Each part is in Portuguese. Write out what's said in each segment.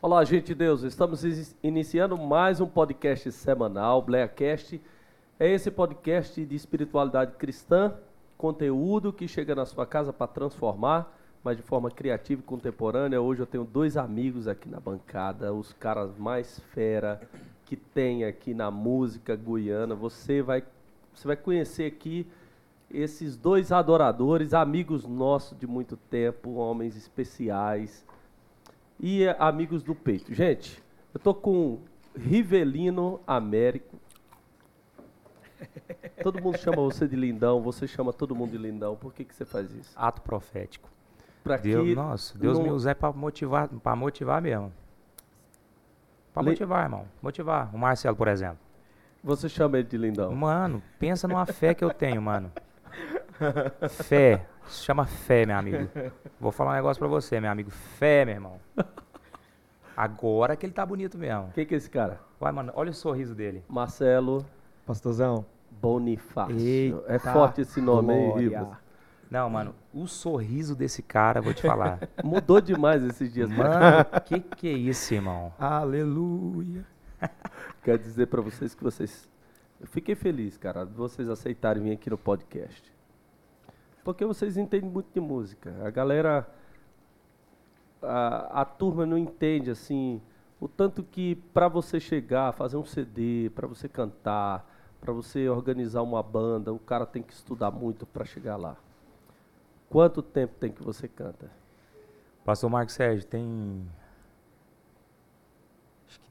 Olá, gente de Deus. Estamos iniciando mais um podcast semanal, BleaCast. É esse podcast de espiritualidade cristã, conteúdo que chega na sua casa para transformar, mas de forma criativa e contemporânea. Hoje eu tenho dois amigos aqui na bancada, os caras mais fera que tem aqui na música guiana. Você vai, você vai conhecer aqui esses dois adoradores, amigos nossos de muito tempo, homens especiais e amigos do peito. Gente, eu tô com Rivelino Américo. Todo mundo chama você de lindão, você chama todo mundo de lindão. Por que, que você faz isso? Ato profético. Pra Deus, que nossa, Deus não- me usa para motivar, para motivar mesmo. Para Le- motivar, irmão. Motivar. O Marcelo, por exemplo. você chama ele de lindão? Mano, pensa numa fé que eu tenho, mano. Fé. Isso chama fé, meu amigo. Vou falar um negócio pra você, meu amigo. Fé, meu irmão. Agora que ele tá bonito mesmo. Quem que é esse cara? Vai, mano, olha o sorriso dele. Marcelo Pastorzão. Bonifácio. Eita é forte esse nome, hein, glória. Rivas? Não, mano, o sorriso desse cara, vou te falar. Mudou demais esses dias. Mano, que que é isso, irmão? Aleluia. Quero dizer pra vocês que vocês. Eu fiquei feliz, cara, de vocês aceitarem vir aqui no podcast. Porque vocês entendem muito de música. A galera. A, a turma não entende, assim. O tanto que pra você chegar, fazer um CD, pra você cantar, pra você organizar uma banda, o cara tem que estudar muito pra chegar lá. Quanto tempo tem que você canta? Pastor Marcos Sérgio tem. Acho que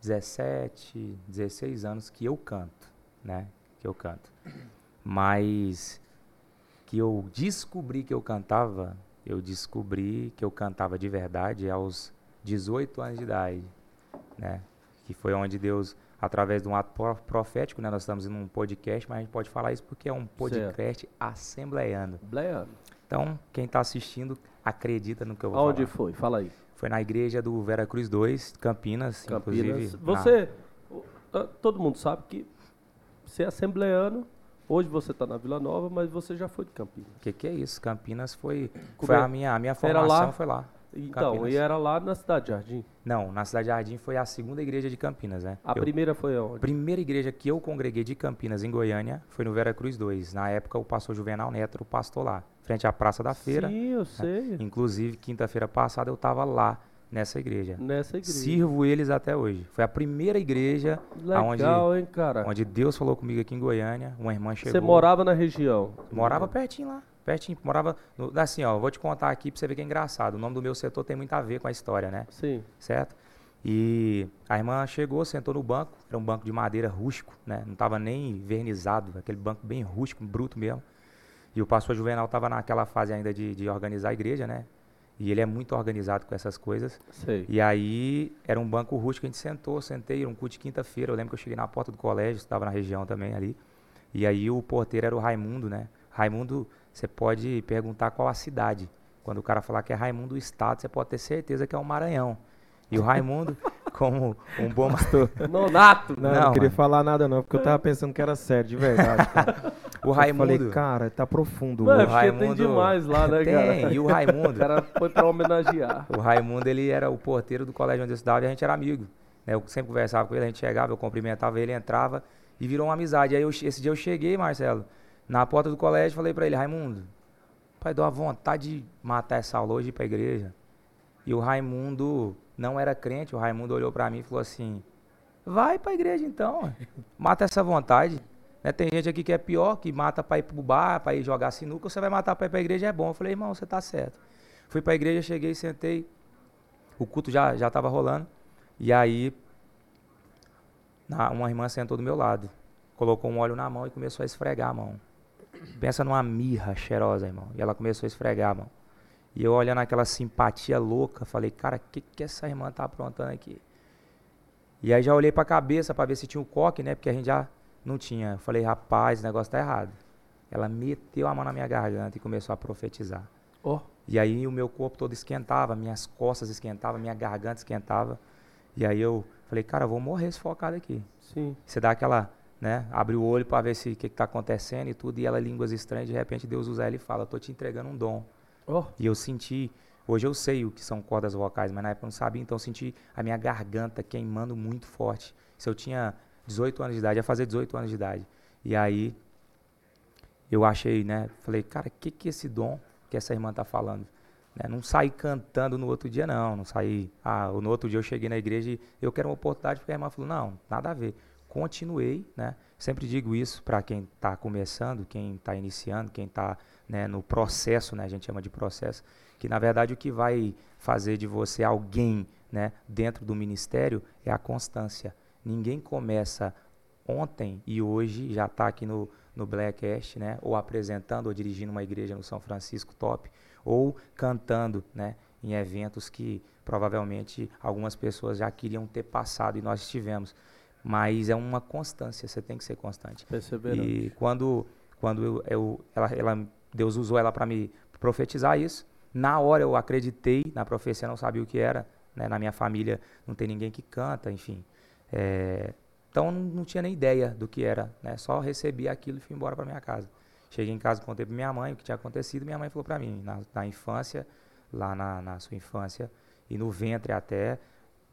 17, 16 anos que eu canto, né? Que eu canto. Mas que eu descobri que eu cantava, eu descobri que eu cantava de verdade aos 18 anos de idade, né? Que foi onde Deus, através de um ato pro- profético, né? Nós estamos em um podcast, mas a gente pode falar isso porque é um podcast assembleiano. Bleano. Então, quem está assistindo acredita no que eu vou Aonde falar. foi? Fala aí. Foi na igreja do Vera Cruz 2, Campinas, Campinas. inclusive. Você, to- todo mundo sabe que é assembleano, hoje você está na Vila Nova, mas você já foi de Campinas. O que, que é isso? Campinas foi, Como foi é? a minha, a minha formação lá? foi lá. Então, Campinas. e era lá na Cidade Jardim. Não, na Cidade Jardim foi a segunda igreja de Campinas, né? A Eu- primeira foi onde? primeira igreja que eu congreguei de Campinas, em Goiânia, foi no Vera Cruz 2. Na época, o pastor Juvenal Neto era o pastor lá, frente à Praça da Feira. Sim, eu sei. Inclusive, quinta-feira passada, eu estava lá, nessa igreja. Nessa igreja. Sirvo eles até hoje. Foi a primeira igreja aonde Legal, hein, cara? onde Deus falou comigo aqui em Goiânia, uma irmã chegou. Você morava na região? Morava pertinho lá, pertinho. Morava, no, assim, ó, vou te contar aqui pra você ver que é engraçado. O nome do meu setor tem muito a ver com a história, né? Sim. Certo? E a irmã chegou, sentou no banco, era um banco de madeira rústico, né? Não tava nem vernizado, aquele banco bem rústico, bruto mesmo. E o pastor Juvenal tava naquela fase ainda de, de organizar a igreja, né? E ele é muito organizado com essas coisas. Sei. E aí, era um banco rústico, a gente sentou, sentei, era um culto de quinta-feira. Eu lembro que eu cheguei na porta do colégio, estava na região também ali. E aí o porteiro era o Raimundo, né? Raimundo, você pode perguntar qual a cidade. Quando o cara falar que é Raimundo do Estado, você pode ter certeza que é o Maranhão. E o Raimundo, como um bom pastor. Nonato! Não, Não, não, queria falar nada não, porque eu tava pensando que era sério, de verdade. O Eu Raimundo. falei, cara, tá profundo Mano, é hoje. porque tem Raimundo- demais lá, né, cara? Tem, e o O Raimundo. cara foi pra homenagear. O Raimundo, ele era o porteiro do colégio onde eu estudava e a gente era amigo. né? Eu sempre conversava com ele, a gente chegava, eu cumprimentava ele, entrava e virou uma amizade. Aí eu esse dia eu cheguei, Marcelo, na porta do colégio e falei pra ele, Raimundo, pai, deu uma vontade de matar essa aula hoje e ir pra igreja. E o Raimundo não era crente, o Raimundo olhou pra mim e falou assim, vai pra igreja então, mata essa vontade. Né, Tem gente aqui que é pior, que mata pra ir pro bar, pra ir jogar sinuca, você vai matar pra ir pra igreja, é bom. Eu falei, irmão, você tá certo. Fui pra igreja, cheguei, sentei, o culto já já estava rolando. E aí, uma irmã sentou do meu lado, colocou um óleo na mão e começou a esfregar a mão. Pensa numa mirra cheirosa, irmão. E ela começou a esfregar a mão. E eu olhando aquela simpatia louca, falei, cara, o que, que essa irmã tá aprontando aqui? E aí já olhei pra cabeça pra ver se tinha o coque, né? Porque a gente já não tinha. Eu falei, rapaz, o negócio tá errado. Ela meteu a mão na minha garganta e começou a profetizar. Ó, E aí o meu corpo todo esquentava, minhas costas esquentavam, minha garganta esquentava. E aí eu falei, cara, eu vou morrer sufocado aqui. sim. Você dá aquela, né, abre o olho para ver se o que está acontecendo e tudo, e ela línguas estranhas, de repente Deus usa ela e fala, eu tô te entregando um dom. Ó, E eu senti Hoje eu sei o que são cordas vocais, mas na época eu não sabia, então eu senti a minha garganta queimando muito forte. Se eu tinha 18 anos de idade, ia fazer 18 anos de idade. E aí eu achei, né? Falei, cara, o que, que esse dom que essa irmã tá falando? Né? Não saí cantando no outro dia, não. Não saí. Ah, no outro dia eu cheguei na igreja e eu quero uma oportunidade, porque a irmã falou, não, nada a ver. Continuei, né? Sempre digo isso para quem está começando, quem está iniciando, quem está né, no processo, né? A gente chama de processo, que na verdade o que vai fazer de você alguém, né, dentro do ministério é a constância. Ninguém começa ontem e hoje já está aqui no, no Blackcast, né? Ou apresentando ou dirigindo uma igreja no São Francisco Top, ou cantando, né? Em eventos que provavelmente algumas pessoas já queriam ter passado e nós estivemos. Mas é uma constância, você tem que ser constante. Perceberam? E quando, quando eu, eu ela, ela, Deus usou ela para me profetizar isso, na hora eu acreditei na profecia, não sabia o que era. Né? Na minha família não tem ninguém que canta, enfim. É, então não, tinha nem ideia do que era, né? Só recebi aquilo e fui embora para minha casa. Cheguei em casa, contei para minha mãe o que tinha acontecido. Minha mãe falou para mim, na, na, infância, lá na, na, sua infância e no ventre até,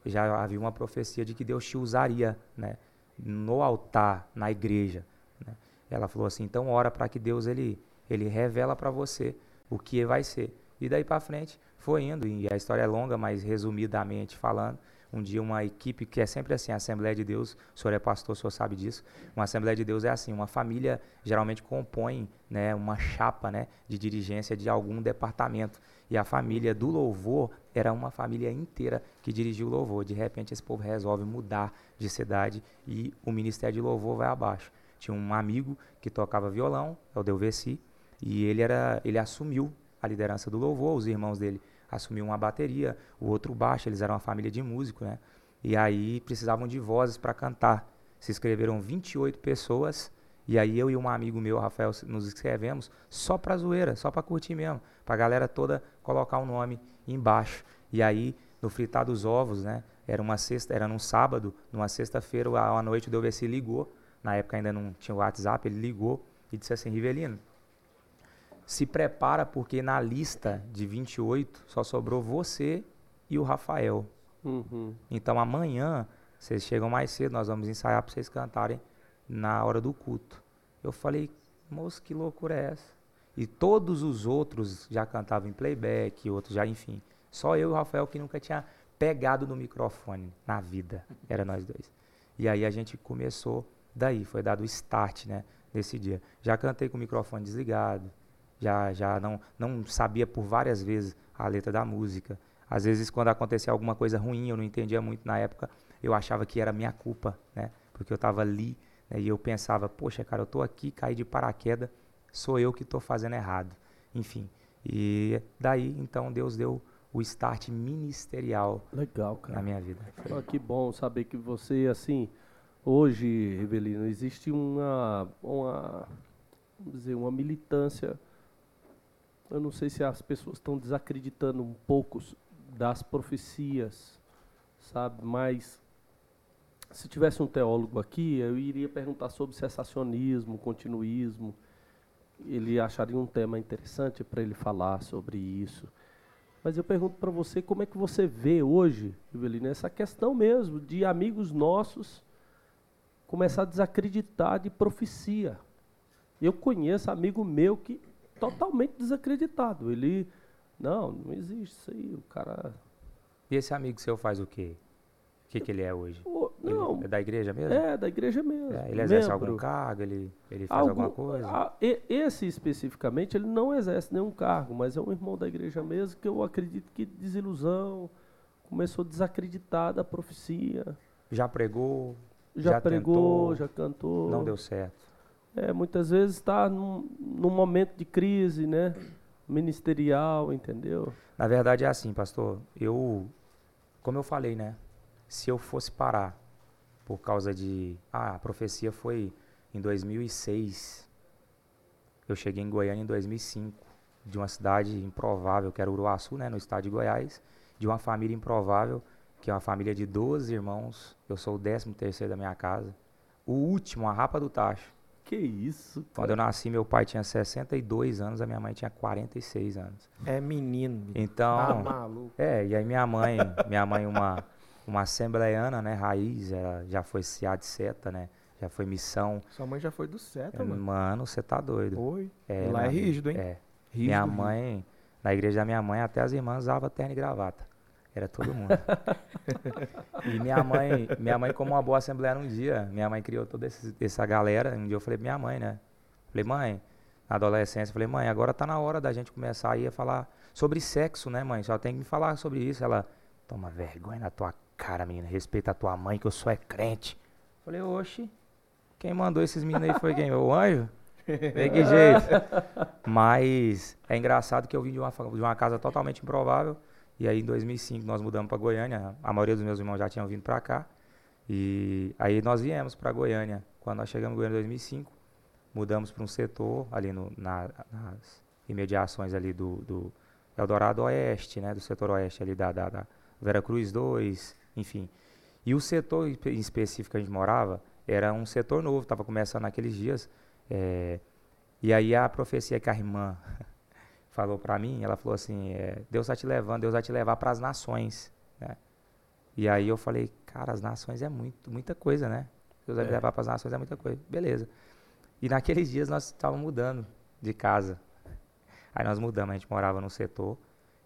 já havia uma profecia de que Deus te usaria, né? No altar, na igreja. Né? Ela falou assim, então ora para que Deus ele ele revela para você o que vai ser. E daí para frente foi indo e a história é longa, mas resumidamente falando, um dia uma equipe que é sempre assim, a Assembleia de Deus, o senhor é pastor, o senhor sabe disso, uma Assembleia de Deus é assim, uma família geralmente compõe né, uma chapa né, de dirigência de algum departamento. E a família do louvor era uma família inteira que dirigia o louvor. De repente esse povo resolve mudar de cidade e o ministério de louvor vai abaixo. Tinha um amigo que tocava violão, é o Delveci, e ele, era, ele assumiu a liderança do louvor, os irmãos dele assumiu uma bateria, o outro baixo, eles eram uma família de músicos, né? E aí precisavam de vozes para cantar. Se inscreveram 28 pessoas, e aí eu e um amigo meu, Rafael, nos inscrevemos só para zoeira, só para curtir mesmo, para a galera toda colocar o um nome embaixo. E aí, no fritar dos ovos, né? Era uma sexta, era num sábado, numa sexta-feira, à noite o Delveci ligou, na época ainda não tinha o WhatsApp, ele ligou e disse assim, Rivelino, se prepara porque na lista de 28 só sobrou você e o Rafael. Uhum. Então amanhã vocês chegam mais cedo, nós vamos ensaiar para vocês cantarem na hora do culto. Eu falei, moço, que loucura é essa? E todos os outros já cantavam em playback, outros já, enfim. Só eu e o Rafael que nunca tinha pegado no microfone na vida. Era nós dois. E aí a gente começou daí, foi dado o start, né, nesse dia. Já cantei com o microfone desligado, já, já não, não sabia por várias vezes a letra da música. Às vezes, quando acontecia alguma coisa ruim, eu não entendia muito na época, eu achava que era minha culpa, né? Porque eu estava ali né? e eu pensava, poxa, cara, eu estou aqui, caí de paraquedas, sou eu que estou fazendo errado. Enfim, e daí, então, Deus deu o start ministerial Legal, cara. na minha vida. Ah, que bom saber que você, assim, hoje, Rivelino, existe uma, uma, vamos dizer, uma militância eu não sei se as pessoas estão desacreditando um pouco das profecias, sabe? Mas se tivesse um teólogo aqui, eu iria perguntar sobre cessacionismo, continuismo. Ele acharia um tema interessante para ele falar sobre isso. Mas eu pergunto para você como é que você vê hoje, Evelina, essa questão mesmo de amigos nossos começar a desacreditar de profecia. Eu conheço amigo meu que totalmente desacreditado. Ele, não, não existe isso aí, o cara... E esse amigo seu faz o quê? O que, que ele é hoje? O, não, ele é da igreja mesmo? É, da igreja mesmo. É, ele exerce membro. algum cargo? Ele, ele faz Algum, alguma coisa? A, esse especificamente, ele não exerce nenhum cargo, mas é um irmão da igreja mesmo que eu acredito que desilusão, começou a desacreditar da profecia. Já pregou? Já, já pregou, tentou, já cantou. Não deu certo. É, muitas vezes está num, num momento de crise, né? Ministerial, entendeu? Na verdade é assim, pastor. Eu, como eu falei, né? Se eu fosse parar por causa de. Ah, a profecia foi em 2006. Eu cheguei em Goiânia em 2005, de uma cidade improvável, que era Uruaçu, né, no estado de Goiás, de uma família improvável, que é uma família de 12 irmãos. Eu sou o 13 terceiro da minha casa. O último, a rapa do tacho. Que isso. Quando eu nasci, meu pai tinha 62 anos, a minha mãe tinha 46 anos. É menino. menino. Então, Tá maluco. é, e aí minha mãe, minha mãe uma uma assembleiana, né, raiz, ela já foi CA de seta, né? Já foi missão. Sua mãe já foi do seta, mano. Mano, você tá doido. Foi. É, Lá é rígido, hein? É. Rígido, minha rígido. mãe, na igreja da minha mãe, até as irmãs usavam terno e gravata. Era todo mundo. e minha mãe, minha mãe, como uma boa assembleia um dia, minha mãe criou toda esse- essa galera. Um dia eu falei pra minha mãe, né? Falei, mãe, na adolescência, falei, mãe, agora tá na hora da gente começar aí a falar sobre sexo, né, mãe? Só tem que me falar sobre isso. Ela, toma vergonha na tua cara, menina, respeita a tua mãe, que eu sou é crente. Falei, oxe, quem mandou esses meninos aí foi quem? O anjo? Vê que jeito. Mas é engraçado que eu vim de uma, de uma casa totalmente improvável. E aí em 2005 nós mudamos para Goiânia. A maioria dos meus irmãos já tinham vindo para cá. E aí nós viemos para Goiânia. Quando nós chegamos em Goiânia em 2005, mudamos para um setor ali no, na- nas imediações ali do, do Eldorado Oeste, né? Do setor oeste ali da, da, da Vera Cruz 2, enfim. E o setor em específico que a gente morava era um setor novo, estava começando naqueles dias. eh, e aí a profecia que a irmã falou para mim, ela falou assim, é, Deus vai te levando, Deus vai te levar para as nações, né? E aí eu falei, cara, as nações é muito, muita coisa, né? Deus vai me É. levar para as nações é muita coisa. Beleza. E naqueles dias nós estávamos mudando de casa. Aí nós mudamos, a gente morava num setor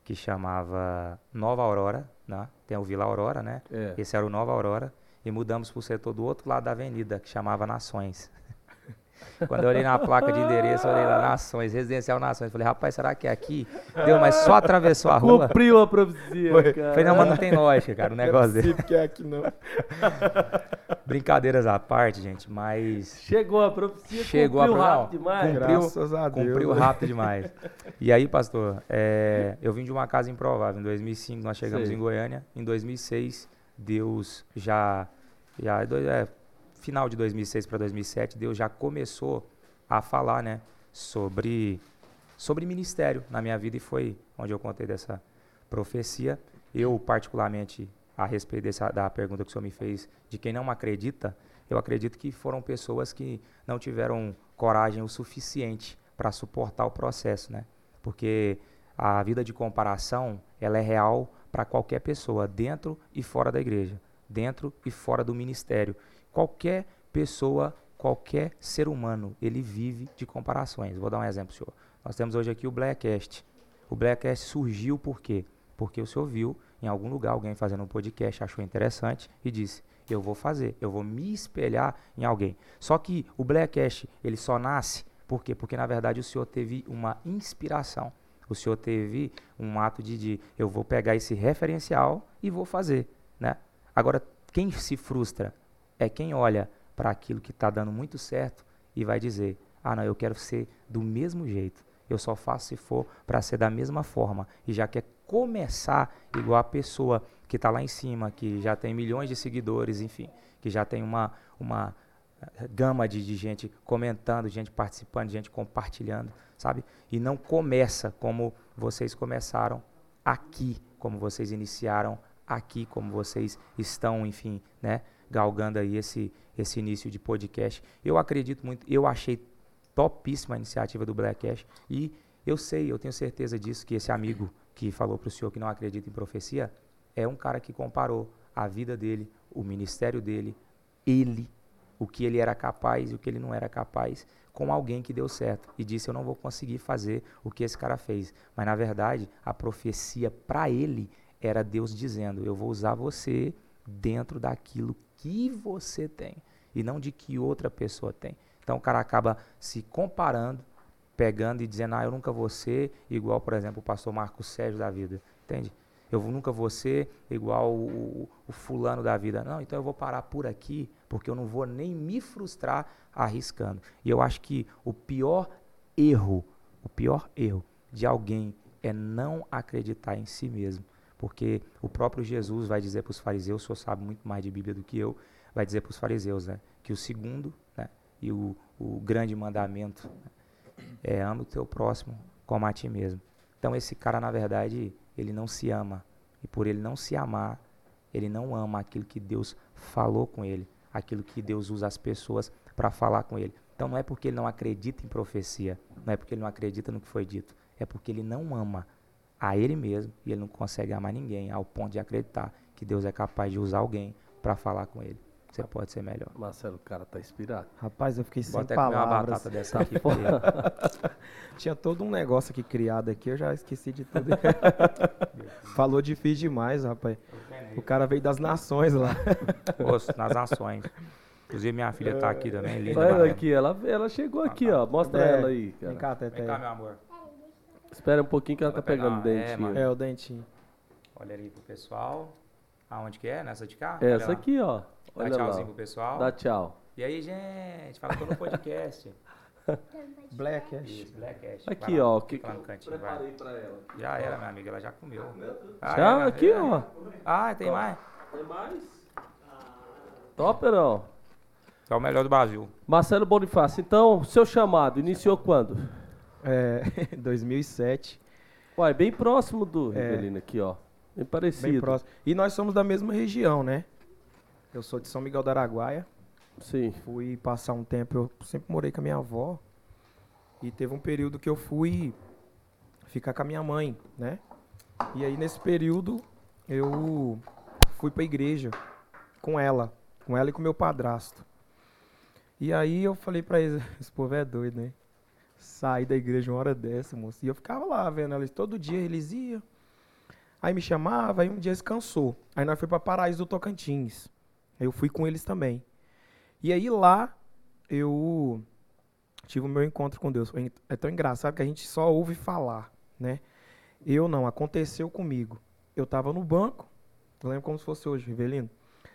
que chamava Nova Aurora, né? Tem o Vila Aurora, né? É. Esse era o Nova Aurora. E mudamos para o setor do outro lado da avenida, que chamava Nações. Quando eu olhei na placa de endereço, eu olhei lá Nações, Residencial Nações. Falei, rapaz, será que é aqui? Deu, mas só atravessou a rua. Cumpriu a profecia, cara. Falei, não, mas não tem lógica, cara, o negócio dele. porque é aqui não. Brincadeiras à parte, gente, mas Chegou a profecia, Chegou a cumpriu não, rápido demais. cumpriu- Graças a Deus. cumpriu rápido demais. E aí, pastor, é, eu vim de uma casa improvável. Em 2005 nós chegamos Sei. em Goiânia. Em 2006, Deus já, já é, dois- é, final de 2006 para 2007, Deus já começou a falar, né, sobre sobre ministério na minha vida e foi onde eu contei dessa profecia. Eu particularmente a respeito dessa, da pergunta que o senhor me fez de quem não acredita, eu acredito que foram pessoas que não tiveram coragem o suficiente para suportar o processo, né? Porque a vida de comparação, ela é real para qualquer pessoa, dentro e fora da igreja, dentro e fora do ministério. Qualquer pessoa, qualquer ser humano, ele vive de comparações. Vou dar um exemplo, senhor. Nós temos hoje aqui o Blackcast. O Blackcast surgiu por quê? Porque o senhor viu em algum lugar alguém fazendo um podcast, achou interessante e disse: "Eu vou fazer, eu vou me espelhar em alguém". Só que o Blackcast, ele só nasce por quê? Porque na verdade o senhor teve uma inspiração. O senhor teve um ato de, de eu vou pegar esse referencial e vou fazer, né? Agora, quem se frustra é quem olha para aquilo que está dando muito certo e vai dizer: ah, não, eu quero ser do mesmo jeito. Eu só faço se for para ser da mesma forma. E já quer começar igual a pessoa que está lá em cima, que já tem milhões de seguidores, enfim, que já tem uma, uma eh, gama de, de gente comentando, gente participando, gente compartilhando, sabe? E não começa como vocês começaram aqui, como vocês iniciaram aqui, como vocês estão, enfim, né? Galgando aí esse, esse início de podcast. Eu acredito muito, eu achei topíssima a iniciativa do Black Cash e eu sei, eu tenho certeza disso, que esse amigo que falou para o senhor que não acredita em profecia é um cara que comparou a vida dele, o ministério dele, ele, o que ele era capaz e o que ele não era capaz, com alguém que deu certo e disse: Eu não vou conseguir fazer o que esse cara fez. Mas na verdade, a profecia para ele era Deus dizendo: Eu vou usar você dentro daquilo que você tem e não de que outra pessoa tem. Então o cara acaba se comparando, pegando e dizendo: Ah, eu nunca vou ser igual, por exemplo, o pastor Marcos Sérgio da vida. Entende? Eu nunca vou ser igual o- o fulano da vida. Não, então eu vou parar por aqui, porque eu não vou nem me frustrar arriscando. E eu acho que o pior erro, o pior erro de alguém é não acreditar em si mesmo. Porque o próprio Jesus vai dizer para os fariseus, o senhor sabe muito mais de Bíblia do que eu, vai dizer para os fariseus, né, que o segundo né, e o, o grande mandamento né, é ama o teu próximo como a ti mesmo. Então esse cara, na verdade, ele não se ama. E por ele não se amar, ele não ama aquilo que Deus falou com ele, aquilo que Deus usa as pessoas para falar com ele. Então não é porque ele não acredita em profecia, não é porque ele não acredita no que foi dito, é porque ele não ama a ele mesmo e ele não consegue amar ninguém ao ponto de acreditar que Deus é capaz de usar alguém para falar com ele. Você pode ser melhor. Marcelo, o cara tá inspirado. Rapaz, eu fiquei Vou sem até comer uma palavras. batata dessa aqui. Tinha todo um negócio aqui criado aqui, eu já esqueci de tudo. Falou difícil demais, rapaz. O cara veio das nações lá. Osso, nas nações. Inclusive minha filha tá aqui também, linda. Olha aqui, ela, ela chegou aqui, ó. Mostra É, ela aí, Vem cara. cá, Tete. Vem cá, meu amor. Espera um pouquinho que ela tá Vai pegar pegando uma- dente. é, mano. É, o dentinho. Olha ali pro pessoal. Aonde que é? Nessa de cá? Essa Olha lá. aqui, ó. Dá Olha tchauzinho lá. pro pessoal. Dá tchau. E aí, gente? Fala no podcast. Black, é. Blackcast. Aqui, Vai lá, ó. o Que... lá no cantinho, vai. pra ela. Já era, minha amiga, ela já comeu. Ah, Já, era? aqui, É. ó. Ah, tem mais? Tem mais? Top, não? É o melhor do Brasil. Marcelo Bonifácio, então, seu chamado iniciou quando? É, 2007, Uai, bem próximo do É. Rivelino aqui, ó. Bem parecido. bem próximo. E nós somos da mesma região, né? Eu sou de São Miguel do Araguaia. Sim. Fui passar um tempo, eu sempre morei com a minha avó. E teve um período que eu fui ficar com a minha mãe, né? E aí nesse período eu fui pra igreja com ela, com ela e com meu padrasto. E aí eu falei pra eles, esse povo é doido, né? Sair da igreja uma hora dessa, moço. E eu ficava lá vendo eles, todo dia eles iam. Aí me chamava, aí um dia eles cansou. Aí nós fui pra Paraíso do Tocantins. Eu fui com eles também. E aí lá eu tive o meu encontro com Deus. É tão engraçado que a gente só ouve falar, né? Eu não, aconteceu comigo. Eu tava no banco, eu lembro como se fosse hoje, Rivelino.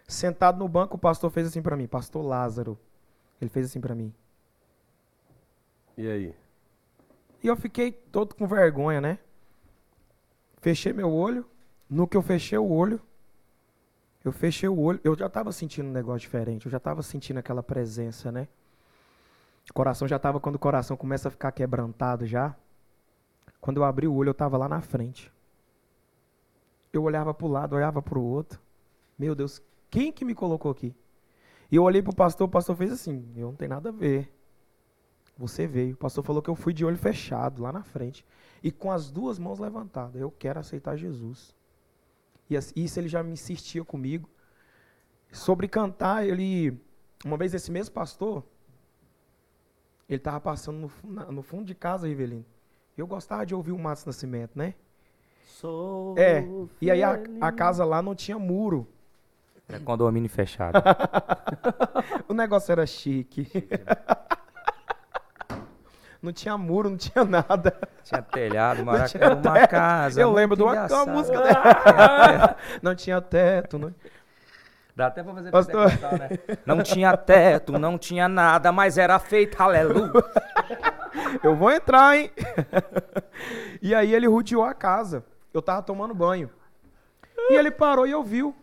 Sentado no banco, o pastor fez assim pra mim, pastor Lázaro. Ele fez assim pra mim. E aí? E eu fiquei todo com vergonha, né? Fechei meu olho. No que eu fechei o olho, eu fechei o olho. Eu já tava sentindo um negócio diferente. Eu já tava sentindo aquela presença, né? O coração já tava, quando o coração começa a ficar quebrantado já. Quando eu abri o olho, eu tava lá na frente. Eu olhava pro lado, olhava pro outro. Meu Deus, quem que me colocou aqui? E eu olhei pro pastor, o pastor fez assim: eu não tenho nada a ver. Você veio. O pastor falou que eu fui de olho fechado lá na frente e com as duas mãos levantadas. Eu quero aceitar Jesus. E isso ele já me insistia comigo. Sobre cantar, ele. Uma vez esse mesmo pastor, ele estava passando no, no fundo de casa, Rivelino. Eu gostava de ouvir o Matos Nascimento, né? Sou É. E aí a, a casa lá não tinha muro. É condomínio fechado. O negócio era chique. Não tinha muro, não tinha nada. Tinha telhado, maraca, tinha era uma teto. casa. Eu lembro de uma, música dele. não tinha teto. Não... Dá até pra fazer Pastor. pentecostal, né? Não tinha teto, não tinha nada, mas era feito, aleluia. Eu vou entrar, hein? e aí ele rodeou a casa. Eu tava tomando banho. E ele parou e ouviu.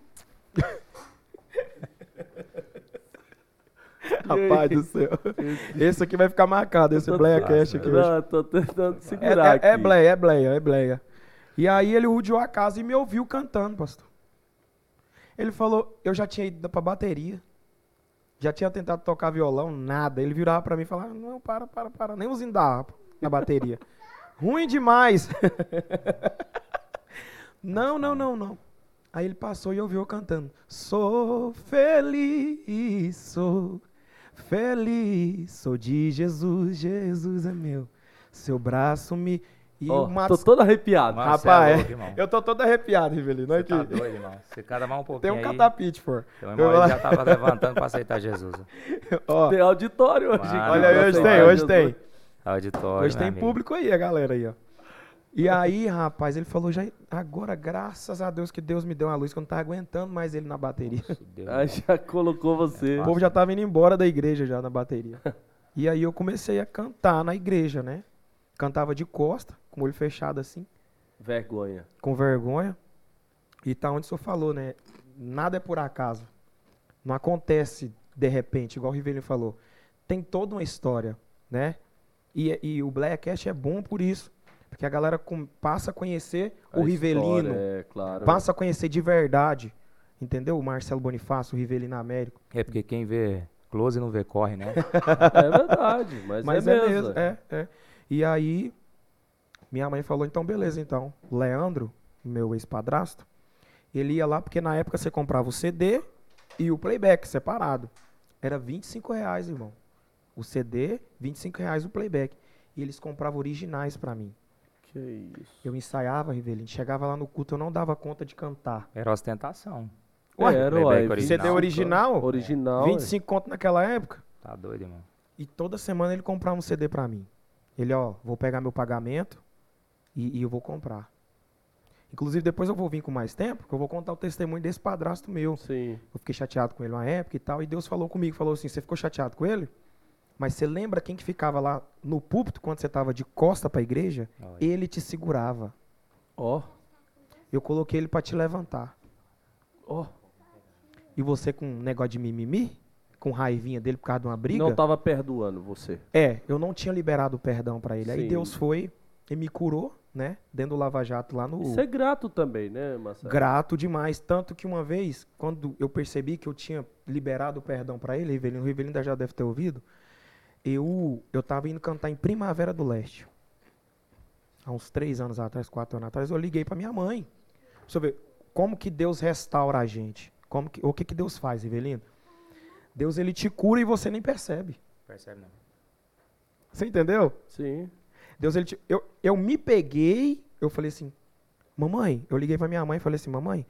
Rapaz do céu. Esse aqui vai ficar marcado, esse Blackcast aqui. Não, tô tentando É, segurar aqui. é, é bleia, é bleia, é bleia. E aí ele rodeou a casa e me ouviu cantando, pastor. Ele falou, eu já tinha ido pra bateria. Já tinha tentado tocar violão, nada. Ele virava pra mim e falava, não, para, para, para. Nem os dá na bateria. Ruim demais. não, não, não, não. Aí ele passou e ouviu eu cantando. Sou feliz, sou feliz, sou de Jesus, Jesus é meu. Seu braço me... E Ó, o Matos... Tô todo arrepiado. Mano, Rapaz, é é- louco, irmão. eu tô todo arrepiado, Rivelino. Você Olha tá doido, irmão. Você cada mais um Tem pouquinho um aí. catapite, pô. Eu irmão vou ele já tava levantando pra aceitar Jesus. Ó, Tem auditório hoje. Mano, olha hoje tem, hoje tem. Auditório, Hoje tem amigo. público aí, a galera aí, ó. E aí, rapaz, ele falou, já, agora, graças a Deus que Deus me deu uma luz, que eu não tava aguentando mais ele na bateria. Deus. Aí já colocou você. O povo já tava indo embora da igreja já na bateria. E aí eu comecei a cantar na igreja, né? Cantava de costa, com o olho fechado assim, Vergonha. com vergonha. E tá onde o senhor falou, né? Nada é por acaso. Não acontece de repente, igual o Rivelino falou. Tem toda uma história, né? E, e o Blackcast é bom por isso. Porque a galera com- passa a conhecer A o Rivelino, história, É, claro. passa a conhecer de verdade. Entendeu? O Marcelo Bonifácio, o Rivelino Américo. É porque quem vê Close não vê corre, né? É verdade, mas, Mas é, é, mesmo. mesmo, é, é. E aí, minha mãe falou, então beleza, então. O Leandro, meu ex-padrasto, ele ia lá porque na época você comprava o CD e o playback separado. Era 25 reais, irmão. O CD, 25 reais o playback. E eles compravam originais pra mim. Que isso. Eu ensaiava, Rivelino. Chegava lá no culto, eu não dava conta de cantar. Era ostentação. Ué, Era, ué, original. CD original? Original. 25 conto naquela época. Tá doido, irmão. E toda semana ele comprava um CD pra mim. Ele, ó, vou pegar meu pagamento e, e eu vou comprar. Inclusive, depois eu vou vir com mais tempo, que eu vou contar o testemunho desse padrasto meu. é. Sim. Eu fiquei chateado com ele uma época e tal, e Deus falou comigo, falou assim, você ficou chateado com ele? Mas você lembra quem que ficava lá no púlpito quando você tava de costa pra igreja? Olha. Ele te segurava. Ó, Eu coloquei ele pra te levantar. ó. E você com um negócio de mimimi? Com raivinha dele por causa de uma briga? Não tava perdoando você. É, eu não tinha liberado o perdão pra ele. Aí Sim. Deus foi e me curou, né? Dentro do Lava Jato lá no. Isso é grato também, né, Marcelo? Grato demais. Tanto que uma vez, quando eu percebi que eu tinha liberado o perdão pra ele, Rivelino, o Rivelino ainda já deve ter ouvido, eu, eu tava indo cantar em Primavera do Leste. Há uns três anos atrás, quatro anos atrás, eu liguei pra minha mãe. Pra você ver como que Deus restaura a gente. Como que, o que, que Deus faz, Rivelino? Deus ele te cura e você nem percebe. Percebe, não? Você entendeu? Sim. Deus, ele, te- eu, eu me peguei, eu falei assim, mamãe, eu liguei pra minha mãe e falei assim, mamãe,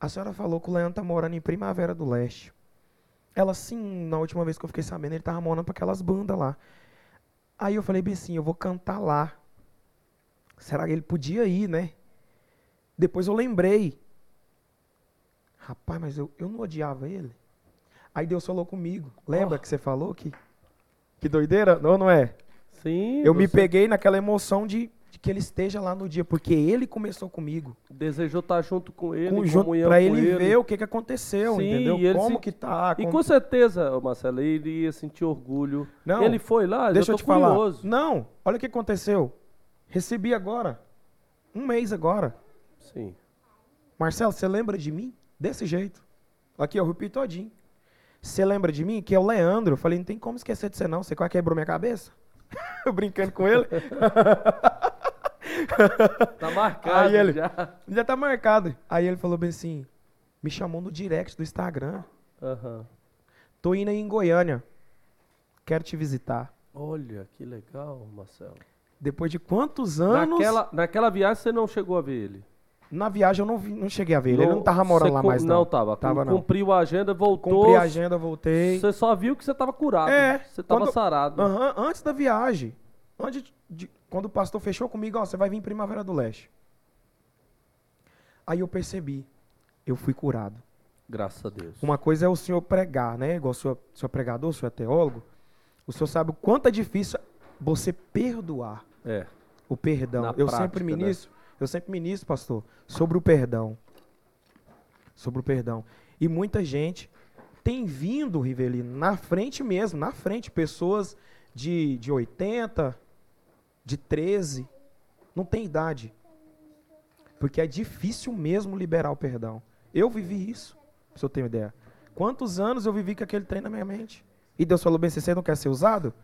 a senhora falou que o Leandro tá morando em Primavera do Leste. Ela, sim, na última vez que eu fiquei sabendo, ele tava morando pra aquelas bandas lá. Aí eu falei bem assim, eu vou cantar lá. Será que ele podia ir, né? Depois eu lembrei. Rapaz, mas eu, eu não odiava ele. Aí Deus falou comigo. Lembra Oh. que você falou que... Que doideira? Não, não é? Sim. Eu me você peguei naquela emoção de que ele esteja lá no dia, porque ele começou comigo. Desejou estar junto com ele, com junto, pra com ele, ver o que, que aconteceu, Sim, entendeu? e ele Como se- que tá. E como- com certeza, Marcelo, ele ia sentir orgulho. Não, ele foi lá, Deixa eu eu te falar. curioso. Não, olha o que aconteceu. Recebi agora. Um mês agora. Sim. Marcelo, você lembra de mim? Desse jeito. Aqui, eu repito todinho. Você lembra de mim? Que é o Leandro. Eu falei, não tem como esquecer de você não. Você quase quebrou minha cabeça? eu brincando com ele. Tá marcado Aí ele- já. Já tá marcado. Aí ele falou bem assim, me chamou no direct do Instagram. Aham. Tô indo aí em Goiânia. Quero te visitar. Olha, que legal, Marcelo. Depois de quantos anos? Naquela, naquela viagem você não chegou a ver ele? Na viagem eu não, vi- não cheguei a ver ele. Ele não tava morando lá mais, não. Não, tava. Tava, não. Cumpriu a agenda, voltou. Cumpri a agenda, voltei. Você só viu que você tava curado. É, Você tava quando- sarado. Aham, antes da viagem. Antes de- quando o pastor fechou comigo, ó, você vai vir em Primavera do Leste. Aí eu percebi. Eu fui curado. Graças a Deus. Uma coisa é o senhor pregar, né? Igual o senhor, o senhor é pregador, o senhor é teólogo. O senhor sabe o quanto é difícil você perdoar. É. O perdão. Na eu prática, sempre né? ministro, eu sempre ministro, pastor, sobre o perdão. Sobre o perdão. E muita gente tem vindo, Rivelino, na frente mesmo, na frente, pessoas de, de 80, de 13, não tem idade. Porque é difícil mesmo liberar o perdão. Eu vivi isso, você ter uma ideia. Quantos anos eu vivi com aquele trem na minha mente? E Deus falou bem, você não quer ser usado?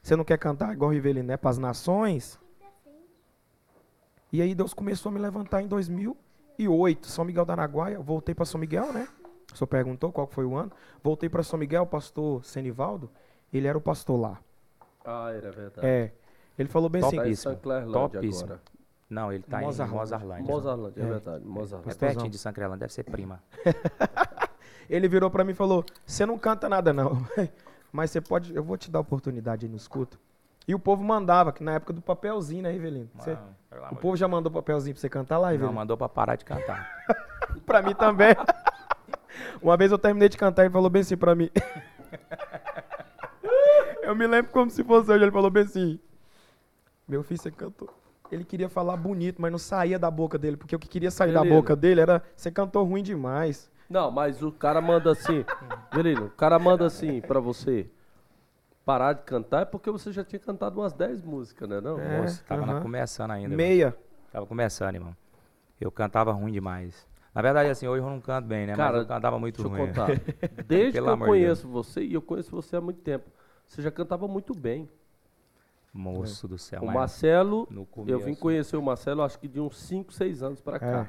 Você não quer cantar igual Rivelino, né? Para as nações? E aí Deus começou a me levantar em 2008, São Miguel da Araguaia, voltei para São Miguel, né? O senhor perguntou qual foi o ano. Voltei para São Miguel, o pastor Senivaldo, ele era o pastor lá. Ah, era verdade. É. Ele falou bem assim, Tá em Topíssimo. Agora. Não, ele tá Mozarlândia. em Mozarlândia. Mozarlândia, é, É. verdade. É Mozarlândia. Pastorzão. pertinho de São Crelândia, deve ser prima. ele virou para mim e falou: "Você não canta nada não, mas você pode, eu vou te dar oportunidade aí no escuto". E o povo mandava, que na época do papelzinho, né, Evelino? Mano, pelo o povo já mandou papelzinho pra você cantar lá, Não, Evelino? mandou pra parar de cantar. Pra mim também. Uma vez eu terminei de cantar e ele falou bem assim pra mim. eu me lembro como se fosse hoje. Ele falou bem assim: Meu filho, você cantou. Ele queria falar bonito, mas não saía da boca dele, porque o que queria sair da boca dele era: Você cantou ruim demais. Não, mas o cara manda assim. Belino, o cara manda assim pra você parar de cantar é porque você já tinha cantado umas 10 músicas, né? Não? É. Moço, tava na- aham. começando ainda. irmão. Meia. Tava começando, irmão. Eu cantava ruim demais. Na verdade, assim, hoje eu não canto bem, né? Cara, Mas eu cantava muito Deixa eu ruim. contar. Desde que eu conheço você, e eu conheço você há muito tempo, você já cantava muito bem. Moço do céu. o Marcelo, no eu vim conhecer o Marcelo acho que de uns 5, 6 anos pra cá. É.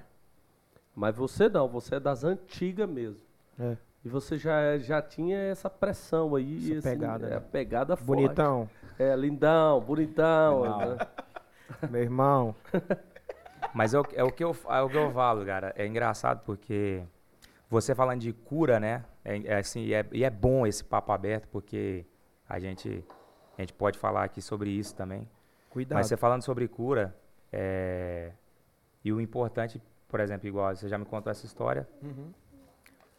Mas você não, você é das antigas mesmo. É. E você já, é- já tinha essa pressão aí. Essa esse- pegada, É, né? a pegada forte. Bonitão. É, lindão, bonitão. Não. né? Meu irmão. Mas é o, é o que eu, é o que eu falo, cara. É engraçado porque você falando de cura, né? É, é assim, e é, e é bom esse papo aberto, porque a gente, a gente pode falar aqui sobre isso também. Cuidado. Mas você falando sobre cura, é, e o importante, por exemplo, igual você já me contou essa história, Uhum.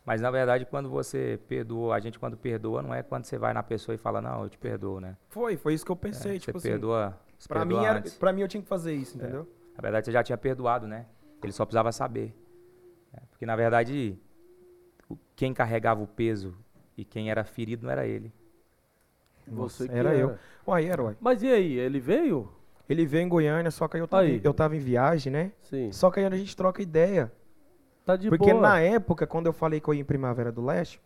mas na verdade quando você perdoa, a gente quando perdoa, não é quando você vai na pessoa e fala, não, eu te perdoo, né? Foi, foi isso que eu pensei, É, tipo você assim. perdoa, se Pra perdoa mim, era, pra mim eu tinha que fazer isso, entendeu? Na verdade, você já tinha perdoado, né? Ele só precisava saber. É, Porque, na verdade, quem carregava o peso e quem era ferido não era ele. Você Nossa, que era eu. Uai, era, uai. Mas e aí, ele veio? Ele veio em Goiânia, só que aí eu tava, Aí. eu tava em viagem, né? Sim. Só que aí a gente troca ideia. Tá de Porque boa. na época, quando eu falei que eu ia em Primavera do Leste,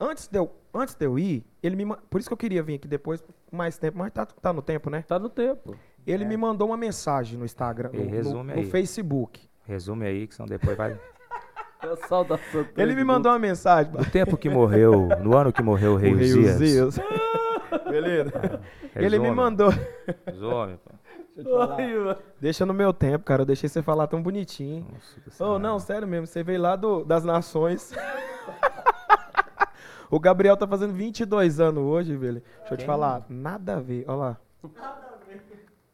antes de eu, antes de eu ir, ele me Por isso que eu queria vir aqui depois, mais tempo, mas tá, tá no tempo, né? Tá no tempo. Ele É. me mandou uma mensagem no Instagram, E no, no- resume no aí. Facebook. Resume aí, que senão depois vai... É a saudação. Ele me mandou uma mensagem. No tempo que morreu, no ano que morreu o rei O rei Uzias. Uzias. Beleza. Ele me Resume, mandou. Resume, pô. Deixa no meu tempo, cara. Eu deixei você falar tão bonitinho. Nossa Oh, não, sério mesmo. Você veio lá do, das nações. o Gabriel tá fazendo 22 anos hoje, velho. Deixa eu te Quem? falar. Nada a ver. Olha lá.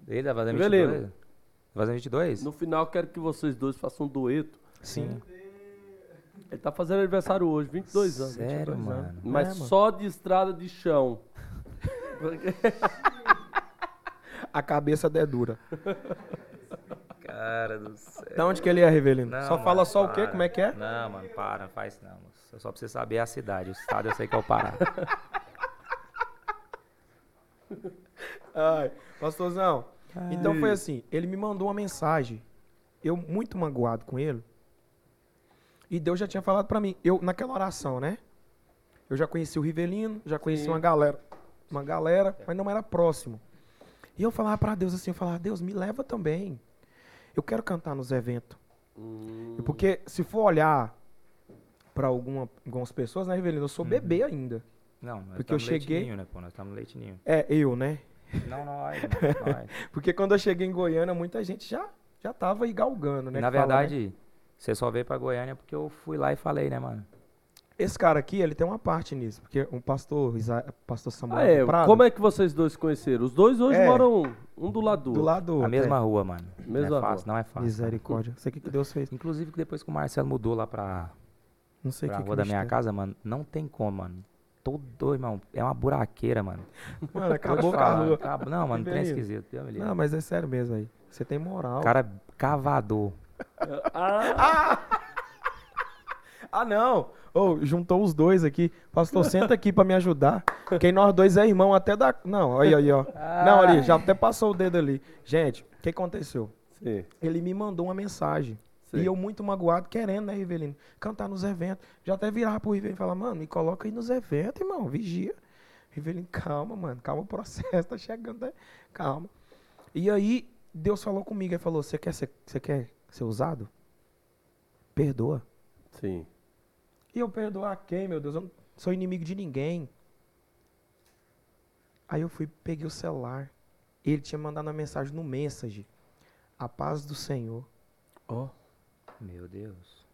Ele tá fazendo Rivelino. 22? Tá fazendo 22? No final, eu quero que vocês dois façam um dueto. Sim. Ele tá fazendo aniversário hoje, 22 anos. Sério, 22 mano? anos. Mas É, mano. só de estrada de chão. A cabeça é dura. Cara do céu. Da onde que ele é, Rivelino? Não, Só fala mano, só o quê? para. Como é que é? Não, mano, para, não faz não. moço. Só pra você saber a cidade. O estado eu sei que é o Pará. Ai, pastorzão. Então foi assim, ele me mandou uma mensagem. Eu muito magoado com ele. E Deus já tinha falado pra mim, eu naquela oração, né? Eu já conheci o Rivelino, já conheci Sim. uma galera, uma galera, mas não era próximo. E eu falava pra Deus assim, eu falava, Deus, me leva também. Eu quero cantar nos eventos. Hum, Porque se for olhar pra alguma, algumas pessoas, né, Rivelino, eu sou bebê ainda. Não, nós Porque eu estamos no cheguei- leite ninho, né, pô? Nós estamos ninho. É, eu, né? Não, nós. Porque quando eu cheguei em Goiânia, muita gente já, já tava aí galgando, né? Na que fala, né? Você só veio pra Goiânia porque eu fui lá e falei, né, mano? Esse cara aqui, ele tem uma parte nisso, porque um pastor, Isa- pastor Samuel Ah, é. do Prado, Como é que vocês dois se conheceram? Os dois hoje É. moram um do lado do do outro. lado do A outro, mesma é. rua, mano. Mesma não é rua. fácil, não é fácil. Misericórdia. Não sei o que, que Deus fez. Inclusive, que depois que o Marcelo mudou lá pra, Não sei o pra que, que rua da bicho minha tem. casa, mano, não tem como, mano. Todo, irmão, é uma buraqueira, mano. Mano, acabou com a rua. acaba- Não, mano, trem Rivelino. esquisito. Não, mas é sério mesmo aí. Você tem moral. Cara cavador. Ah, Ah, não. Ô, juntou os dois aqui. Pastor, senta aqui pra me ajudar. Quem nós dois é irmão até da... Não, aí, aí, ó. Não, ali, já até passou o dedo ali. Gente, o que aconteceu? sim. Ele me mandou uma mensagem. Sim. E eu muito magoado, querendo, né, Rivelino? Cantar nos eventos. Já até virava pro Rivelino e falar, mano, me coloca aí nos eventos, irmão, vigia. Rivelino, calma, mano, calma o processo, tá chegando, né? calma. E aí, Deus falou comigo, ele falou, você quer quer ser usado? Perdoa. Sim. E eu perdoar quem, meu Deus? Eu não sou inimigo de ninguém. Aí eu fui, peguei o celular. Ele tinha mandado uma mensagem no Message. A paz do Senhor. Ó. Meu Deus.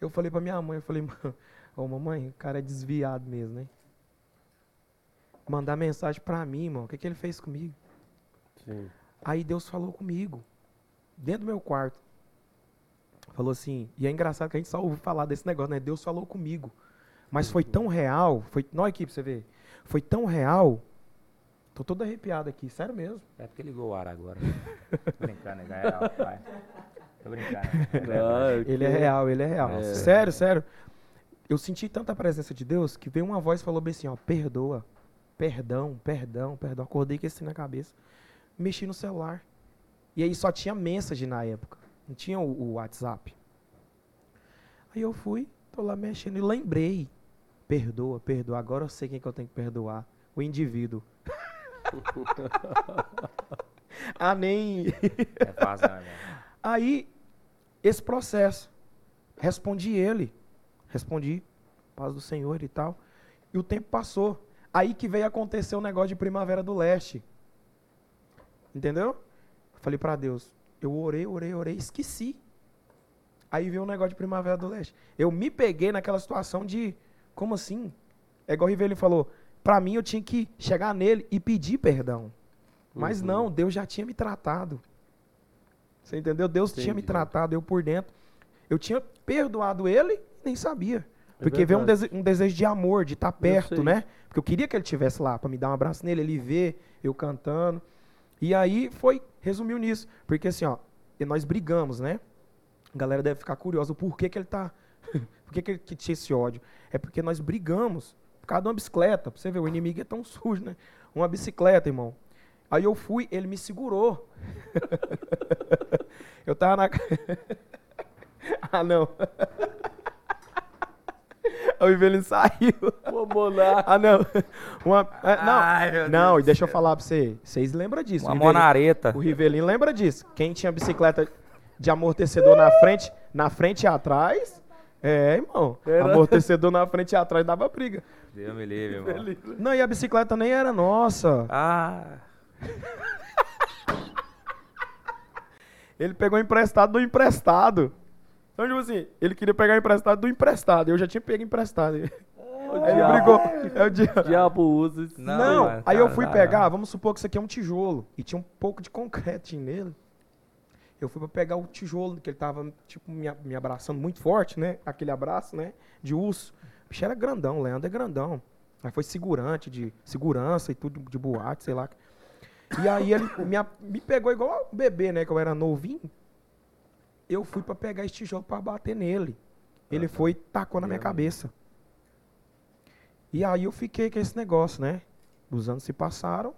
Eu falei pra minha mãe, eu falei, "Mã- ô mamãe, o cara é desviado mesmo, né? Mandar mensagem pra mim, irmão. O que, que ele fez comigo? Sim. Aí Deus falou comigo, dentro do meu quarto. Falou assim, e é engraçado que a gente só ouve falar desse negócio, né? Deus falou comigo. Mas foi tão real, foi. Não, equipe, você vê. Foi tão real. Tô todo arrepiado aqui, sério mesmo. É porque ligou o ar agora. Tô brincando, é real, vai. Tô brincando. Ah, Ele é ok. real, ele é real. Nossa. Sério, sério. Eu senti tanta presença de Deus que veio uma voz e falou bem assim, ó, perdoa. Perdão, perdão, perdão. Acordei com esse na cabeça. Mexi no celular. E aí só tinha mensagem na época. Não tinha o, o WhatsApp. Aí eu fui, tô lá mexendo e lembrei. Perdoa, perdoa. Agora eu sei quem que eu tenho que perdoar. O indivíduo. ah, nem. É fácil, né? Aí, esse processo. Respondi ele. Respondi. Paz do Senhor e tal. E o tempo passou. Aí que veio acontecer o negócio de Primavera do Leste. Entendeu? Falei pra Deus. Eu orei, orei, orei, esqueci. Aí veio o negócio de Primavera do Leste. Eu me peguei naquela situação de. Como assim? É igual o Rivelino falou. Pra mim, eu tinha que chegar nele e pedir perdão. Mas Uhum. não, Deus já tinha me tratado. Você entendeu? Deus tinha me Entendi. tratado, eu por dentro. Eu tinha perdoado ele e nem sabia. É Porque veio um, verdade. dese- um desejo de amor, de estar perto, sei. né? Porque eu queria que ele estivesse lá, pra me dar um abraço nele, ele ver eu cantando. E aí foi, resumiu nisso. Porque assim, ó, nós brigamos, né? A galera deve ficar curiosa, por que, que ele tá. por que, que ele que tinha esse ódio? É porque nós brigamos por causa de uma bicicleta. Pra você ver, o inimigo é tão sujo, né? Uma bicicleta, irmão. Aí eu fui, ele me segurou. eu tava na. ah, não. O Ivelino saiu. Ô, Monarca. Ah, não. Uma, é, não, Ai, meu não Deus e deixa eu falar pra você. Vocês lembram disso? Uma o Rivelino- monareta. o Rivelino lembra disso. Quem tinha bicicleta de amortecedor na frente, na frente e atrás. É, irmão. Era. Amortecedor na frente e atrás dava briga. Deus me livre, irmão. Não, e a bicicleta nem era nossa. Ah, Ele pegou emprestado do emprestado. Então, tipo assim, ele queria pegar emprestado do emprestado. Eu já tinha pego emprestado. Aí O ele diabo, brigou. É o dia- o diabo usa isso. Não, Não, mano, aí eu cara, fui dá, pegar, dá. vamos supor que isso aqui é um tijolo. E tinha um pouco de concreto nele. Eu fui pra pegar o tijolo, que ele tava, tipo, me, me abraçando muito forte, né? Aquele abraço, né? De urso. O bicho era grandão, o Leandro é grandão. Aí foi segurante, de segurança e tudo, de boate, sei lá. E aí ele me, me pegou igual um bebê, né? Que eu era novinho. Eu fui pra pegar esse tijolo pra bater nele. Ele foi e tacou na minha cabeça. E aí eu fiquei com esse negócio, né? Os anos se passaram.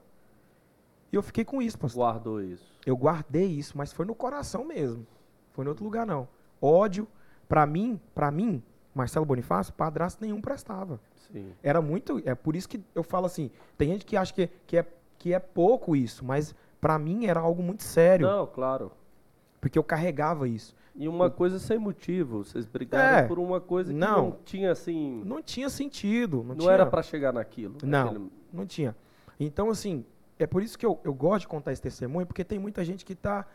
E eu fiquei com isso, pastor. Guardou isso. Eu guardei isso, mas foi no coração mesmo. Foi em outro lugar, não. Ódio, pra mim, pra mim, Marcelo Bonifácio, padrasto nenhum prestava. Sim. Era muito. É por isso que eu falo assim. Tem gente que acha que, que, é, que é pouco isso, mas pra mim era algo muito sério. Não, claro. Porque eu carregava isso. E uma coisa sem motivo. Vocês brigaram É. por uma coisa que Não. não, tinha assim. Não tinha sentido. Não, Não, tinha, era pra chegar naquilo. Não. Aquele- Não tinha. Então, assim, é por isso que eu, eu gosto de contar esse testemunho, porque tem muita gente que está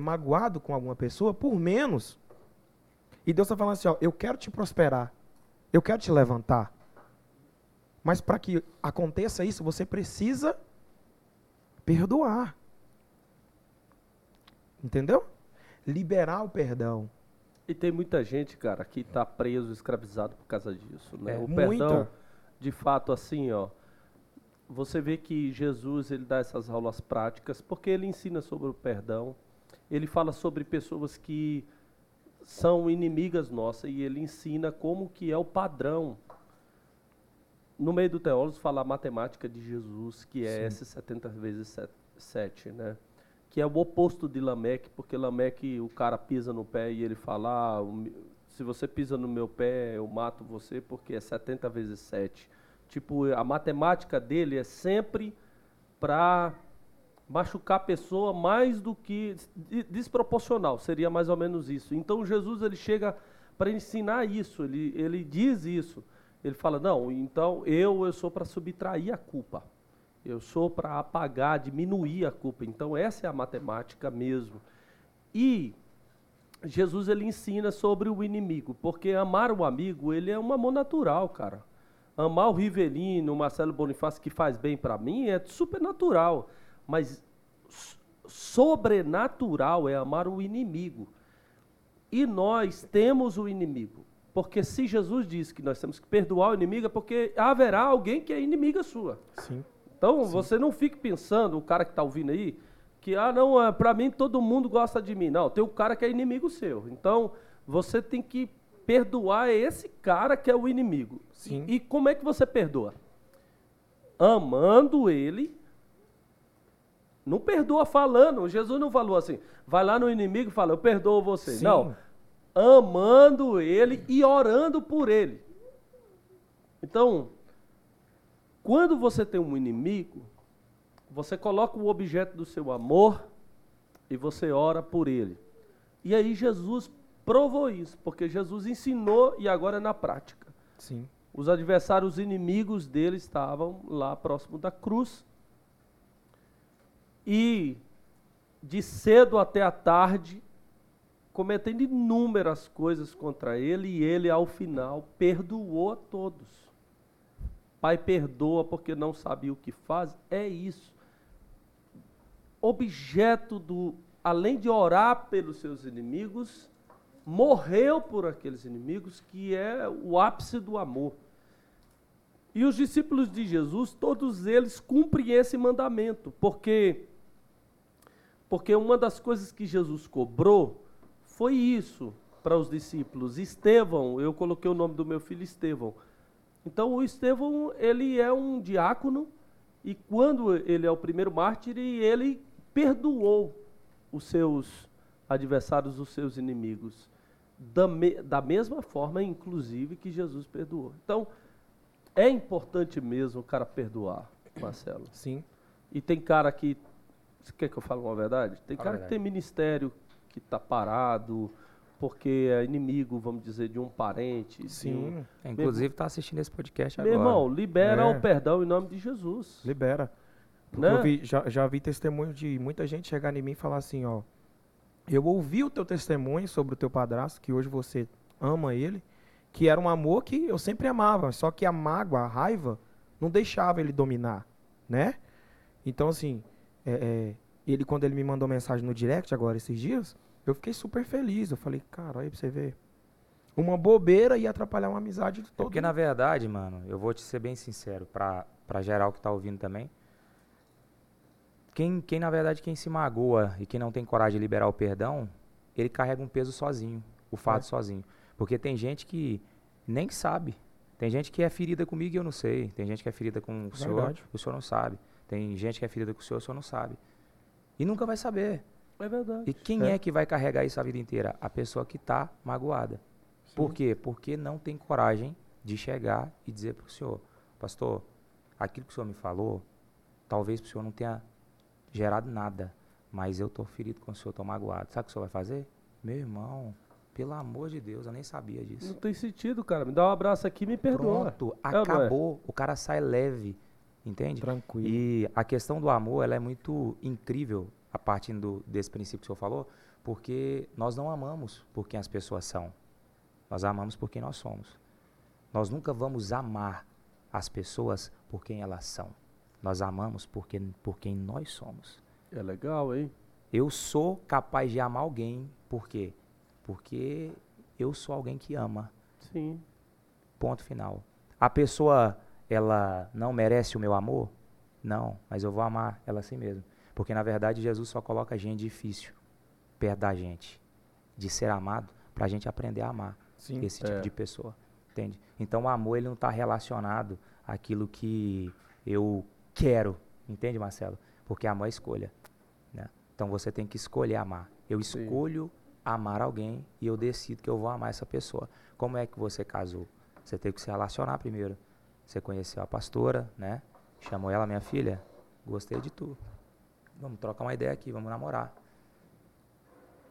magoado com alguma pessoa por menos. E Deus está falando assim, ó, eu quero te prosperar. Eu quero te levantar. Mas para que aconteça isso, você precisa perdoar. Entendeu? Liberar o perdão. E tem muita gente, cara, que tá preso, escravizado por causa disso, né? É, o muita. perdão, de fato, assim, ó. Você vê que Jesus, ele dá essas aulas práticas, porque ele ensina sobre o perdão. Ele fala sobre pessoas que são inimigas nossas e ele ensina como que é o padrão. No meio do teólogos fala a matemática de Jesus, que é S 70 vezes 7, né? Que é o oposto de Lameque, porque Lameque o cara pisa no pé e ele fala: ah, se você pisa no meu pé, eu mato você porque é 70 vezes 7. Tipo, a matemática dele é sempre para machucar a pessoa mais do que de- desproporcional, seria mais ou menos isso. Então Jesus ele chega para ensinar isso, ele, ele diz isso. Ele fala: "Não, então eu eu sou para subtrair a culpa. Eu sou para apagar, diminuir a culpa. Então essa é a matemática mesmo. E Jesus ele ensina sobre o inimigo, porque amar o amigo, ele é um amor natural, cara. Amar o Rivelino, o Marcelo Bonifácio que faz bem para mim é super natural, mas sobrenatural é amar o inimigo. E nós temos o inimigo. Porque se Jesus disse que nós temos que perdoar o inimigo, é porque haverá alguém que é inimiga sua. Sim. Então, você não fique pensando, o cara que está ouvindo aí, que, ah, não, é, para mim todo mundo gosta de mim. Não, tem o cara que é inimigo seu. Então, você tem que perdoar esse cara que é o inimigo. Sim. E, e como é que você perdoa? Amando ele. Não perdoa falando. Jesus não falou assim, vai lá no inimigo e fala, eu perdoo você. Sim. Não. amando ele e orando por ele. Então, quando você tem um inimigo, você coloca o objeto do seu amor e você ora por ele. E aí Jesus provou isso, porque Jesus ensinou e agora é na prática. Sim. Os adversários, os inimigos dele estavam lá próximo da cruz. E de cedo até a tarde, cometendo inúmeras coisas contra ele, e ele, ao final, perdoou a todos. Pai, perdoa porque não sabia o que faz. É isso. Objeto do, além de orar pelos seus inimigos, morreu por aqueles inimigos, que é o ápice do amor. E os discípulos de Jesus, todos eles cumprem esse mandamento, porque porque uma das coisas que Jesus cobrou foi isso para os discípulos. Estevão, eu coloquei o nome do meu filho Estevão. Então o Estevão, ele é um diácono e quando ele é o primeiro mártir, ele perdoou os seus adversários, os seus inimigos. Da, me, da mesma forma, inclusive, que Jesus perdoou. Então, é importante mesmo o cara perdoar, Marcelo. Sim. E tem cara que. Você quer que eu fale uma verdade? Tem cara que tem ministério que está parado, porque é inimigo, vamos dizer, de um parente. de um- Sim. É, inclusive, tá assistindo esse podcast Meu agora. irmão, libera É. o perdão em nome de Jesus. Libera. Porque Né? eu vi- já, já vi testemunho de muita gente chegar em mim e falar assim, ó. Eu ouvi o teu testemunho sobre o teu padrasto, que hoje você ama ele, que era um amor que eu sempre amava, só que a mágoa, a raiva, não deixava ele dominar, né? Então, assim, é, é, ele, quando ele me mandou mensagem no direct agora, esses dias, eu fiquei super feliz. Eu falei, cara, aí pra você ver. Uma bobeira ia atrapalhar uma amizade de É todo porque, na verdade, mano, eu vou te ser bem sincero, pra, pra geral que tá ouvindo também. Quem, quem, na verdade, quem se magoa e quem não tem coragem de liberar o perdão, ele carrega um peso sozinho, o fardo É. sozinho. Porque tem gente que nem sabe. Tem gente que é ferida comigo e eu não sei. Tem gente que é ferida com o senhor, Verdade. o senhor não sabe. Tem gente que é ferida com o senhor, o senhor não sabe. E nunca vai saber. É verdade. E quem É. é que vai carregar isso a vida inteira? A pessoa que está magoada. Por quê? Porque não tem coragem de chegar e dizer para o senhor, pastor, aquilo que o senhor me falou, talvez o senhor não tenha gerado nada, mas eu estou ferido com o senhor, estou magoado. Sabe o que o senhor vai fazer? Meu irmão, pelo amor de Deus, eu nem sabia Não disso. tem sentido, cara. Me dá um abraço aqui e me perdoa. Pronto, É ou não é? acabou. O cara sai leve, entende? Tranquilo. E a questão do amor, ela é muito incrível a partir do, desse princípio que o senhor falou, porque nós não amamos por quem as pessoas são. Nós amamos por quem nós somos. Nós nunca vamos amar as pessoas por quem elas são. Nós amamos porque, por quem nós somos. É legal, hein? Eu sou capaz de amar alguém, por quê? Porque eu sou alguém que ama. Sim. Ponto final. A pessoa, ela não merece o meu amor? Não, mas eu vou amar ela assim mesmo. Porque na verdade Jesus só coloca gente difícil perto da gente, de ser amado, para a gente aprender a amar Sim. esse tipo É. de pessoa. Entende? Então o amor ele não está relacionado àquilo que eu quero. Entende, Marcelo? Porque amor é escolha. Né? Então você tem que escolher amar. Eu Sim. escolho amar alguém e eu decido que eu vou amar essa pessoa. Como é que você casou? Você teve que se relacionar primeiro. Você conheceu a pastora, né? Chamou ela, minha filha. Gostei de tu. Vamos trocar uma ideia aqui, vamos namorar.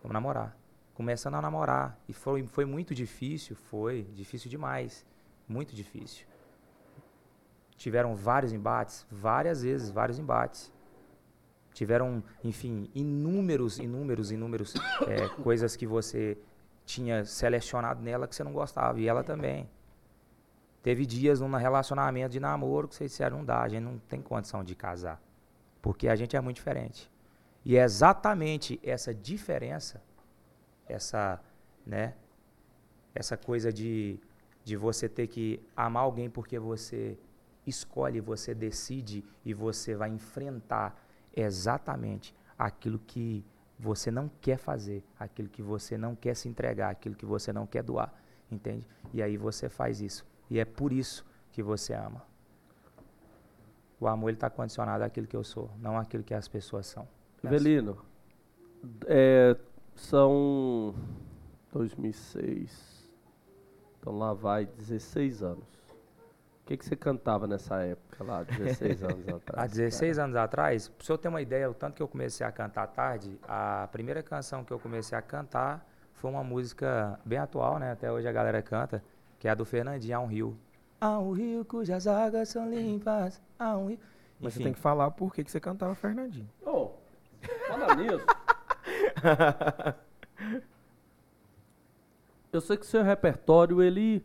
Vamos namorar. Começando a namorar. E foi, foi muito difícil, foi difícil demais. Muito difícil. Tiveram vários embates, várias vezes, vários embates. Tiveram, enfim, inúmeros, inúmeros, inúmeros eh, coisas que você tinha selecionado nela que você não gostava. E ela também. Teve dias num relacionamento de namoro que vocês disseram, não dá, a gente não tem condição de casar. Porque a gente é muito diferente. E é exatamente essa diferença, essa, né, essa coisa de, de você ter que amar alguém porque você escolhe, você decide e você vai enfrentar exatamente aquilo que você não quer fazer, aquilo que você não quer se entregar, aquilo que você não quer doar, entende? E aí você faz isso. E é por isso que você ama. O amor está condicionado àquilo que eu sou, não àquilo que as pessoas são. Evelino, é, são 2006. Então lá vai 16 anos. O que, que você cantava nessa época lá, 16 anos atrás? Há 16 anos atrás, para o senhor ter uma ideia, o tanto que eu comecei a cantar tarde, a primeira canção que eu comecei a cantar foi uma música bem atual, né? Até hoje a galera canta, que é a do Fernandinho, Há um Rio. Há um rio cujas águas são limpas, há um rio... Mas você tem que falar por que que você cantava Fernandinho. Ô, fala nisso. Eu sei que seu repertório, ele...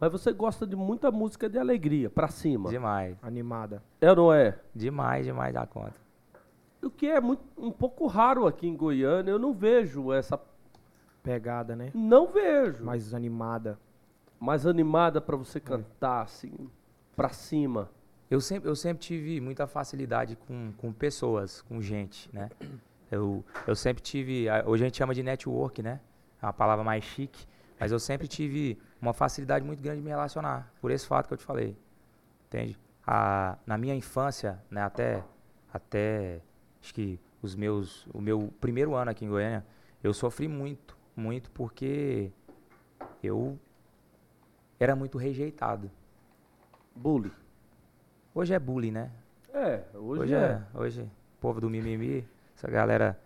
Mas você gosta de muita música de alegria, pra cima. Demais, Animada. É ou não é? demais, demais da conta. O que é muito, um pouco raro aqui em Goiânia, eu não vejo essa... Pegada, né? Não vejo. Mais animada. Mais animada pra você cantar, assim, pra cima. Eu sempre, eu sempre tive muita facilidade com, com pessoas, com gente, né? Eu, eu sempre tive, hoje a gente chama de network, né? É uma palavra mais chique, mas eu sempre tive uma facilidade muito grande de me relacionar, por esse fato que eu te falei, entende? A, na minha infância, né, até, até, acho que os meus, o meu primeiro ano aqui em Goiânia, eu sofri muito, muito, porque eu era muito rejeitado. Bullying. Hoje é bullying, né? É, hoje, Hoje é. é, hoje, povo do mimimi, essa galera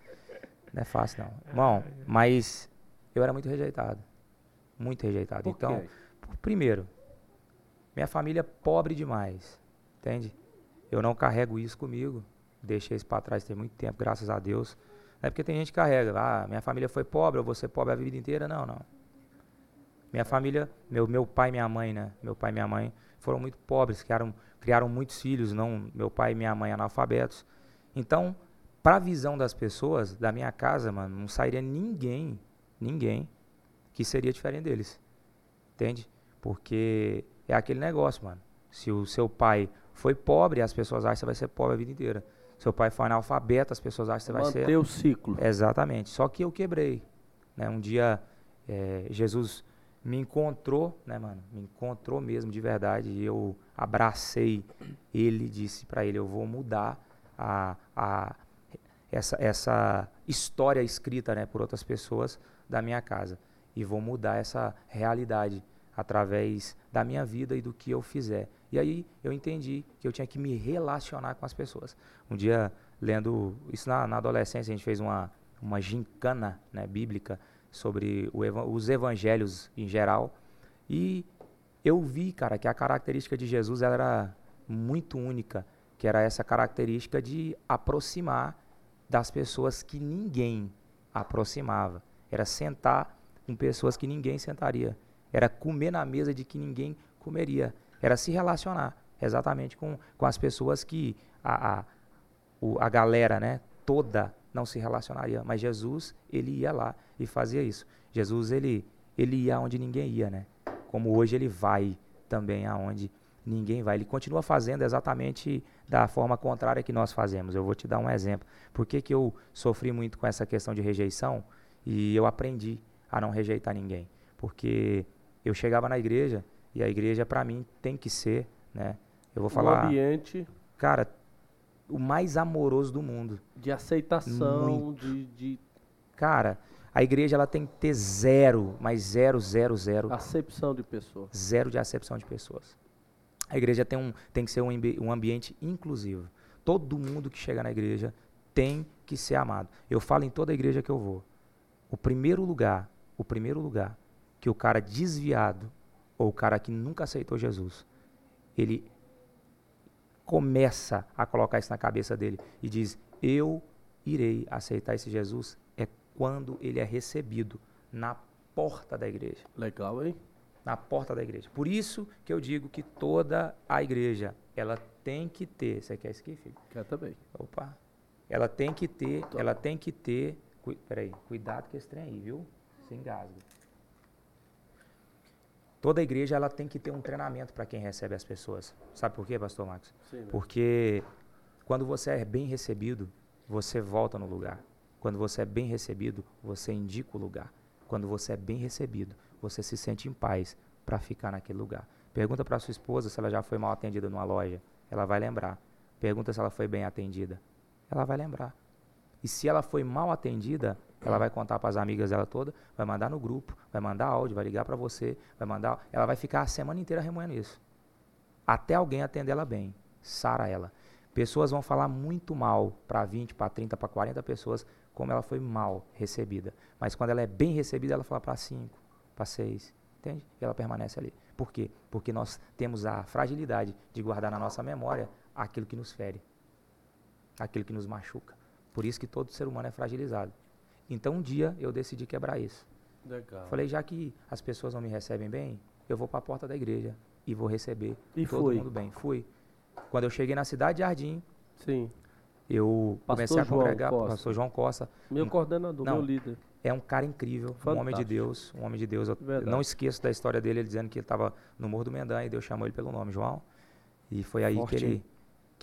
não é fácil não. Irmão, mas eu era muito rejeitado. Muito rejeitado. Por então, quê? primeiro, minha família é pobre demais, entende? Eu não carrego isso comigo. Deixei isso para trás tem muito tempo, graças a Deus. Não é porque tem gente que carrega, ah, minha família foi pobre, eu vou ser pobre a vida inteira. Não, não. Minha família, meu, meu pai e minha mãe, né? Meu pai e minha mãe foram muito pobres, criaram, criaram muitos filhos, não meu pai e minha mãe analfabetos. Então, para a visão das pessoas, da minha casa, mano, não sairia ninguém, ninguém que seria diferente deles. Entende? Porque é aquele negócio, mano. Se o seu pai foi pobre, as pessoas acham que você vai ser pobre a vida inteira. Seu pai foi analfabeto, as pessoas acham que você vai ser Manter o ciclo. Exatamente. Só que eu quebrei. Né? Um dia eh, Jesus me encontrou, né, mano? Me encontrou mesmo de verdade. E eu abracei ele, disse para ele: Eu vou mudar a, a, essa, essa história escrita né, por outras pessoas da minha casa. E vou mudar essa realidade através da minha vida e do que eu fizer. E aí eu entendi que eu tinha que me relacionar com as pessoas. Um dia, lendo isso na, na adolescência, a gente fez uma, uma gincana né, bíblica sobre eva- os evangelhos em geral. E eu vi, cara, que a característica de Jesus era muito única, que era essa característica de aproximar das pessoas que ninguém aproximava. Era sentar com pessoas que ninguém sentaria. Era comer na mesa de que ninguém comeria. Era se relacionar exatamente com, com as pessoas que a, a, a galera né, toda não se relacionaria. Mas Jesus, ele ia lá e fazia isso. Jesus, ele, ele ia onde ninguém ia, né? Como hoje ele vai também aonde ninguém vai. Ele continua fazendo exatamente da forma contrária que nós fazemos. Eu vou te dar um exemplo. Por que, que eu sofri muito com essa questão de rejeição e eu aprendi a não rejeitar ninguém? Porque eu chegava na igreja e a igreja para mim tem que ser, né? Eu vou falar, ambiente cara, o mais amoroso do mundo. de aceitação, de, de Cara, a igreja ela tem que ter zero, mas zero, zero, zero, acepção de pessoa. zero de acepção de pessoas. A igreja tem, um, tem que ser um, um ambiente inclusivo. Todo mundo que chega na igreja tem que ser amado. Eu falo em toda igreja que eu vou. O primeiro lugar, o primeiro lugar que o cara desviado ou o cara que nunca aceitou Jesus, ele começa a colocar isso na cabeça dele e diz: Eu irei aceitar esse Jesus é quando ele é recebido na porta da igreja Legal, hein? na porta da igreja. Por isso que eu digo que toda a igreja, ela tem que ter, você quer isso aqui, filho? Quer também. Opa. Ela tem que ter, ela tem que ter, cui, peraí, cuidado com esse trem aí, viu? Se engasga. Toda igreja, ela tem que ter um treinamento para quem recebe as pessoas. Sabe por quê, pastor Marcos? Sim, né? Porque quando você é bem recebido, você volta no lugar. Quando você é bem recebido, você indica o lugar. Quando você é bem recebido, você se sente em paz para ficar naquele lugar. Pergunta para sua esposa se ela já foi mal atendida numa loja. Ela vai lembrar. Pergunta se ela foi bem atendida. Ela vai lembrar. E se ela foi mal atendida, ela vai contar para as amigas dela toda, vai mandar no grupo, vai mandar áudio, vai ligar para você, vai mandar. Ela vai ficar a semana inteira remoendo isso. Até alguém atender ela bem, sara ela. Pessoas vão falar muito mal para 20, para 30, para 40 pessoas como ela foi mal recebida. Mas quando ela é bem recebida, ela fala para 5, para 6, entende? E ela permanece ali. Por quê? Porque nós temos a fragilidade de guardar na nossa memória aquilo que nos fere, aquilo que nos machuca. Por isso que todo ser humano é fragilizado. Então um dia eu decidi quebrar isso. Legal. Falei, já que as pessoas não me recebem bem, eu vou para a porta da igreja e vou receber E todo foi? mundo bem. Fui. Quando eu cheguei na cidade de Jardim, Sim. eu Pastor comecei a João congregar, Costa. pastor João Costa. Meu coordenador, Não. meu líder. É um cara incrível, um homem de Fantástico. Deus, um homem de Deus. Eu Verdade. não esqueço da história dele, ele dizendo que ele estava no Morro do Mendanha e Deus chamou ele pelo nome, João. E foi aí Forte, que ele, hein?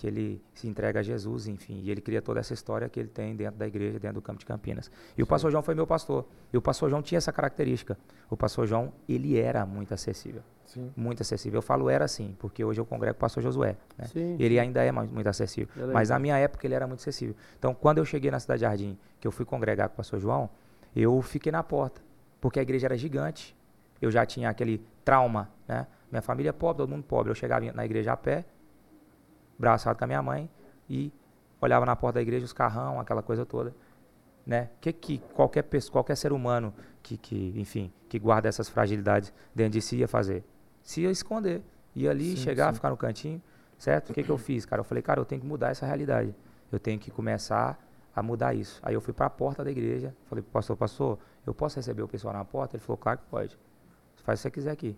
Que ele se entrega a Jesus, enfim. E ele cria toda essa história que ele tem dentro da igreja, dentro do campo de Campinas. E o pastor João foi meu pastor. E o pastor João tinha essa característica. O pastor João, ele era muito acessível. Sim. Muito acessível. Eu falo era assim, porque hoje eu congrego com o pastor Josué. né? Sim. Ele ainda é muito acessível. É Mas legal. na minha época ele era muito acessível. Então, quando eu cheguei na Cidade de Jardim, que eu fui congregar com o pastor João, eu fiquei na porta, porque a igreja era gigante. Eu já tinha aquele trauma, né? Minha família é pobre, todo mundo pobre. Eu chegava na igreja a pé, braçado com a minha mãe, e olhava na porta da igreja os carrão, aquela coisa toda. Né? Que que qualquer pessoa, qualquer ser humano que, que, enfim, que guarda essas fragilidades dentro de si ia fazer? Se ia esconder. Ia ali, Sim, chegar, sim. ficar no cantinho, certo? O que, que eu fiz, cara? Eu falei, cara, eu tenho que mudar essa realidade. Eu tenho que começar a mudar isso. Aí eu fui para a porta da igreja, falei pastor, pastor, eu posso receber o pessoal na porta? Ele falou, claro que pode. Faz o que você quiser aqui.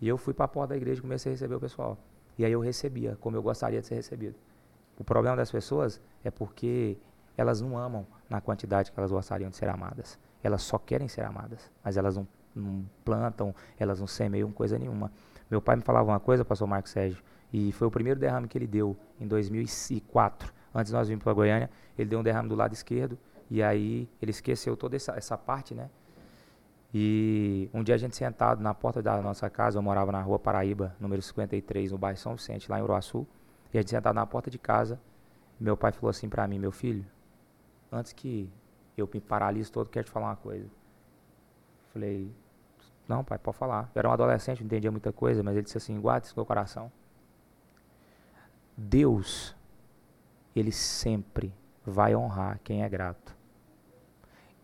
E eu fui para a porta da igreja e comecei a receber o pessoal. E aí eu recebia, como eu gostaria de ser recebido. O problema das pessoas é porque elas não amam na quantidade que elas gostariam de ser amadas. Elas só querem ser amadas, mas elas não, não plantam, elas não semeiam coisa nenhuma. Meu pai me falava uma coisa, pastor Marcos Sérgio, e foi o primeiro derrame que ele deu em 2004. Antes nós virmos para Goiânia, ele deu um derrame do lado esquerdo, e aí ele esqueceu toda essa, essa parte, né? E um dia a gente sentado na porta da nossa casa, eu morava na rua Paraíba, número 53, no bairro São Vicente, lá em Uruaçu. E a gente sentado na porta de casa, meu pai falou assim para mim, meu filho, antes que eu me paralise todo, quero te falar uma coisa. Falei, não pai, pode falar. Eu era um adolescente, não entendia muita coisa, mas ele disse assim, guarda isso no seu coração. Deus, ele sempre vai honrar quem é grato.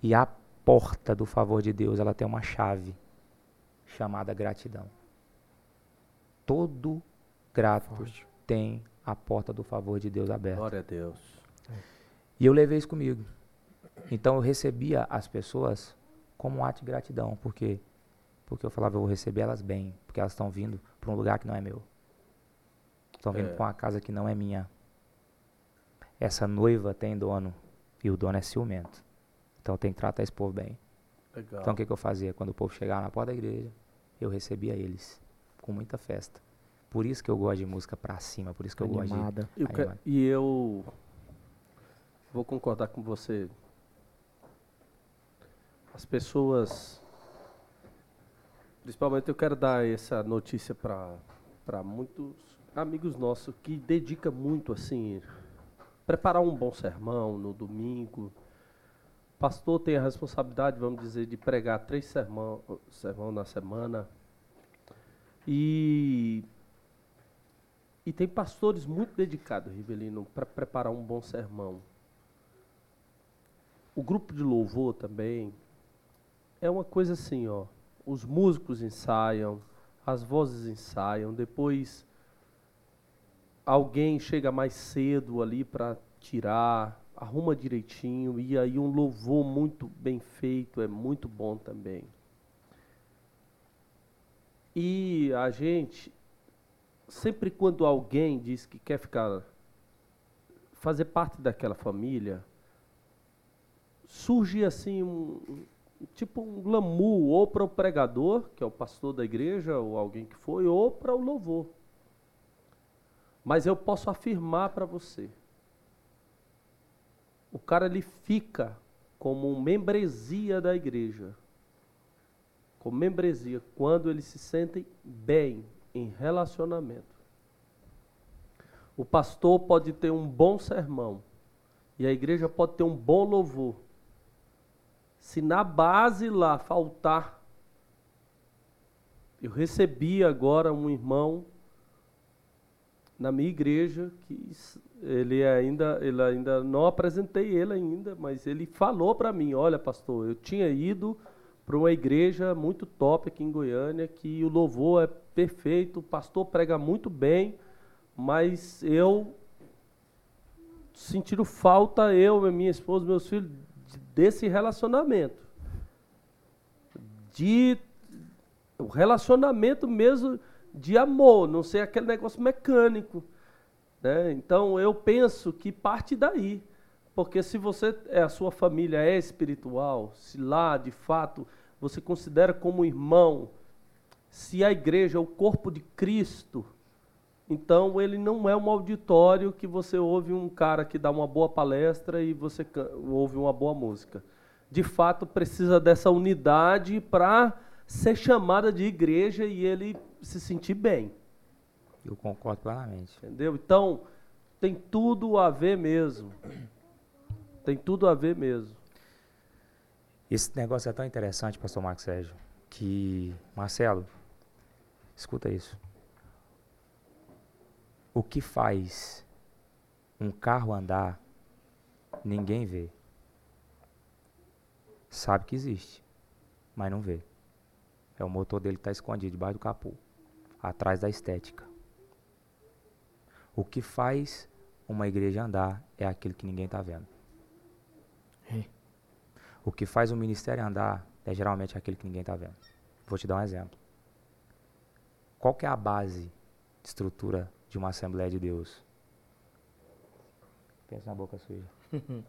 E a porta do favor de Deus, ela tem uma chave chamada gratidão. Todo grato Forte. tem a porta do favor de Deus aberta. Glória a Deus. E eu levei isso comigo. Então eu recebia as pessoas como um ato de gratidão. Por quê? Porque eu falava, eu vou receber elas bem, porque elas estão vindo para um lugar que não é meu. Estão vindo É. para uma casa que não é minha. Essa noiva tem dono e o dono é ciumento. Então eu tenho que tratar esse povo bem. Legal. Então o que, que eu fazia? Quando o povo chegava na porta da igreja, eu recebia eles com muita festa. Por isso que eu gosto de música pra cima, por isso que eu gosto de. Eu Aí, que- mano. e eu vou concordar com você. As pessoas, principalmente eu quero dar essa notícia para para muitos amigos nossos que dedica muito assim preparar um bom sermão no domingo. Pastor tem a responsabilidade, vamos dizer, de pregar três sermão, sermão na semana. E e tem pastores muito dedicados, Rivelino, para preparar um bom sermão. O grupo de louvor também é uma coisa assim, ó. Os músicos ensaiam, as vozes ensaiam, depois alguém chega mais cedo ali para tirar, arruma direitinho e aí um louvor muito bem feito é muito bom também. E a gente sempre quando alguém diz que quer ficar fazer parte daquela família, surge assim um tipo um glamour ou para o pregador, que é o pastor da igreja ou alguém que foi, ou para o louvor. Mas eu posso afirmar para você, o cara ele fica como membresia da igreja, como membresia quando eles se sentem bem em relacionamento. O pastor pode ter um bom sermão E a igreja pode ter um bom louvor. Se na base lá faltar, eu recebi agora um irmão na minha igreja que ele ainda ele ainda não apresentei ele ainda, mas ele falou para mim, olha pastor, eu tinha ido para uma igreja muito top aqui em Goiânia que o louvor é perfeito, o pastor prega muito bem, mas eu sentindo falta eu, minha esposa, meus filhos desse relacionamento. De o relacionamento mesmo de amor, não ser aquele negócio mecânico. Né? Então eu penso que parte daí. Porque se você é a sua família é espiritual, se lá de fato você considera como irmão, se a igreja é o corpo de Cristo, então ele não é um auditório que você ouve um cara que dá uma boa palestra e você ouve uma boa música. De fato, precisa dessa unidade para ser chamada de igreja e ele se sentir bem. Eu concordo plenamente. Entendeu? Então, tem tudo a ver mesmo. Tem tudo a ver mesmo. Esse negócio é tão interessante, pastor Marcos Sérgio, que, Marcelo, escuta isso. O que faz um carro andar, ninguém vê. Sabe que existe, mas não vê. É o motor dele que está escondido debaixo do capô, atrás da estética. O que faz uma igreja andar é aquilo que ninguém está vendo. É. O que faz um ministério andar é geralmente aquilo que ninguém está vendo. Vou te dar um exemplo. Qual que é a base de estrutura de uma Assembleia de Deus? Pensa na boca suja.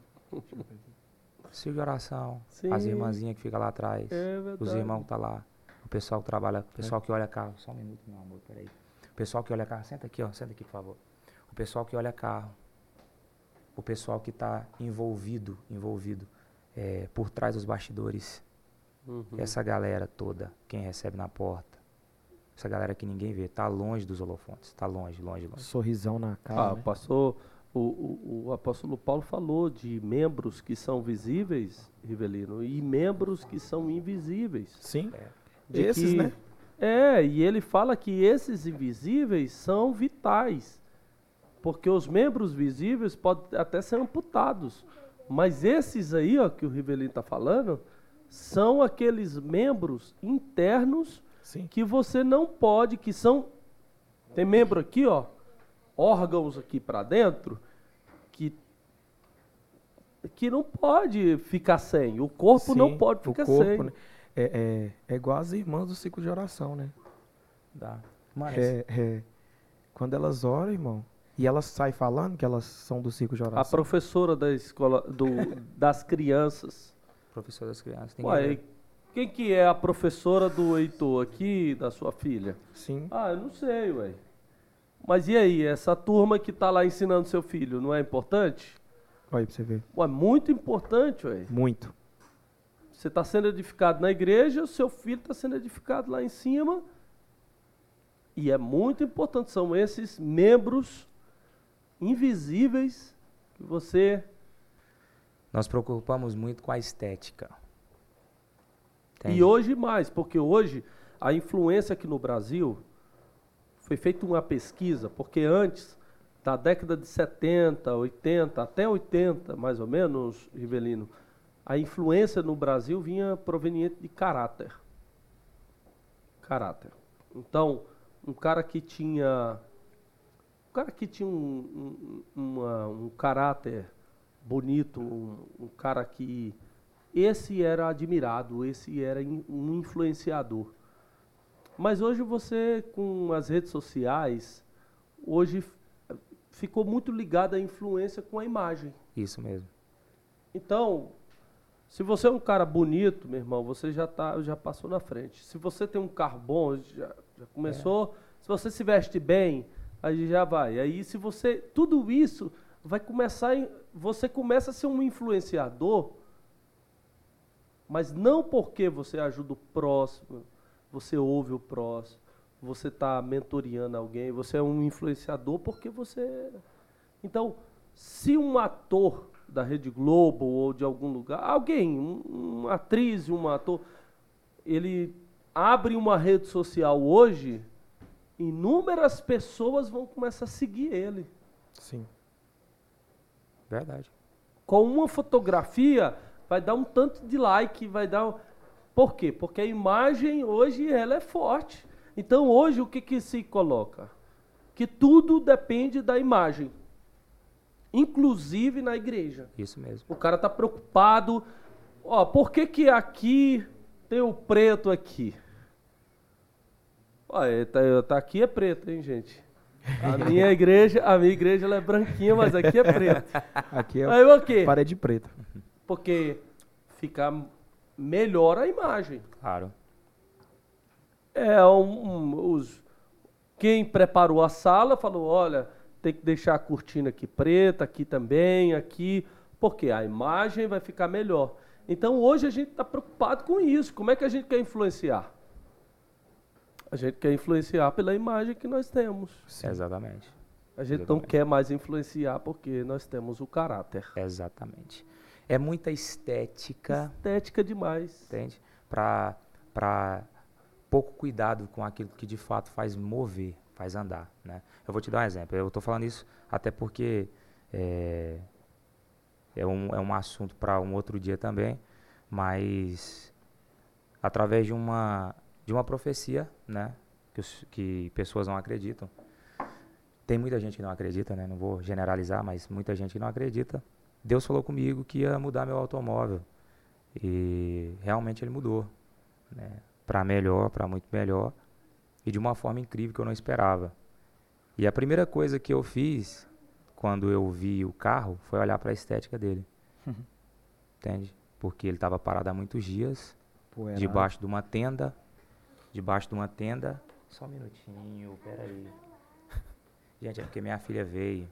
Círculo de oração, Sim. as irmãzinhas que ficam lá atrás, é os irmãos que estão tá lá o pessoal que trabalha, o pessoal é. que olha carro, só um minuto, meu amor, peraí. O pessoal que olha carro, senta aqui, ó, senta aqui, por favor. O pessoal que olha carro, o pessoal que está envolvido, envolvido é, por trás dos bastidores, uhum. essa galera toda, quem recebe na porta, essa galera que ninguém vê, tá longe dos holofotes, tá longe, longe, longe. Sorrisão na cara. Ah, né? passou. O, o, o, apóstolo Paulo falou de membros que são visíveis, Rivelino, e membros que são invisíveis. Sim. É esses, que, né? É, e ele fala que esses invisíveis são vitais. Porque os membros visíveis podem até ser amputados. Mas esses aí, ó, que o Rivelino está falando, são aqueles membros internos Sim. que você não pode, que são. Tem membro aqui, ó, órgãos aqui para dentro, que que não pode ficar sem. O corpo Sim, não pode ficar corpo, sem. Né? é, é, é igual as irmãs do ciclo de oração, né? Dá. Mas... É, é, quando elas oram, irmão, e elas saem falando que elas são do ciclo de oração. A professora da escola do, das crianças. Professora das crianças. Tem Ué, que quem que é a professora do Heitor aqui, da sua filha? Sim. Ah, eu não sei, ué. Mas e aí, essa turma que está lá ensinando seu filho, não é importante? Olha pra você ver. Ué, muito importante, ué. Muito. Você está sendo edificado na igreja, o seu filho está sendo edificado lá em cima. E é muito importante, são esses membros invisíveis que você. Nós preocupamos muito com a estética. Entende? E hoje mais, porque hoje a influência aqui no Brasil foi feita uma pesquisa, porque antes, da década de 70, 80, até 80, mais ou menos, Rivelino, a influência no Brasil vinha proveniente de caráter. Caráter. Então, um cara que tinha um cara que tinha um, um, uma, um caráter bonito, um, um, cara que esse era admirado, esse era in, um influenciador. Mas hoje você com as redes sociais, hoje ficou muito ligado à influência com a imagem. Isso mesmo. Então, se você é um cara bonito, meu irmão, você já, tá, já passou na frente. Se você tem um carro bom, já, já começou. É. Se você se veste bem, aí já vai. Aí se você. Tudo isso vai começar. Você começa a ser um influenciador, mas não porque você ajuda o próximo, você ouve o próximo, você está mentoreando alguém, você é um influenciador porque você. Então, se um ator da Rede Globo ou de algum lugar, alguém, um, uma atriz, um ator, ele abre uma rede social hoje, inúmeras pessoas vão começar a seguir ele. Sim. Verdade. Com uma fotografia, vai dar um tanto de like, vai dar. um- Por quê? Porque a imagem hoje ela é forte. Então hoje o que, que se coloca? Que tudo depende da imagem. Inclusive na igreja. Isso mesmo. O cara tá preocupado. Ó, por que que aqui tem o preto aqui? Ele tá, tá aqui é preto, hein, gente? A minha igreja, a minha igreja ela é branquinha, mas aqui é preto. Aqui é Aí o quê? parede preta. Porque fica melhor a imagem. Claro. É um, um- os quem preparou a sala falou, olha, tem que deixar a cortina aqui preta, aqui também, aqui, porque a imagem vai ficar melhor. Então hoje a gente está preocupado com isso. Como é que a gente quer influenciar? A gente quer influenciar pela imagem que nós temos. Exatamente. A gente não Exatamente. quer mais influenciar porque nós temos o caráter. Exatamente. É muita estética, Estética demais. entende? Pra, pra pouco cuidado com aquilo que de fato faz mover, faz andar, né? Eu vou te dar um exemplo. Eu tô falando isso até porque é, é, um, é um assunto para um outro dia também, mas através de uma, de uma profecia, né? Que, os- que pessoas não acreditam. Tem muita gente que não acredita, né? Não vou generalizar, mas muita gente que não acredita. Deus falou comigo que ia mudar meu automóvel. E realmente ele mudou, né? Para melhor, para muito melhor, e de uma forma incrível que eu não esperava. E a primeira coisa que eu fiz quando eu vi o carro foi olhar para a estética dele. Entende? Porque ele estava parado há muitos dias, Poeirado. debaixo de uma tenda, debaixo de uma tenda. Só um minutinho, peraí. Gente, é porque minha filha veio.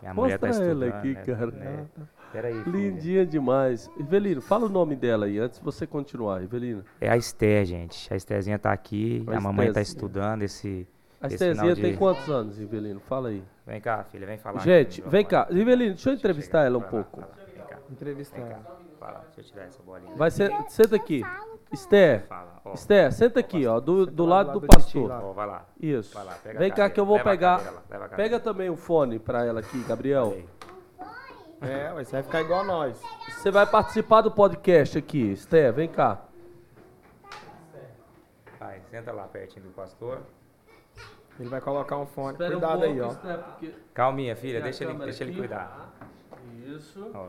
Minha mulher tá Mostra estudando. ela aqui, né? cara. né? Peraí, filha. Lindinha demais. Rivelino, fala o nome dela aí, antes de você continuar, Rivelino. É a Esther, gente. A Estherzinha tá aqui, A a mamãe tá Estherzinha. estudando esse, A final tem de... quantos anos, Rivelino? Fala aí. Vem cá, filha, vem falar. Gente, aqui vem cá. Rivelino, deixa eu entrevistar chegar. ela um lá, pouco. lá, Vem cá, Entrevistar. vem cá. Fala, deixa eu tirar essa bolinha. Vai, se- senta aqui. Esther, Fala, ó. Esther, senta aqui, ó, do, do lado do do lado do titio pastor. lá. Ó, vai lá. Isso. Vai lá, pega a Vem cá que eu vou Leva a pegar. cadeira lá, a. Pega também o fone pra ela aqui, Gabriel. Aí. É, você vai ficar igual nós. Você vai participar do podcast aqui, Esther, vem cá. Vai, senta lá pertinho do pastor. Ele vai colocar um fone. Espera um Cuidado aí, pouco, ó. Esther, porque- Calminha, filha, Tem a deixa ele, deixa ele aqui. cuidar. Isso. Ó,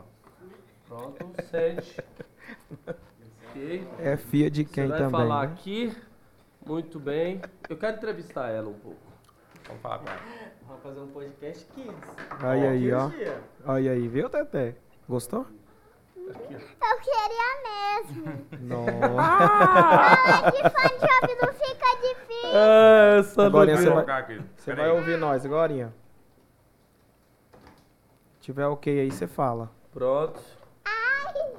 Pronto, sente. ok. É fia de quem Você vai também. falar né? aqui. Muito bem. Eu quero entrevistar ela um pouco. vamos falar com ela. Vamos fazer um podcast Kids. Aí, aí, ó. Aí, aí, viu, Teté? Gostou? Eu queria mesmo. Nossa. De fone de ouvido fica difícil. É, essa Agora não você vai- Colocar aqui. Você vai ouvir nós agora. Tiver ok aí, você fala. Pronto.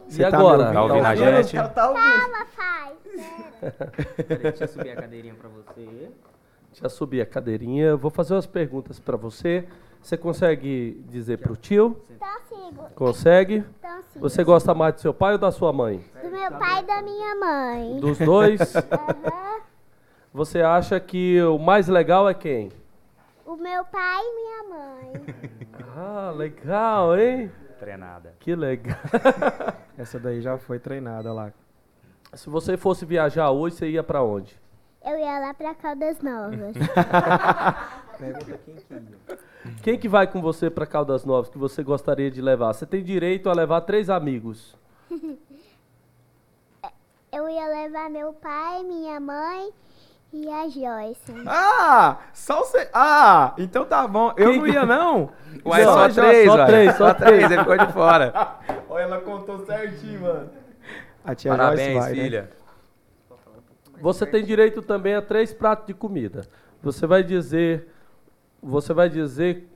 Você e tá agora? Tá ouvindo a ouvindo? gente? Ela tá ouvindo. Calma. Peraí, deixa eu subir a cadeirinha pra você. Já subi a cadeirinha. Eu Vou fazer umas perguntas pra você. Você consegue dizer pro tio? Então sigo. Consegue? Então sigo. Você gosta mais do seu pai ou da sua mãe? Do meu pai e da minha mãe. Dos dois? Aham. Você acha que o mais legal é quem? O meu pai e minha mãe. Ah, legal, hein? Treinada. Que legal. Essa daí já foi treinada lá. Se você fosse viajar hoje, você ia pra onde? Eu ia lá pra Caldas Novas. Pergunta quem que ia. Quem que vai com você pra Caldas Novas que você gostaria de levar? Você tem direito a levar três amigos. Eu ia levar meu pai, minha mãe e a Joyce. Ah! Só você. Ah! Então tá bom. Eu Quem não ia, não. Ué, Só- só, três, só ué. três, só três. ele ficou de fora. Olha, ela contou certinho, mano. A tia Parabéns, Joyce vai, né? filha. Você tem direito também a três pratos de comida. Você vai dizer, você vai dizer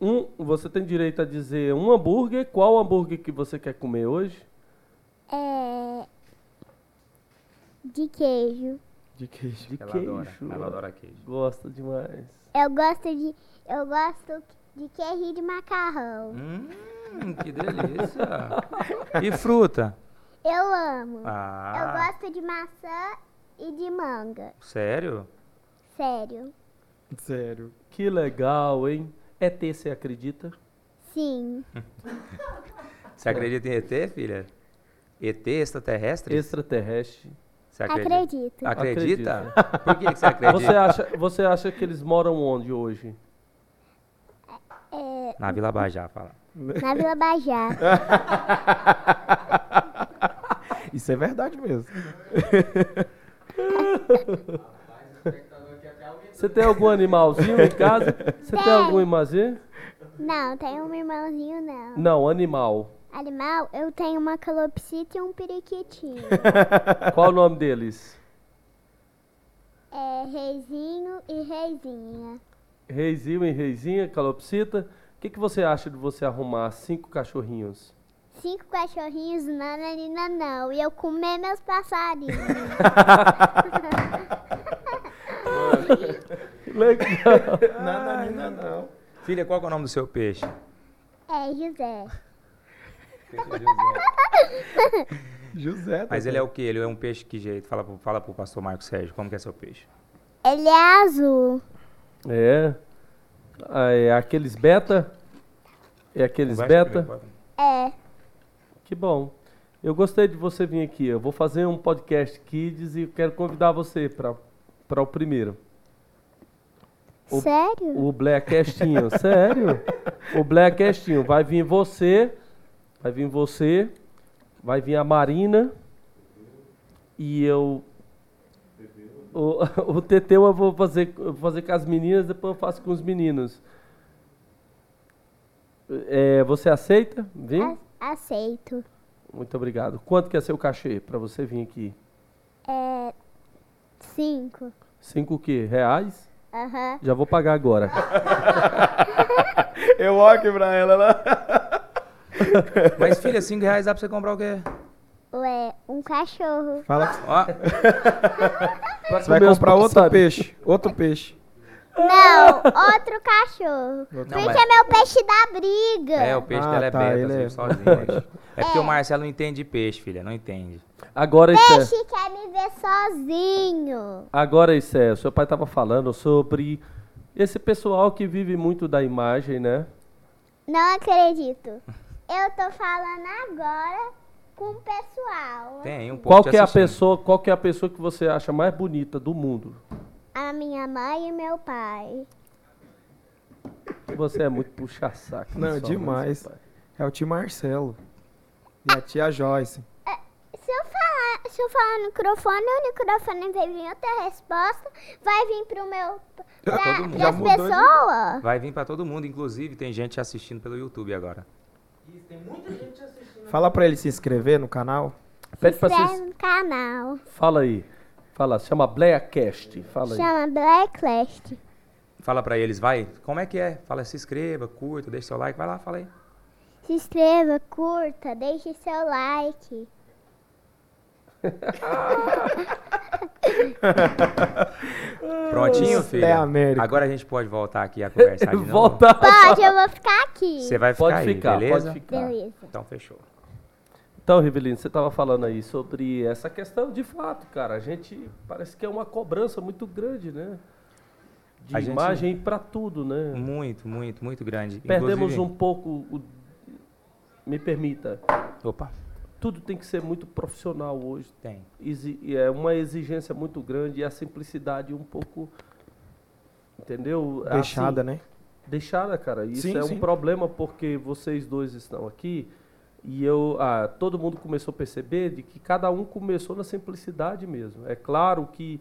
um, você tem direito a dizer um hambúrguer. Qual hambúrguer que você quer comer hoje? É. De queijo. De queijo. De Ela queijo. adora, ela adora queijo. Gosta demais. Eu gosto de. Eu gosto de queijo de macarrão. Hum, Hum, que delícia. E fruta? Eu amo. Ah, Eu gosto de maçã e de manga. sério? Sério. Sério. Que legal, hein? ET, você acredita? Sim. Você acredita em ET, filha? ET extraterrestre? Extraterrestre. Você acredita? Acredito. Acredita? Por que, que você acredita? Você acha, você acha que eles moram onde hoje? É, Na Vila Bajá, fala. na Vila Bajá. Isso é verdade mesmo. Você tem algum animalzinho em casa? Você tem Tem. algum animalzinho? Não, tem um irmãozinho não. Não, animal. Animal, eu tenho uma calopsita e um periquitinho. Qual o nome deles? é reizinho e reizinha. Reizinho e Reizinha, calopsita. O que, que você acha de você arrumar cinco cachorrinhos? Cinco cachorrinhos, nananina não. E eu comer meus passarinhos. Legal. Não, não, não. Filha, qual é o nome do seu peixe? é, José. José. Mas também. ele é o quê? Ele é um peixe que jeito? Fala pro, fala pro pastor Marcos Sérgio, como que é seu peixe? Ele é azul. É. Ah, é aqueles beta? É aqueles beta? É. Que bom. Eu gostei de você vir aqui. Eu vou fazer um podcast Kids e quero convidar você para o primeiro. O- Sério? O Blackcastinho, sério? O Blackcastinho. Vai vir você, vai vir você, vai vir a Marina e eu. O, o Teteu eu vou fazer, eu vou fazer com as meninas, depois eu faço com os meninos. É, você aceita? Vim? Aceito. Muito obrigado. Quanto que é seu cachê para você vir aqui? É. Cinco. Cinco o quê? Reais? Aham. Já vou pagar agora. Eu olho aqui pra ela lá. Mas, filha, 5 reais dá pra você comprar o quê? Ué, um cachorro. Fala Ó, Você vai comprar outro peixe. Outro peixe. Não, outro cachorro. Não, Porque mas- é meu peixe da briga. é, o peixe Ah, dela é tá, beta, ele vive é- sozinho. É porque o Marcelo não entende de peixe, filha, não entende. Agora isso é. Peixe quer me ver sozinho. Agora isso é. O seu pai estava falando sobre esse pessoal que vive muito da imagem, né? Não acredito. Eu tô falando agora com o pessoal. Tem um pouco Qual que é a pessoa, qual que é a pessoa que você acha mais bonita do mundo? A minha mãe e meu pai. Você é muito puxa-saco. Não, mãe, demais. É o tio Marcelo. E a tia Joyce. Se eu falar, se eu falar no microfone, o microfone vai vir outra resposta, vai vir pro meu pra, todo mundo. Já pras mudou de- pessoas. Vai vir pra todo mundo, inclusive tem gente assistindo pelo YouTube agora. Fala pra ele se inscrever no canal. Pede pra Inscreve vocês. no canal. Fala aí. Fala, chama Blackcast. Fala aí. Chama Blacklist. Fala pra eles, vai, como é que é? Fala, se inscreva, curta, deixa seu like, vai lá, fala aí. Se inscreva, curta, deixe seu like. Prontinho, filha? é América. Agora a gente pode voltar aqui a conversar de novo. Volta. Pode, eu vou ficar aqui. Você vai ficar Pode aí, ficar, beleza? pode ficar. Beleza. Então fechou. Então, Rivelino, você estava falando aí sobre essa questão de fato, cara. A gente parece que é uma cobrança muito grande, né? De A gente- imagem para tudo, né? Muito, muito, muito grande. Perdemos Inclusive- um pouco. o- Me permita. Opa, Tudo tem que ser muito profissional hoje. tem. Exi- É uma exigência muito grande e a simplicidade um pouco. Entendeu? Assim, Deixada, né? Deixada, cara. Isso Sim, é sim. um problema porque vocês dois estão aqui e eu, ah, todo mundo começou a perceber de que cada um começou na simplicidade mesmo. É claro que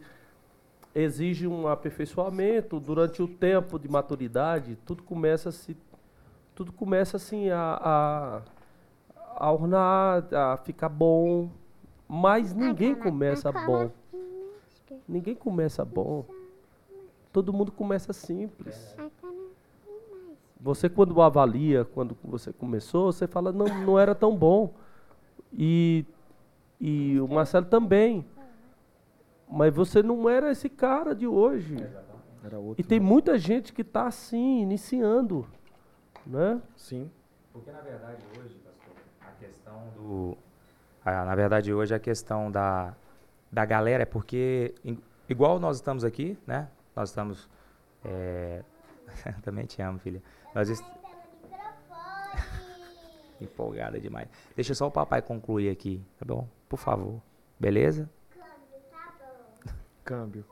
exige um aperfeiçoamento durante o tempo de maturidade. Tudo começa a se, tudo começa assim a, a, a ornar, a ficar bom. Mas ninguém começa bom. Ninguém começa bom. Todo mundo começa simples. Você quando avalia, quando você começou, você fala, não, não era tão bom. E, e o Marcelo também. Mas você não era esse cara de hoje. Era outro. E tem muita gente que está assim, iniciando. Né? Sim. Porque na verdade hoje, questão do. a- na verdade hoje a questão da, da galera é porque, igual nós estamos aqui, né? Nós estamos. é, também te amo, filha. Nós est- empolgada demais. Deixa só o papai concluir aqui, tá bom? Por favor. Beleza? Câmbio.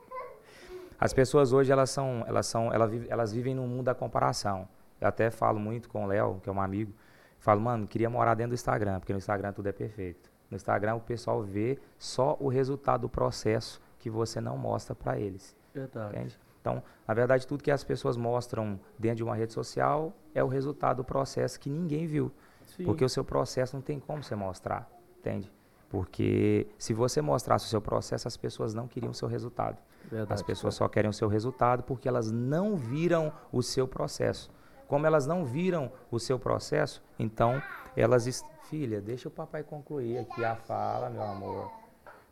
As pessoas hoje elas são, elas são, elas vivem, elas vivem num mundo da comparação. Eu até falo muito com o Léo, que é um amigo, falo, mano, queria morar dentro do Instagram, porque no Instagram tudo é perfeito. No Instagram o pessoal vê só o resultado do processo que você não mostra para eles, Verdade. entende? Então, na verdade, tudo que as pessoas mostram dentro de uma rede social é o resultado do processo que ninguém viu. Sim. Porque o seu processo não tem como você mostrar, entende? Porque se você mostrasse o seu processo, as pessoas não queriam o seu resultado. Verdade. As pessoas só querem o seu resultado porque elas não viram o seu processo. Como elas não viram o seu processo, então elas. Filha, deixa o papai concluir aqui a fala, meu amor.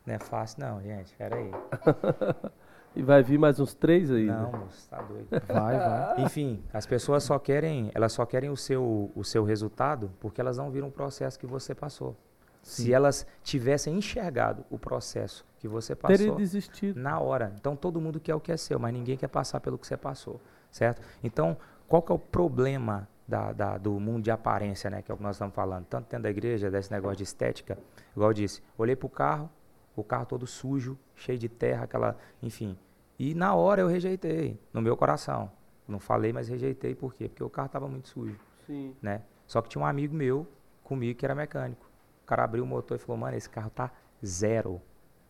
Não é fácil, não, gente. Peraí. E vai vir mais uns três aí. Não, né? moço, tá doido. Vai, vai. Enfim, as pessoas só querem, elas só querem o seu, o seu resultado porque elas não viram o processo que você passou. Se elas tivessem enxergado o processo que você Teria passou, desistido. na hora. Então todo mundo quer o que é seu, mas ninguém quer passar pelo que você passou, certo? Então, qual que é o problema da, da- do mundo de aparência, né? Que é o que nós estamos falando, tanto dentro da igreja, desse negócio de estética, igual eu disse, olhei pro carro, o carro todo sujo, cheio de terra, aquela, enfim. E na hora eu rejeitei, no meu coração. Não falei, mas rejeitei, por quê? Porque o carro estava muito sujo Sim. né? Só que tinha um amigo meu comigo que era mecânico. O cara abriu o motor e falou, mano, esse carro tá zero,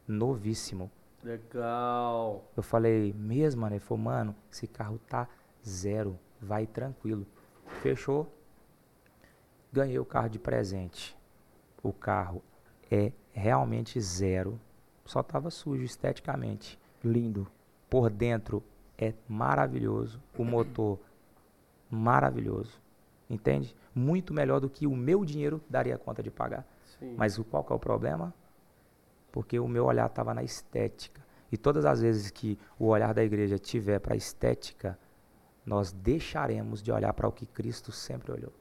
novíssimo. Legal. Eu falei, mesmo, mano? Ele falou, mano, esse carro tá zero, vai tranquilo. Fechou. Ganhei o carro de presente. O carro é realmente zero. Só tava sujo esteticamente. Lindo. Por dentro é maravilhoso. O motor maravilhoso. Entende? Muito melhor do que o meu dinheiro daria conta de pagar. Sim. Mas o, qual que é o problema? Porque o meu olhar estava na estética. E todas as vezes que o olhar da igreja tiver para a estética, nós deixaremos de olhar para o que Cristo sempre olhou,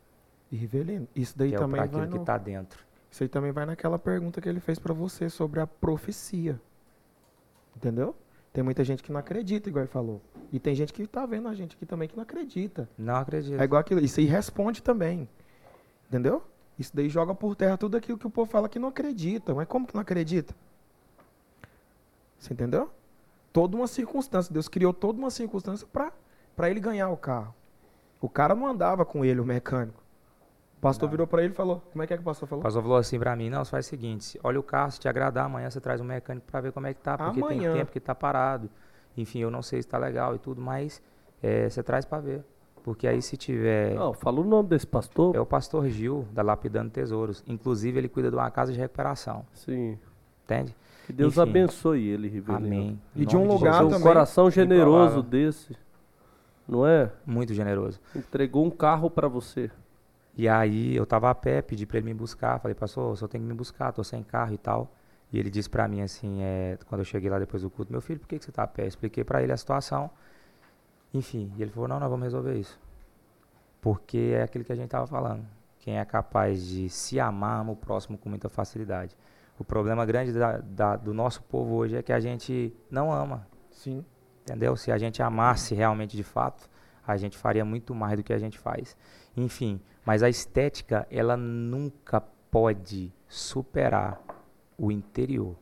E Rivelino, isso daí que é também para vai aquilo que no, está dentro. Isso aí também vai naquela pergunta que ele fez pra você sobre a profecia. Entendeu? Tem muita gente que não acredita, igual ele falou. E tem gente que tá vendo a gente aqui também que não acredita. Não acredito. É igual aquilo. Isso aí responde também. Entendeu? Isso daí joga por terra tudo aquilo que o povo fala que não acredita. Mas como que não acredita? Você entendeu? Toda uma circunstância. Deus criou toda uma circunstância pra para ele ganhar o carro. O cara não andava com ele, o mecânico. O pastor virou pra ele e falou: Como é que é que o pastor O falou? pastor falou assim para mim, não, você faz o seguinte, se- olha o carro, se te agradar, amanhã você traz um mecânico para ver como é que tá, porque Amanhã. tem tempo que tá parado. Enfim, eu não sei se tá legal e tudo, mas eh, você traz para ver. Porque aí se tiver... Não, fala o nome desse pastor. É o pastor Gil, da Lapidando Tesouros. Inclusive, ele cuida de uma casa de recuperação. Sim. Entende? Que Deus Enfim. abençoe ele, Rivelino. Amém. E de um lugar um também. coração generoso desse. Não é? Muito generoso. Entregou um carro pra você. E aí, eu tava a pé, pedi para ele me buscar. Falei, pastor, o senhor tem que me buscar, tô sem carro e tal. E ele disse para mim assim, é, quando eu cheguei lá depois do culto, meu filho, por que, que você tá a pé? Eu expliquei para ele a situação. Enfim, e ele falou, não, nós vamos resolver isso. Porque é aquilo que a gente tava falando. Quem é capaz de se amar, ama o próximo com muita facilidade. O problema grande da- da- do nosso povo hoje é que a gente não ama. Sim. Entendeu? Se a gente amasse realmente de fato, a gente faria muito mais do que a gente faz. Enfim, mas a estética, ela nunca pode superar o interior.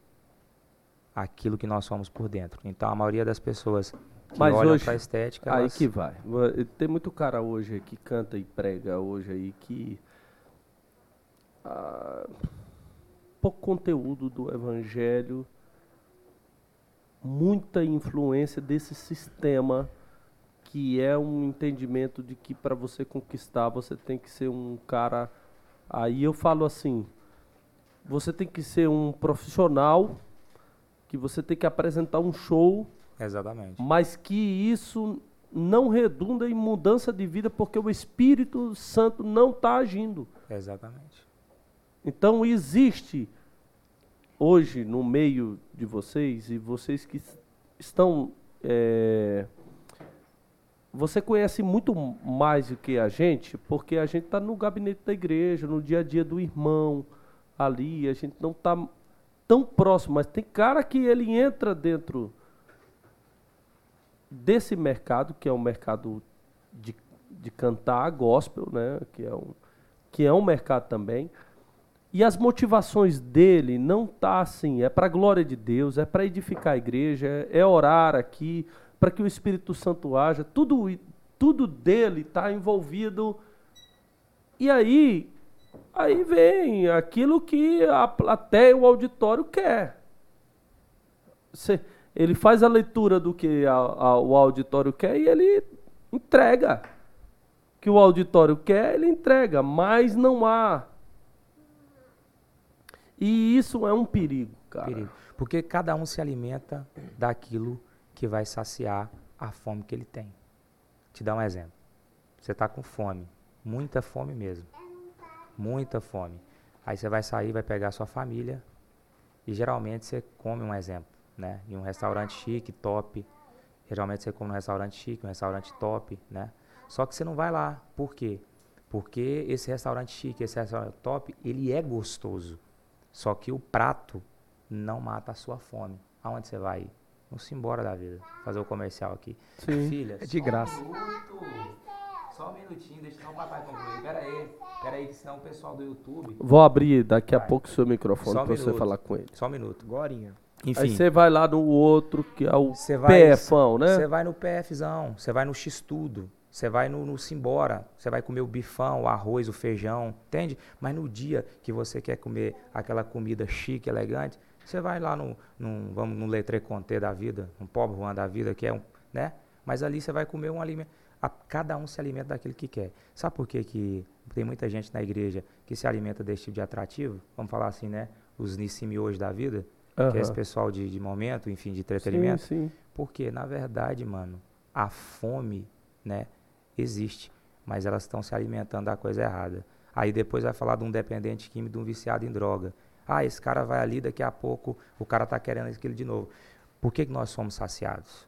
Aquilo que nós somos por dentro. Então, a maioria das pessoas que Mas olham para a estética, Aí elas- que vai. Va- Tem muito cara hoje que canta e prega hoje aí que. ah, pouco conteúdo do evangelho, muita influência desse sistema que é um entendimento de que para você conquistar você tem que ser um cara. Aí eu falo assim, você tem que ser um profissional, que você tem que apresentar um show Exatamente. mas que isso não redunda em mudança de vida porque o Espírito Santo não está agindo. Exatamente. Então existe hoje no meio de vocês e vocês que estão é, você conhece muito mais do que a gente, porque a gente está no gabinete da igreja, no dia a dia do irmão ali, a gente não está tão próximo, mas tem cara que ele entra dentro desse mercado, que é um mercado de, de cantar gospel, né? que, é um, que é um mercado também, e as motivações dele não tá assim, é para a glória de Deus, é para edificar a igreja, é, é orar aqui, para que o Espírito Santo haja, tudo, tudo dele está envolvido. E aí, aí vem aquilo que a plateia, o auditório quer. Você, ele faz a leitura do que a, a, o auditório quer e ele entrega. Que o auditório quer, ele entrega, mas não há e isso é um perigo, cara. Perigo. Porque cada um se alimenta daquilo que vai saciar a fome que ele tem. Te dar um exemplo. Você está com fome, muita fome mesmo. Muita fome. Aí você vai sair, vai pegar a sua família e geralmente você come um exemplo, né? Em um restaurante chique, top. Geralmente você come num restaurante chique, um restaurante top, né? Só que você não vai lá. Por quê? Porque esse restaurante chique, esse restaurante top, ele é gostoso. Só que o prato não mata a sua fome. Aonde você vai ir? Vamos embora da vida. Fazer o comercial aqui. Sim, Filha, é de graça. Um só um minutinho, deixa o papai concluir. Pera aí, pera aí, que senão o pessoal do YouTube... Vou abrir daqui vai. a pouco o seu microfone para um você falar com ele. Só um minuto. Gorinha. Enfim. Aí você vai lá no outro, que é o PFão, né? Você vai no PFzão, você vai no X-Tudo. Você vai no, no Simbora, você vai comer o bifão, o arroz, o feijão, entende? Mas no dia que você quer comer aquela comida chique, elegante, você vai lá no, no vamos no Letre Conté da vida, um pobre Juan da vida, que é um, né? Mas ali você vai comer um alimento. A, cada um se alimenta daquilo que quer. Sabe por que, que tem muita gente na igreja que se alimenta desse tipo de atrativo? Vamos falar assim, né? Os Nissimi hoje da vida, uhum. que é esse pessoal de, de momento, enfim, de entretenimento. Sim, sim. Porque, na verdade, mano, a fome, né? Existe, mas elas estão se alimentando da coisa errada. Aí depois vai falar de um dependente químico, de um viciado em droga. Ah, esse cara vai ali, daqui a pouco o cara está querendo aquilo de novo. Por que, que nós somos saciados?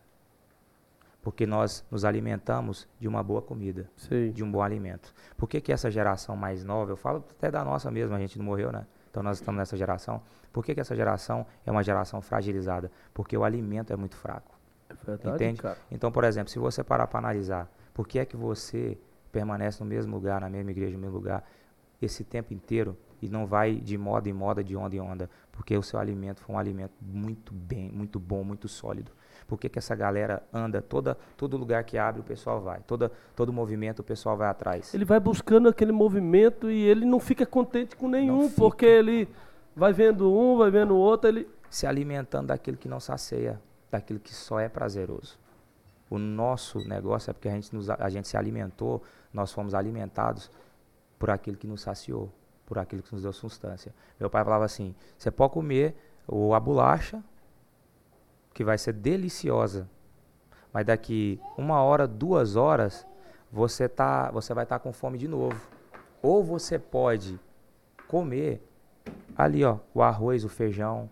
Porque nós nos alimentamos de uma boa comida, Sim. de um bom alimento. Por que, que essa geração mais nova, eu falo até da nossa mesmo, a gente não morreu, né? Então nós estamos nessa geração. Por que, que essa geração é uma geração fragilizada? Porque o alimento é muito fraco. É verdade, Entende? Cara. Então, por exemplo, se você parar para analisar por que é que você permanece no mesmo lugar, na mesma igreja, no mesmo lugar, esse tempo inteiro e não vai de moda em moda, de onda em onda? Porque o seu alimento foi um alimento muito bem, muito bom, muito sólido. Por que, que essa galera anda, toda, todo lugar que abre o pessoal vai, toda, todo movimento o pessoal vai atrás? Ele vai buscando aquele movimento e ele não fica contente com nenhum, porque ele vai vendo um, vai vendo o outro, ele... Se alimentando daquilo que não sacia, daquilo que só é prazeroso. O nosso negócio é porque a gente, nos, a gente se alimentou, nós fomos alimentados por aquilo que nos saciou, por aquilo que nos deu substância. Meu pai falava assim: você pode comer ou a bolacha, que vai ser deliciosa, mas daqui uma hora, duas horas, você, tá, você vai estar tá com fome de novo. Ou você pode comer ali, ó, o arroz, o feijão,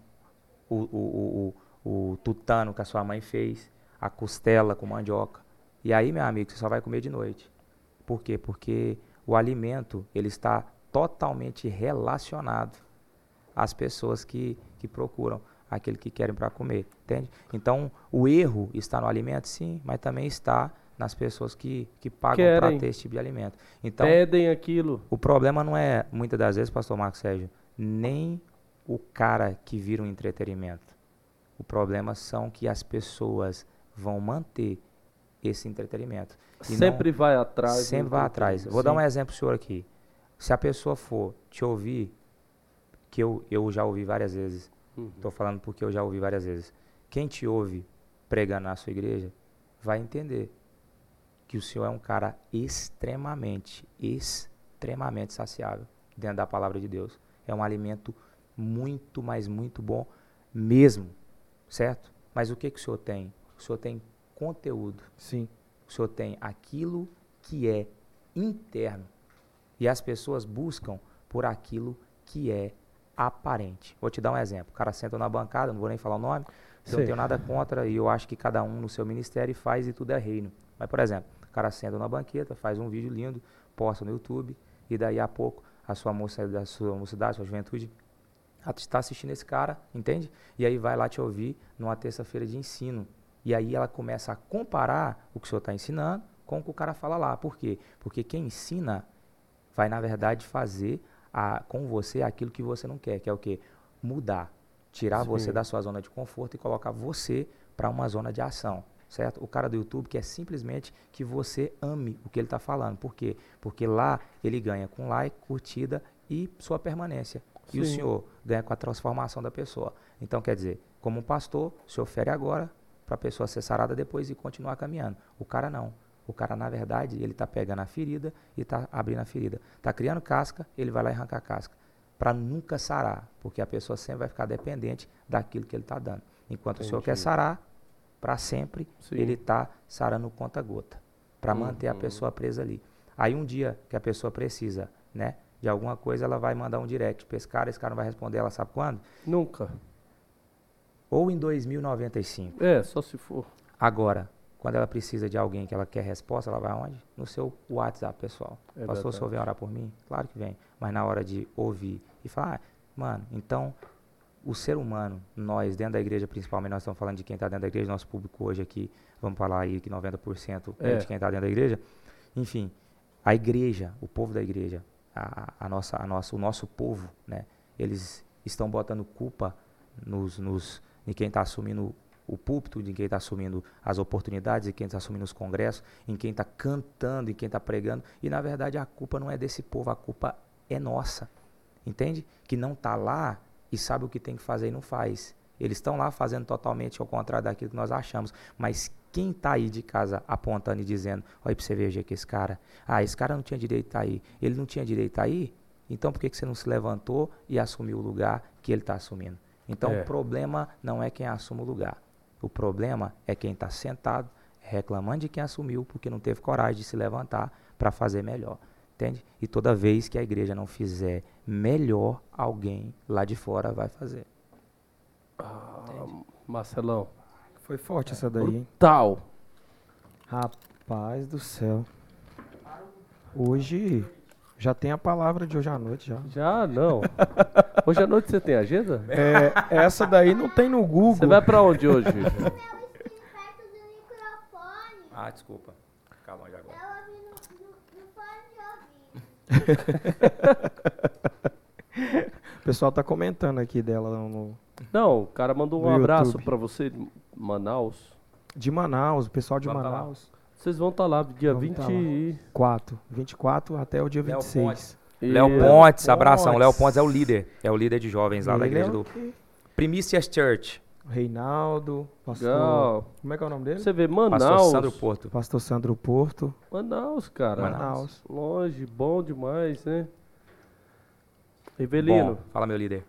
o, o, o, o, o tutano que a sua mãe fez a costela com mandioca. E aí, meu amigo, você só vai comer de noite. Por quê? Porque o alimento ele está totalmente relacionado às pessoas que, que procuram aquele que querem para comer, entende? Então, o erro está no alimento, sim, mas também está nas pessoas que, que pagam para ter esse tipo de alimento. Então, Pedem aquilo. O problema não é, muitas das vezes, pastor Marcos Sérgio, nem o cara que vira um entretenimento. O problema são que as pessoas vão manter esse entretenimento. E sempre não, vai atrás. Sempre vai atrás. Vou dar um exemplo para o senhor aqui. Se a pessoa for te ouvir, que eu, eu já ouvi várias vezes, estou uhum. falando porque eu já ouvi várias vezes. Quem te ouve pregando na sua igreja vai entender que o senhor é um cara extremamente, extremamente saciável dentro da palavra de Deus. É um alimento muito, mas muito bom mesmo, certo? Mas o que, que o senhor tem? O senhor tem conteúdo. Sim. O senhor tem aquilo que é interno. E as pessoas buscam por aquilo que é aparente. Vou te dar um exemplo. O cara senta na bancada, não vou nem falar o nome, eu não tenho nada contra e eu acho que cada um no seu ministério faz e tudo é reino. Mas, por exemplo, o cara senta na banqueta, faz um vídeo lindo, posta no YouTube, e daí a pouco a sua moça, da sua mocidade, sua juventude, está assistindo esse cara, entende? E aí vai lá te ouvir numa terça-feira de ensino. E aí ela começa a comparar o que o senhor está ensinando com o que o cara fala lá. Por quê? Porque quem ensina vai, na verdade, fazer a, com você aquilo que você não quer, que é o quê? Mudar. Tirar Sim. você da sua zona de conforto e colocar você para uma zona de ação. Certo? O cara do YouTube quer simplesmente que você ame o que ele está falando. Por quê? Porque lá ele ganha com like, curtida e sua permanência. E o Sim. senhor ganha com a transformação da pessoa. Então, quer dizer, como um pastor, se ofere agora para a pessoa ser sarada depois e continuar caminhando. O cara não. O cara, na verdade, ele está pegando a ferida e está abrindo a ferida. Está criando casca, ele vai lá e arranca a casca. Para nunca sarar, porque a pessoa sempre vai ficar dependente daquilo que ele está dando. Enquanto o senhor quer Entendi. sarar, para sempre, Sim. ele está sarando conta-gota. Para manter a Uhum. pessoa presa ali. Aí um dia que a pessoa precisa, né? De alguma coisa, ela vai mandar um direct para esse cara, esse cara não vai responder, ela sabe quando? Nunca. Ou em 2095. É, só se for. Agora, quando ela precisa de alguém que ela quer resposta, ela vai aonde? No seu WhatsApp, pessoal. É Pastor, o senhor vem orar por mim? Claro que vem. Mas na hora de ouvir e falar, ah, mano, então o ser humano, nós dentro da igreja, principalmente, nós estamos falando de quem está dentro da igreja, nosso público hoje aqui, vamos falar aí que 90% é É. de quem está dentro da igreja. Enfim, a igreja, o povo da igreja, a, a nossa, a nossa, o nosso povo, né? Eles estão botando culpa nos, nos, em quem está assumindo o púlpito, de quem está assumindo as oportunidades, em quem está assumindo os congressos, em quem está cantando, em quem está pregando. E na verdade a culpa não é desse povo, a culpa é nossa. Entende? Que não está lá e sabe o que tem que fazer e não faz. Eles estão lá fazendo totalmente ao contrário daquilo que nós achamos. Mas quem está aí de casa apontando e dizendo, olha para você ver que esse cara, ah, esse cara não tinha direito de estar aí. Ele não tinha direito de estar aí? Então por que, que você não se levantou e assumiu o lugar que ele está assumindo? Então É. o problema não é quem assume o lugar. O problema é quem está sentado reclamando de quem assumiu porque não teve coragem de se levantar para fazer melhor. Entende? E toda vez que a igreja não fizer melhor, alguém lá de fora vai fazer. Ah, Marcelão. Foi forte essa daí, hein? Tal. Rapaz do céu. Hoje já tem a palavra de hoje à noite já. Já não. Hoje à noite você tem agenda? É, essa daí não tem no Google. Você vai pra onde hoje? Meu estilo perto do microfone. Ah, desculpa. Calma já agora. O pessoal tá comentando aqui dela no, Não, o cara mandou um abraço pra você de Manaus. de Manaus, o pessoal de tá. Manaus. Vocês vão estar lá dia Vamos 20 tá lá. e... 4, 24 até o dia Léo 26. Pontes. e- Léo Pontes, abração. Léo Pontes. Pontes é o líder. É o líder de jovens lá da Ele é igreja o do? Primícias Church. Reinaldo, pastor. Legal. Como é que é o nome dele? Você vê Pastor Manaus. Sandro Porto. Pastor Sandro Porto. Manaus, cara. Manaus. Longe, bom demais, né? Rivelino, Bom, fala meu líder.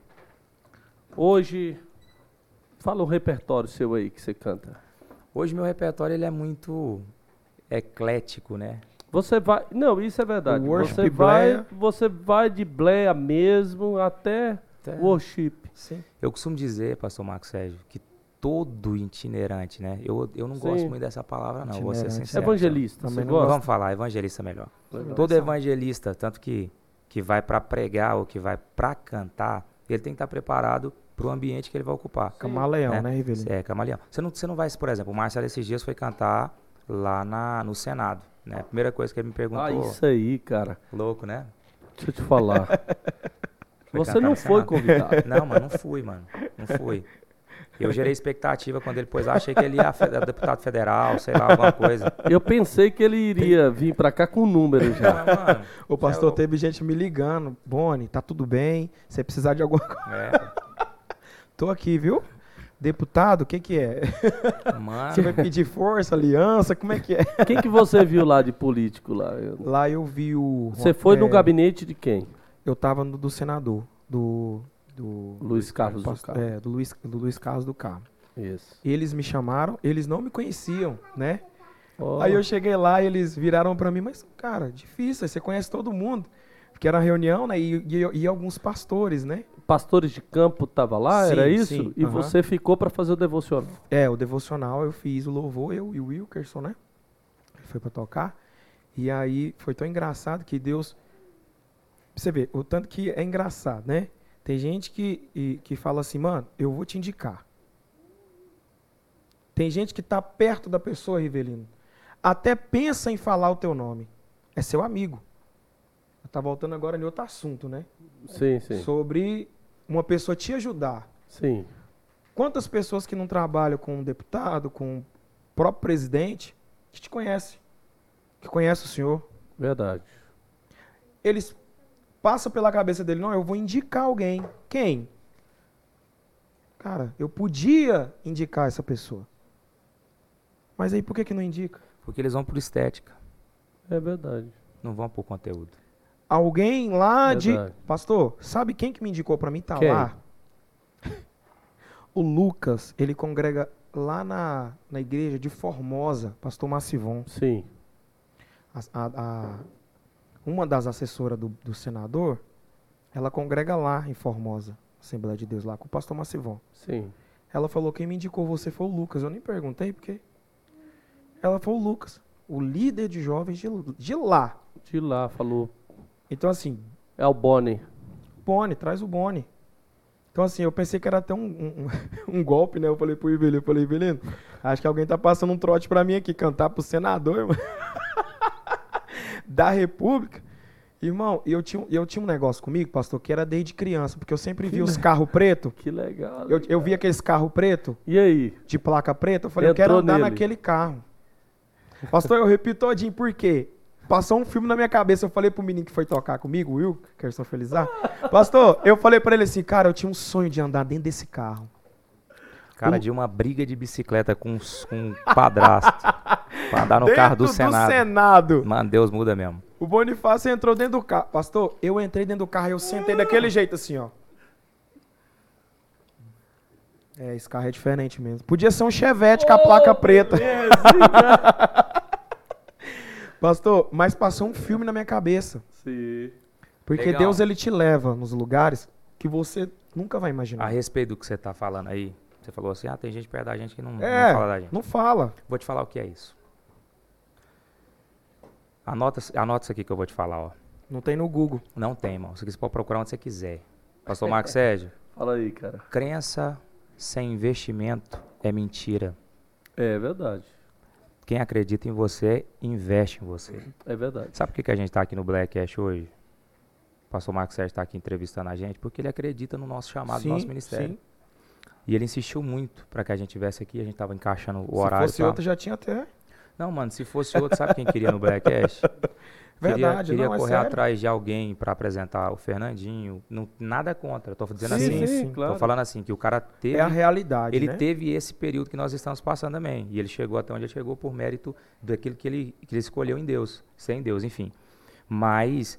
hoje... Fala um repertório seu aí que você canta. Hoje meu repertório ele é muito eclético, né? Você vai... Não, isso é verdade. Você vai, você vai de bleia mesmo até Até- worship. Sim. Eu costumo dizer, pastor Marcos Sérgio, que todo itinerante, né? Eu, eu não gosto Sim. muito dessa palavra, não, vou ser sincero. Evangelista, Também você não gosta? Vamos falar, evangelista melhor. Legal. Todo evangelista, tanto que, que vai para pregar ou que vai para cantar, ele tem que estar preparado para o ambiente que ele vai ocupar. Camaleão, É. né, Rivelino? É, camaleão. Você não, você não vai, por exemplo, o Marcelo esses dias foi cantar lá na, no Senado, né? A primeira coisa que ele me perguntou, Ah, isso aí, cara. louco, né? Deixa eu te falar. Você não foi convidado. Não, mano, não fui, mano. Não fui. Eu gerei expectativa quando ele pôs lá, achei que ele ia fe- era deputado federal, sei lá, alguma coisa. Eu pensei que ele iria vir pra cá com número já. Mas, mano, O pastor é o- teve gente me ligando. Boni, tá tudo bem? Se precisar de alguma coisa. é, Tô aqui, viu? Deputado, o que que é? mano, Você vai pedir força, aliança? Como é que é? Quem que você viu lá de político lá? Eu- Lá eu vi o... Você foi no é, gabinete de quem? Eu tava no do senador, do... do Luiz Carlos do past- Carmo. É, do Luiz, do Luiz Carlos do Carmo. Isso. Eles me chamaram, eles não me conheciam, né? Ó, Aí eu cheguei lá e eles viraram pra mim, mas, cara, difícil, você conhece todo mundo. Porque era reunião, né? E, e, e alguns pastores, né? Pastores de campo tava lá, Sim, era isso? sim, e aham. você ficou pra fazer o devocional. É, o devocional eu fiz o louvor, eu e o Wilkerson, né? Ele foi para tocar. E aí foi tão engraçado que Deus. Você vê, o tanto que é engraçado, né? Tem gente que, e- que fala assim, mano, eu vou te indicar. Tem gente que tá perto da pessoa, Rivelino. Até pensa em falar o teu nome. É seu amigo. Tá voltando agora em outro assunto, né? Sim, sim. Sobre uma pessoa te ajudar. Sim. Quantas pessoas que não trabalham com um deputado, com o próprio presidente, que te conhece, que conhece o senhor, Verdade. eles passam pela cabeça dele, não, eu vou indicar alguém. Quem? Cara, eu podia indicar essa pessoa. Mas aí por que que não indica? Porque eles vão por estética, É verdade. não vão por conteúdo. Alguém lá de. Verdade. Pastor, sabe quem que me indicou pra mim? Tá Quem? lá. O Lucas, ele congrega lá na, na igreja de Formosa, Pastor Massivon. Sim. A- a- a- uma das assessoras do, do senador, ela congrega lá em Formosa, Assembleia de Deus, lá com o pastor Massivon. Sim. Ela falou, quem me indicou você foi o Lucas. Eu nem perguntei porque. Ela foi o Lucas, o líder de jovens de, de lá. De lá, falou. Então, assim, É o Bonnie. Boni, traz o Boni. Então, assim, eu pensei que era até um, um, um golpe, né? Eu falei pro Ivelino, eu falei, Ivelino, acho que alguém tá passando um trote pra mim aqui, cantar pro senador, irmão. da República. Irmão, e eu tinha, um- eu tinha um negócio comigo, pastor, que era desde criança, porque eu sempre vi os carros pretos. Que legal. Eu, eu vi aqueles carros pretos, E aí? de placa preta, eu falei, eu quero Entrou andar nele. naquele carro. Pastor, eu repito todinho, por quê? Passou um filme na minha cabeça, eu falei pro menino que foi tocar comigo, o Will, Kerson Felizar. Pastor, eu falei pra ele assim, cara, eu tinha um sonho de andar dentro desse carro. Cara, O- de uma briga de bicicleta com, com um padrasto. pra andar no carro do Dentro Senado. Senado. Mano, Deus muda mesmo. O Bonifácio entrou dentro do carro. Pastor, eu entrei dentro do carro e eu sentei daquele jeito assim, ó. É, esse carro é diferente mesmo. Podia ser um Chevette com a placa preta. Pastor, mas passou um filme na minha cabeça. Sim. Porque Legal. Deus ele te leva nos lugares que você nunca vai A imaginar. respeito do que você tá falando aí, você falou assim, ah, tem gente perto da gente que não, não É, fala da gente. não fala. Vou te falar o que é isso. Anota, anota isso aqui que eu vou te falar, ó. Não tem no Google. Não tem, irmão. Isso aqui você pode procurar onde você quiser. Pastor Marcos Sérgio, Fala aí, cara. crença sem investimento é mentira. É verdade. Quem acredita em você, investe em você. É verdade. Sabe por que, que a gente está aqui no Black Cash hoje? O pastor Marcos Sérgio está aqui entrevistando a gente, porque ele acredita no nosso chamado, no nosso ministério. sim. E ele insistiu muito para que a gente estivesse aqui, a gente estava encaixando o Se horário. e fosse outro já tinha até. Não, mano, se fosse outro, sabe quem queria no Black Cash? Verdade, queria, queria não, é correr sério. atrás de alguém para apresentar o Fernandinho. Não, nada contra, tô dizendo Sim, assim. sim, claro. Falando assim, que o cara teve. É a realidade, ele né? teve esse período que nós estamos passando também. E ele chegou até onde ele chegou por mérito daquilo que ele, que ele escolheu em Deus, sem Deus, enfim. Mas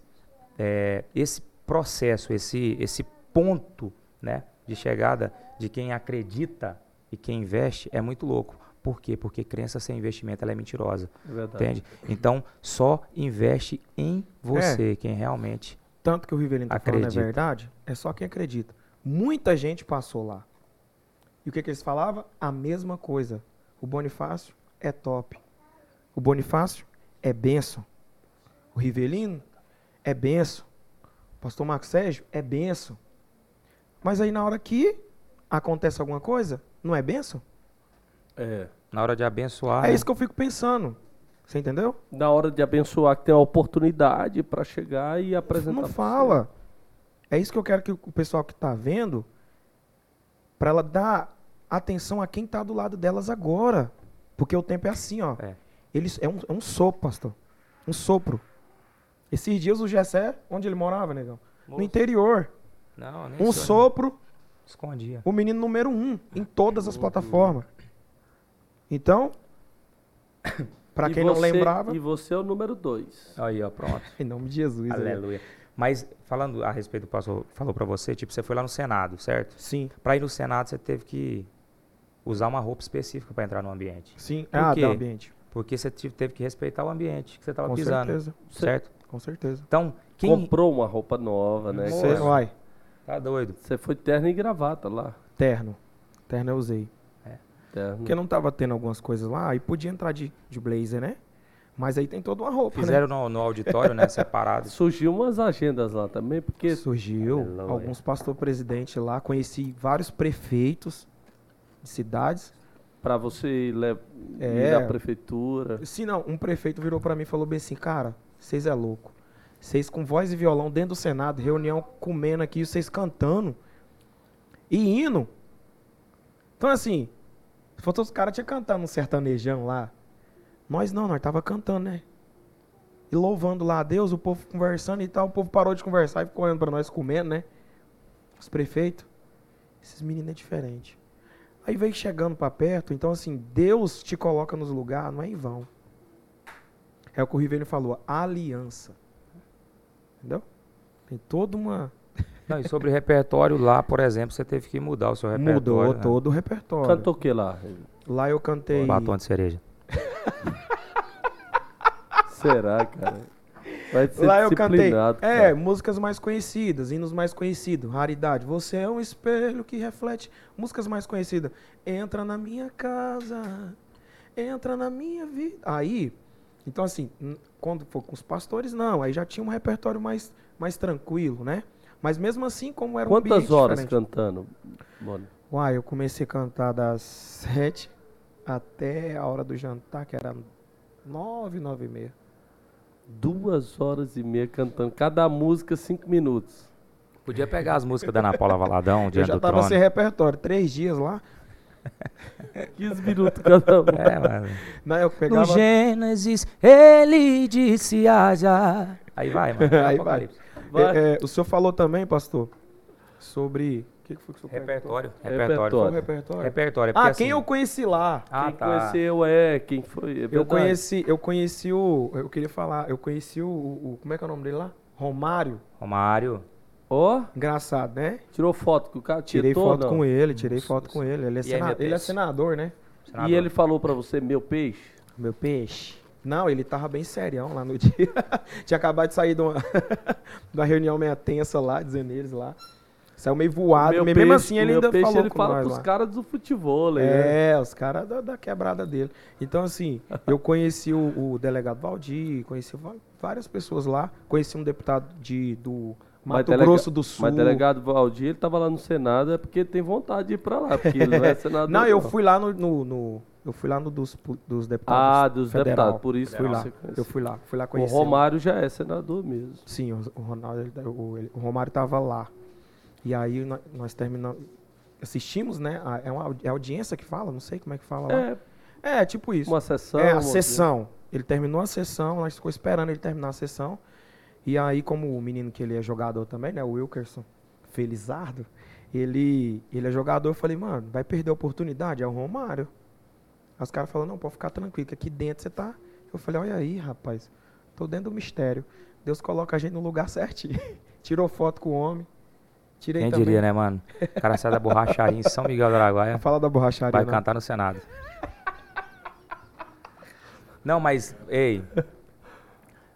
é, esse processo, esse, esse ponto né, de chegada de quem acredita e quem investe é muito louco. Por quê? Porque crença sem investimento ela é mentirosa. É verdade. Entende? Então, só investe em você, quem realmente. Tanto que o Rivelino tá falando Acredita. é verdade, é só quem acredita. Muita gente passou lá. E o que, que eles falavam? A mesma coisa. O Bonifácio é top. O Bonifácio é benção. O Rivelino é benção. O pastor Marcos Sérgio é benção. Mas aí na hora que acontece alguma coisa, não é benção? É. Na hora de abençoar. é né? isso que eu fico pensando. Você entendeu? Na hora de abençoar, que tem a oportunidade para chegar e apresentar. Não fala. É isso que eu quero que o pessoal que tá vendo, para ela dar atenção a quem tá do lado delas agora. Porque o tempo é assim, ó. É. Eles, é, um, é um sopro, pastor. Um sopro. Esses dias o Gessé, onde ele morava, negão? No Moço. interior. Não, nem Um sopro, Escondia. o menino número um em todas as plataformas. Então, para quem não você- lembrava, E você é o número dois. Aí, ó, pronto. em nome de Jesus. né? Aleluia. Mas falando a respeito do pastor falou pra você, tipo, você foi lá no Senado, certo? Sim, Pra ir no Senado você teve que usar uma roupa específica pra entrar no ambiente. sim. Por ah, quê? do ambiente. Porque você teve que respeitar o ambiente que você tava Com pisando, certeza. certo? Com certeza. Então, quem Comprou uma roupa nova, né? Você, uai, tá doido? Você foi terno e gravata lá. terno. Terno eu usei. Terno. Porque não tava tendo algumas coisas lá, aí podia entrar de, de blazer, né? Mas aí tem toda uma roupa, Fizeram no, no auditório, né? Separado. Surgiu umas agendas lá também, né? porque Surgiu Aleluia. alguns pastor presidente lá, conheci vários prefeitos de cidades. para você le- É. ir na prefeitura. Se não, um prefeito virou pra mim e falou bem assim, cara, vocês é louco. Vocês com voz e violão dentro do Senado, reunião comendo aqui, vocês cantando e hino. Então assim, fosse os caras tinham cantando um sertanejão lá. Nós não, nós tava cantando, né? E louvando lá a Deus, o povo conversando e tal. O povo parou de conversar e ficou olhando pra nós comendo, né? Os prefeitos. Esses meninos é diferente. Aí veio chegando pra perto, então assim, Deus te coloca nos lugares, não é em vão. É o que o Rivelino falou, aliança. Entendeu? Tem toda uma. Não, e sobre repertório lá, por exemplo, você teve que mudar o seu repertório. Mudou né? todo o repertório. Cantou o que lá? Lá eu cantei. Batom de cereja. Será, cara? Vai ser Lá eu cantei. disciplinado. É, cara. músicas mais conhecidas, hinos mais conhecidos. Raridade. Você é um espelho que reflete. Músicas mais conhecidas. Entra na minha casa. Entra na minha vida. Aí, então assim, quando for com os pastores, não. Aí já tinha um repertório mais, mais tranquilo, né? Mas mesmo assim, como era um Quantas horas diferente. cantando, mano? Uai, eu comecei a cantar das sete até a hora do jantar, que era nove, nove e meia. Duas horas e meia cantando. Cada música, cinco minutos. Podia pegar as músicas da Ana Paula Valadão, Eu Diante já do tava Trono. sem repertório, três dias lá. 15 minutos cada um. É, mano. Não, eu No pegava. Gênesis, ele disse haja. Aí vai, mano. Aí Apocalipse. Vai. É, é, o senhor falou também, pastor, sobre. O que, que foi que o senhor Repertório. Repertório. Repertório. Repertório? Repertório. é Ah, quem assim- eu conheci lá? Ah, quem tá. conheceu é, quem foi? É Eu conheci, eu conheci o. Eu queria falar, eu conheci o, o- Como é que é o nome dele lá? Romário. Romário. Ó, Engraçado, né? tirou foto com o cara? Tirei tietou, foto não? com ele, tirei foto com ele. Ele é, aí, sena- ele é senador, né? senador. E ele falou pra você, meu peixe? Meu peixe. Não, ele tava bem serião lá no dia. Tinha acabado de sair de uma, de uma reunião meio tensa lá, dizendo eles lá. Saiu meio voado, meu mesmo peixe, assim ele ainda peixe, falou ele com fala nós pros caras do futebol, né? É, os caras da, da quebrada dele. Então, assim, eu conheci o, o delegado Valdir, conheci várias pessoas lá. Conheci um deputado de, do Mato Grosso do Sul. Mas delegado Valdir, ele tava lá no Senado, é porque ele tem vontade de ir pra lá, porque ele não é senador. Não, eu fui lá no, no- no- eu fui lá no dos, dos deputados. Ah, dos federal. deputados, por isso Fui lá, eu fui lá, fui lá O conhecer. Romário já é senador mesmo. Sim, o, o Ronaldo, ele- o, ele- o Romário tava lá. E aí nós, nós terminamos, assistimos, né? a- é uma é audiência que fala, não sei como é que fala lá. É, É, tipo isso. uma sessão. É, a sessão. Ele terminou a sessão, nós ficou esperando ele terminar a sessão. E aí, como o menino que ele é jogador também, né? O Wilkerson Felizardo, ele, ele é jogador, eu falei, mano, vai perder a oportunidade? É o Romário. Aí os caras falaram, não, pode ficar tranquilo, que aqui dentro você tá. Eu falei, olha aí, rapaz, tô dentro do mistério. Deus coloca a gente no lugar certinho. Tirou foto com o homem. Tirei Quem também. diria, né, mano? O cara sai da borracharia em São Miguel do Araguaia, Fala da borracharia. vai não. cantar no Senado. Não, mas, ei.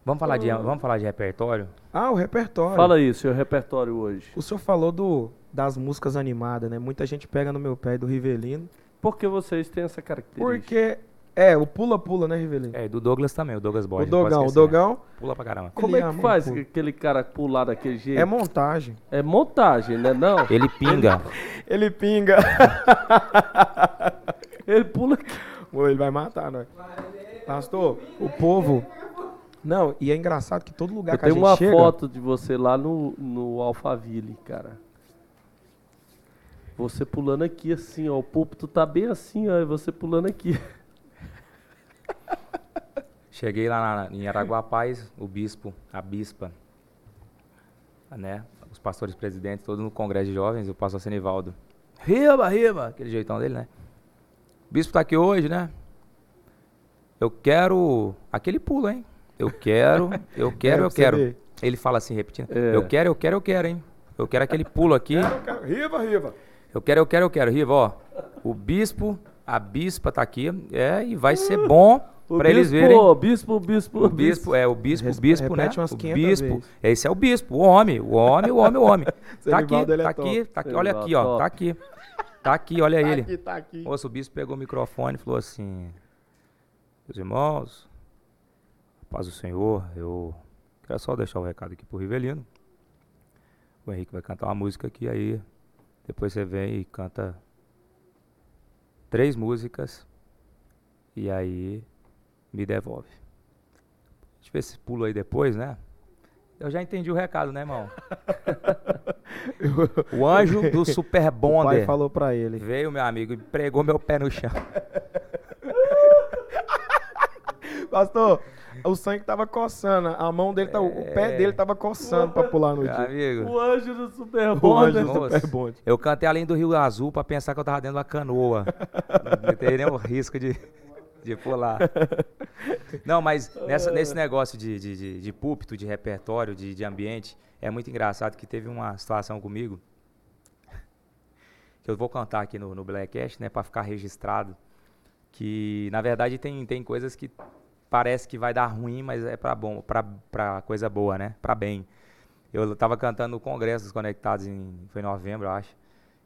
Vamos falar de, vamos falar de repertório? Ah, o repertório. Fala aí, seu repertório hoje. O senhor falou do, das músicas animadas, né? Muita gente pega no meu pé do Rivelino. Por que vocês têm essa característica? Porque, é, o pula-pula, né, Rivelino? É, e do Douglas também, o Douglas o Boy. pode Dogão, o né? Dogão Pula pra caramba. Como Ele é que faz pouco. aquele cara pular daquele jeito? é montagem. É montagem, né? Não. Ele pinga. Ele pinga. Ele pula aqui. Ele vai matar, nós. Pastor, o povo... Não, e é engraçado que todo lugar Eu que a tenho gente uma chega... foto de você lá no, no Alphaville, cara. Você pulando aqui assim, ó. O púlpito tá bem assim, ó. E você pulando aqui. Cheguei lá na- em Araguapaz, o bispo, a bispa, né? Os pastores presidentes, todos no congresso de jovens, o pastor Senivaldo. Riba, riba! Aquele jeitão dele, né? O bispo tá aqui hoje, né? Eu quero. Aquele pulo, hein? Eu quero, eu quero, É, eu quero. ver. Ele fala assim, repetindo. É. Eu quero, eu quero, eu quero, hein? Eu quero aquele pulo aqui. Eu quero- Riva, riva. Eu quero, eu quero, eu quero. Riva, ó. O bispo, a bispa tá aqui. É, e vai ser bom O pra eles verem. ó, bispo, bispo, O bispo, é o bispo, o bispo, né? umas O 500 bispo. vezes. Esse é o bispo, o homem, o homem, o homem, o homem. Tá aqui, Senivaldo, ele é tá top. aqui, tá aqui, olha aqui, ó, top. tá aqui. Tá aqui, olha ele. Aqui, tá aqui. Moço, o bispo pegou o microfone e falou assim: Meus irmãos, Paz do Senhor, eu quero só deixar o recado aqui pro Rivelino. O Henrique vai cantar uma música aqui, aí depois você vem e canta três músicas e aí me devolve. A gente vê esse pulo aí depois, né? Eu já entendi o recado, né, irmão? o anjo do Super O pai Bonder falou pra ele. veio, meu amigo, e pregou meu pé no chão. Pastor, o sangue tava coçando. A mão dele, tá, o pé É. dele tava coçando pra pular no dia. amigo, O anjo do Super O anjo do. Super Bonde. eu cantei além do Rio Azul pra pensar que eu tava dentro de uma canoa. Não teria nenhum risco de, de pular. Não, mas nessa- nesse negócio de, de, de, de púlpito, de repertório, de, de ambiente, é muito engraçado que teve uma situação comigo que eu vou contar aqui no, no Blackcast, né, pra ficar registrado, que na verdade tem, tem coisas que parece que vai dar ruim, mas é pra bom, pra coisa boa, né, pra bem. Eu tava cantando no Congresso dos Conectados em, foi em novembro, eu acho,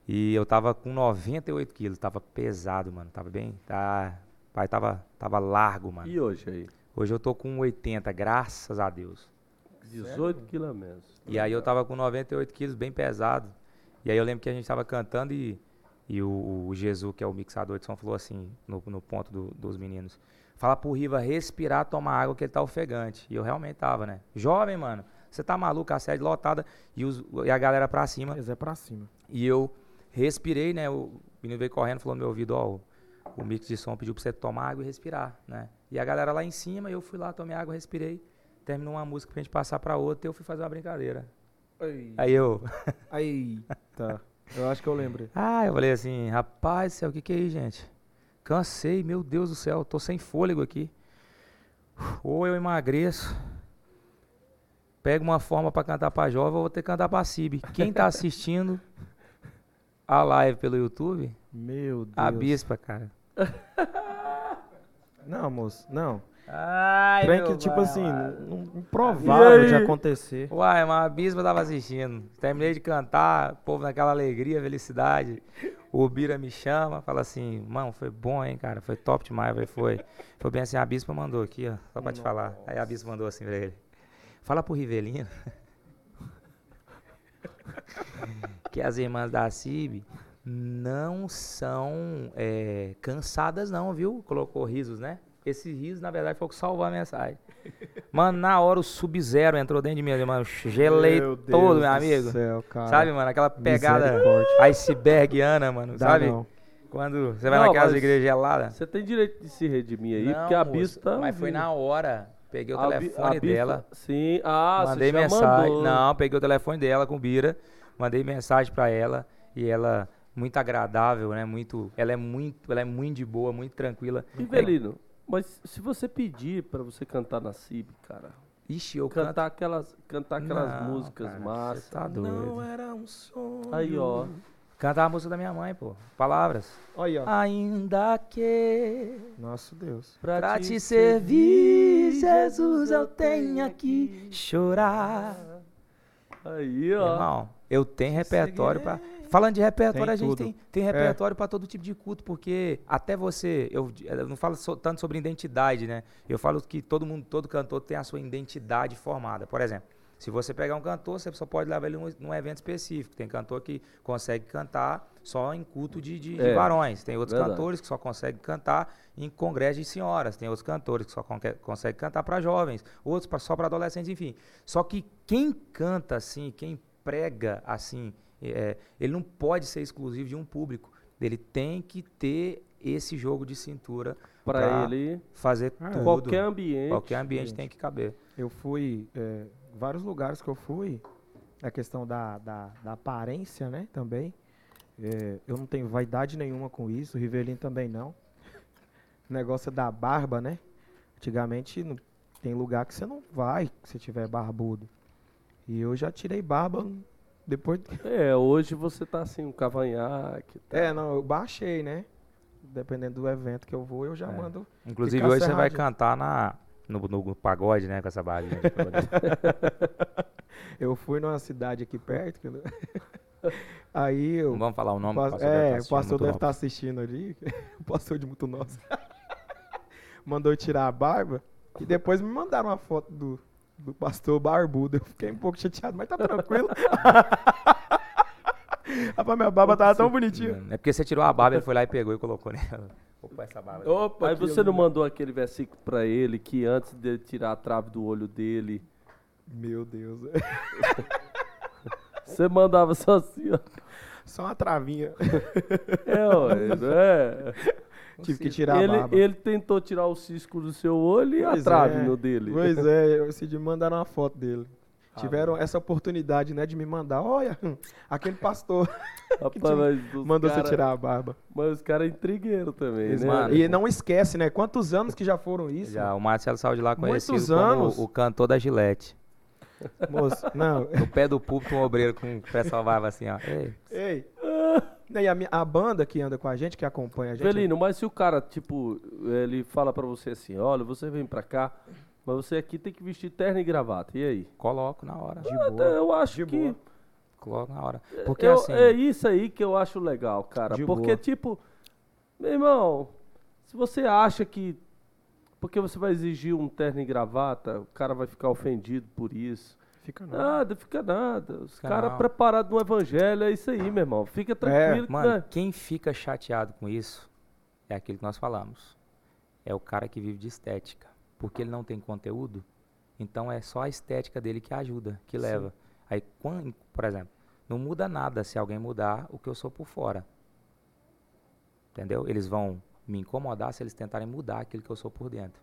e eu tava com 98 quilos, tava pesado, mano, tava bem, tá, pai tava, tava largo, mano. E hoje aí? Hoje eu tô com 80, graças a Deus. 18 quilos a menos. E aí eu tava com 98 quilos, bem pesado. E aí eu lembro que a gente tava cantando e, e o, o Jesus, que é o mixador de som, falou assim, no, no ponto do- dos meninos. Fala pro Riva respirar, tomar água, que ele tá ofegante. E eu realmente tava, né? Jovem, mano. Você tá maluco, a sede lotada e, os- e a galera pra cima. Mas é pra cima. E eu respirei, né? O menino veio correndo, falou no meu ouvido, ó, o, o mix de som pediu pra você tomar água e respirar, né? E a galera lá em cima, eu fui lá, tomei água, respirei. Terminou uma música pra gente passar pra outra, eu fui fazer uma brincadeira. Aí eu, Aí, tá. Eu acho que eu lembrei. ah, eu falei assim, rapaz do céu, o que que é isso, gente? Cansei, meu Deus do céu, tô sem fôlego aqui. Ou eu emagreço, pego uma forma pra cantar pra jovem, ou vou ter que cantar pra Cib. Quem tá assistindo a live pelo YouTube, Meu Deus. a bispa, cara. Não, moço, não. Ai, Trem que, tipo assim, n- improvável de acontecer. Uai, mas a bispa tava assistindo. Terminei de cantar, o povo naquela alegria, felicidade. O Bira me chama, fala assim, mano, foi bom, hein, cara? Foi top demais. Foi. Foi bem assim, a bispa mandou aqui, ó, só pra te falar. Aí a bispa mandou assim pra ele. Fala pro Rivelino que as irmãs da CIB não são é, cansadas não, viu? Colocou risos, né? Esse riso, na verdade, foi o que salvou a mensagem. Mano, na hora o Sub-Zero entrou dentro de mim, mano. Gelei Meu todo, Deus meu do amigo. Céu, cara. Sabe, mano? Aquela pegada icebergiana, mano. Dá sabe? não. Quando você vai Não, naquelas mas igrejas geladas. Você tem direito de se redimir aí, Não, porque a tá Mas foi na hora. Peguei o A telefone dela. Sim, ah, mandei mensagem. mandou. Não, peguei o telefone dela com o Bira, mandei mensagem pra ela e ela muito agradável, né? Muito, ela é muito, ela é muito de boa, muito tranquila. Rivelino, mas se você pedir pra você cantar na CIB, cara, Ixi, eu canto. cantar aquelas, cantar aquelas Não, músicas cara, massas. Você tá doido. era um sonho. Aí, ó. Cantar a música da minha mãe, pô. Palavras. Aí, ó. Ainda que Nosso Deus. pra te servir, Jesus, eu tenho que chorar. Aí, ó. Irmão, eu tenho repertório pra. Falando de repertório, Tem a gente tudo. tem, tem repertório pra todo tipo de culto, porque até você, eu, eu não falo so- tanto sobre identidade, né? Eu falo que todo mundo, todo cantor tem a sua identidade formada. Por exemplo, se você pegar um cantor, você só pode levar ele num, num evento específico. Tem cantor que consegue cantar só em culto de, de- de É, varões. Tem outros verdade. cantores que só conseguem cantar em congresso de senhoras. Tem outros cantores que só conque- conseguem cantar para jovens. Outros pra, só para adolescentes, enfim. Só que quem canta assim, quem prega assim, é, ele não pode ser exclusivo de um público. Ele tem que ter esse jogo de cintura Pra pra ele, fazer Ah, tudo. qualquer ambiente. Qualquer ambiente gente. tem que caber. Eu fui, é, vários lugares que eu fui, a questão da, da, da aparência, né, também. É, eu não tenho vaidade nenhuma com isso, o Rivelino também não. O negócio é da barba, né? Antigamente não- tem lugar que você não vai se tiver barbudo. E eu já tirei barba depois. É, hoje você tá assim, um cavanhaque. Tá. É, não, eu baixei, né? Dependendo do evento que eu vou, eu já É. mando. Inclusive hoje você vai cantar na, no, no pagode, né? Com essa pagode. Eu fui numa cidade aqui perto. Aí eu. não vamos falar o nome, Pa- o pastor deve é, tá o assistindo pastor deve estar assistindo ali. o pastor de muito nosso. Mandou tirar a barba. E depois me mandaram uma foto do, do pastor barbudo. Eu fiquei um pouco chateado, mas tá tranquilo. Rapaz, minha barba tava tão bonitinha. É porque você tirou a barba, ele foi lá e pegou e colocou nela. Opa, essa barba. Opa, Aí que você não mandou aquele versículo pra ele que antes de tirar a trave do olho dele, Meu Deus. você mandava só assim, ó. Só uma travinha. É, ué, não é? Tive que tirar a Ele, barba. ele tentou tirar o cisco do seu olho e a Pois trave é. no dele. Pois é, eu decidi mandar uma foto dele. Ah, Tiveram essa oportunidade, né, de me mandar. Olha, aquele pastor Rapaz, mandou cara- você tirar a barba. Mas os caras é intrigueiro também, né? Mano, E não esquece, né? Quantos anos que já foram isso? Já, o Marcelo saiu de lá Muitos conhecido anos. como o cantor da Gillette. Moço, não. No pé do púlpito, um obreiro com o pé salvava assim, ó. Ei, Ei. E a, minha- a banda que anda com a gente, que acompanha a gente. Velino, mas se o cara, tipo, ele fala pra você assim, olha, você vem pra cá, mas você aqui tem que vestir terno e gravata, e aí? coloco na hora. De Ah, boa. eu acho de que boa. Coloco na hora. Porque eu- assim, é isso aí que eu acho legal, cara. De porque, boa. tipo, meu irmão, se você acha que porque você vai exigir um terno e gravata, o cara vai ficar ofendido por isso. Fica não. Nada, fica nada. Os Fica caras preparados no evangelho, é isso aí, meu irmão. Fica tranquilo. que, mano, né? quem fica chateado com isso é aquilo que nós falamos. É o cara que vive de estética. Porque ele não tem conteúdo, então é só a estética dele que ajuda, que leva. Aí, quando, por exemplo, não muda nada se alguém mudar o que eu sou por fora. Entendeu? Eles vão me incomodar se eles tentarem mudar aquilo que eu sou por dentro.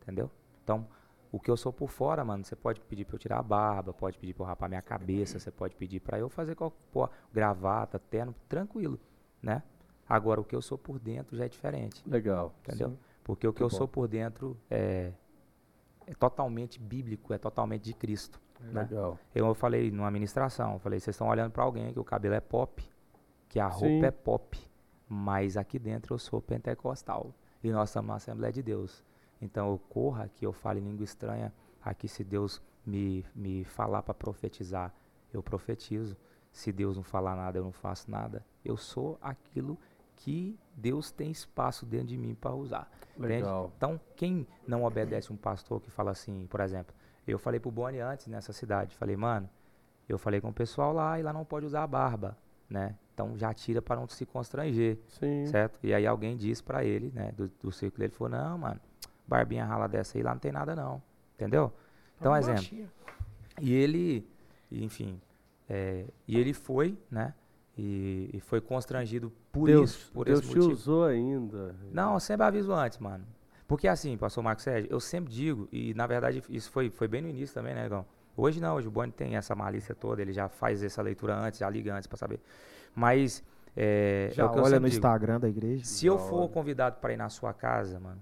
Entendeu? Então, o que eu sou por fora, mano, você pode pedir pra eu tirar a barba, pode pedir pra eu rapar minha cabeça, você pode pedir pra eu fazer qual, pô, gravata, terno, tranquilo, né? Agora, o que eu sou por dentro já é diferente, Legal. entendeu? Porque o que eu bom. sou por dentro é, é totalmente bíblico, é totalmente de Cristo, né? Legal. Eu, eu falei numa ministração, eu falei, vocês estão olhando pra alguém que o cabelo é pop, que a roupa Sim. é pop, mas aqui dentro eu sou pentecostal. E nós estamos na Assembleia de Deus. Então eu corro aqui, eu falo em língua estranha. Aqui, se Deus me, me falar para profetizar, eu profetizo. Se Deus não falar nada, eu não faço nada. Eu sou aquilo que Deus tem espaço dentro de mim para usar. entende? Legal. Então, quem não obedece um pastor que fala assim, por exemplo, eu falei pro Boni antes nessa cidade, falei, mano, eu falei com o pessoal lá e lá não pode usar a barba, né? Então já tira para não se constranger, Sim. certo? E aí alguém disse para ele, né, do, do círculo, ele falou, não, mano, barbinha rala dessa aí lá não tem nada não, entendeu? Então, Uma exemplo, baixinha. e ele, enfim, é, e ele foi, né, e, e foi constrangido por Deus, isso, por Deus esse te motivo. usou ainda. Não, eu sempre aviso antes, mano. Porque assim, pastor Marcos Sérgio, eu sempre digo, e na verdade isso foi, foi bem no início também, né, Negão? Hoje não, hoje o Boni tem essa malícia toda, ele já faz essa leitura antes, já liga antes pra saber. Mas, é, é Já o que eu olha no digo. Instagram da igreja. Se eu for convidado para ir na sua casa, mano,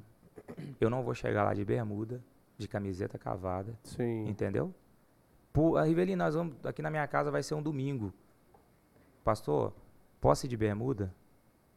eu não vou chegar lá de bermuda, de camiseta cavada, Sim. entendeu? Por, a Rivelino, nós vamos, aqui na minha casa vai ser um domingo. Pastor, posso ir de bermuda?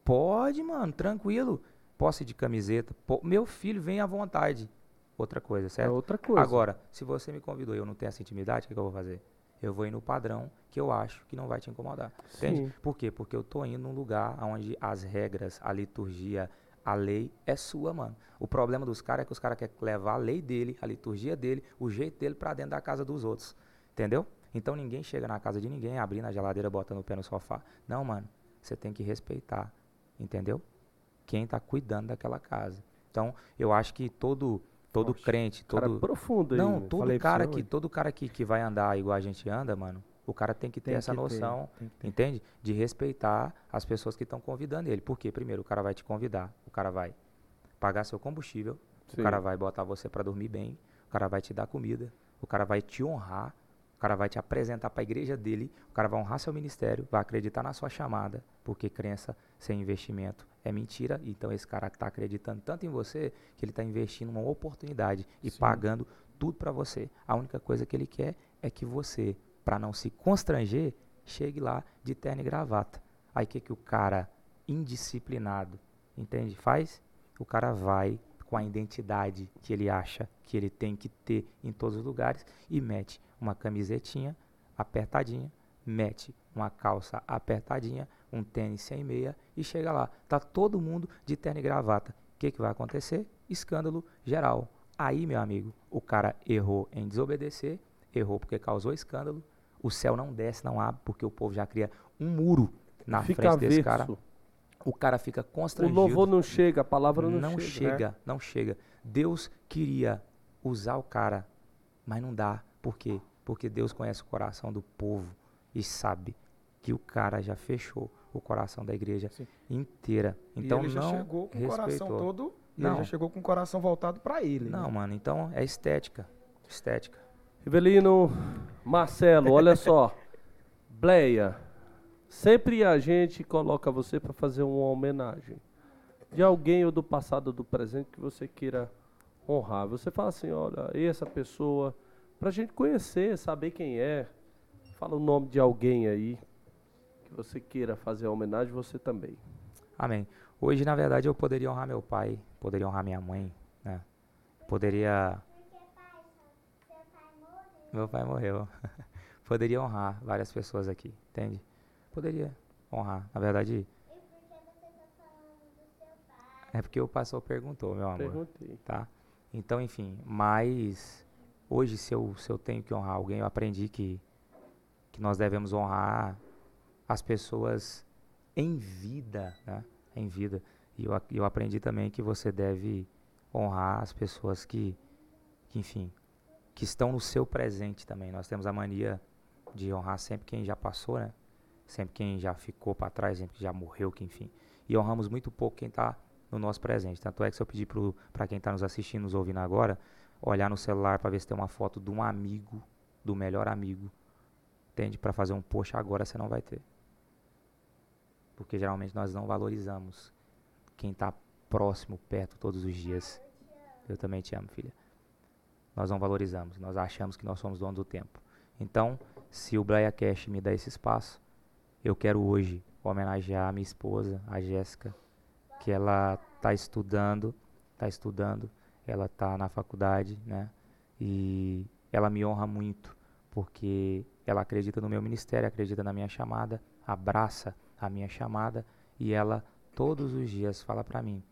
Pode, mano, tranquilo. Posso ir de camiseta? Po- Meu filho vem à vontade. Outra coisa, É certo? outra coisa. Agora, se você me convidou e eu não tenho essa intimidade, o que, que eu vou fazer? Eu vou ir no padrão que eu acho que não vai te incomodar. Entende? Sim. Por quê? Porque eu tô indo num lugar onde as regras, a liturgia, a lei é sua, mano. O problema dos caras é que os caras querem levar a lei dele, a liturgia dele, o jeito dele pra dentro da casa dos outros. Entendeu? Então ninguém chega na casa de ninguém, abrindo a geladeira, botando o pé no sofá. Não, mano. Você tem que respeitar. Entendeu? Quem tá cuidando daquela casa. Então, eu acho que todo todo Nossa, crente, Cara, todo profundo aí. não, todo cara que hoje. todo cara que, que vai andar igual a gente anda, mano, o cara tem que ter Tem essa que noção, ter. entende? De respeitar as pessoas que estão convidando ele. Por quê? Primeiro, o cara vai te convidar, o cara vai pagar seu combustível, Sim. o cara vai botar você para dormir bem, o cara vai te dar comida, o cara vai te honrar, o cara vai te apresentar para a igreja dele, o cara vai honrar seu ministério, vai acreditar na sua chamada, porque crença sem investimento é mentira. Então esse cara está acreditando tanto em você que ele está investindo uma oportunidade e Sim. pagando tudo para você. A única coisa que ele quer é que você, para não se constranger, chegue lá de terno e gravata. Aí o que, que o cara indisciplinado, entende? Faz? O cara vai com a identidade que ele acha que ele tem que ter em todos os lugares e mete uma camisetinha apertadinha, mete uma calça apertadinha, um tênis sem meia e chega lá. Tá todo mundo de terno e gravata. O que, que vai acontecer? Escândalo geral. Aí, meu amigo, o cara errou em desobedecer, errou porque causou escândalo. O céu não desce, não abre, porque o povo já cria um muro na Fica frente desse cara. averso. O cara fica O constrangido. louvor não chega, a palavra não, não chega. né? chega, não chega. Deus queria usar o cara, mas não dá. Por quê? Porque Deus conhece o coração do povo e sabe que o cara já fechou o coração da igreja Sim. inteira. Então e ele já não chegou com o coração respeitou. todo. Não. Ele já chegou com o coração voltado pra ele. Não, né? mano, então é estética. Estética. Rivelino, Marcelo, olha só. Bleia, sempre a gente coloca você para fazer uma homenagem de alguém ou do passado ou do presente que você queira honrar. Você fala assim, olha, essa pessoa, pra gente conhecer, saber quem é. Fala o nome de alguém aí que você queira fazer a homenagem, você também. Amém. Hoje, na verdade, eu poderia honrar meu pai, poderia honrar minha mãe, né? Poderia. Meu pai morreu. poderia honrar várias pessoas aqui, entende? Poderia honrar. Na verdade, é porque o pastor perguntou, meu amor. Perguntei. tá? Então, enfim, mas hoje se eu, se eu tenho que honrar alguém, eu aprendi que, que nós devemos honrar as pessoas em vida, né? Em vida. E eu, eu aprendi também que você deve honrar as pessoas que, que, enfim, que estão no seu presente também. Nós temos a mania de honrar sempre quem já passou, né? Sempre quem já ficou para trás, sempre que já morreu, que enfim. E honramos muito pouco quem está no nosso presente. Tanto é que se eu pedir para quem está nos assistindo, nos ouvindo agora, olhar no celular para ver se tem uma foto de um amigo, do melhor amigo, entende? Para fazer um post agora você não vai ter. Porque geralmente nós não valorizamos quem está próximo, perto todos os dias. Eu também te amo, filha. Nós não valorizamos, nós achamos que nós somos donos do tempo. Então, se o Blaia Cash me dá esse espaço, eu quero hoje homenagear a minha esposa, a Jéssica, que ela está estudando, está estudando, ela está na faculdade, né? E ela me honra muito, porque ela acredita no meu ministério, acredita na minha chamada, abraça a minha chamada e ela todos os dias fala para mim: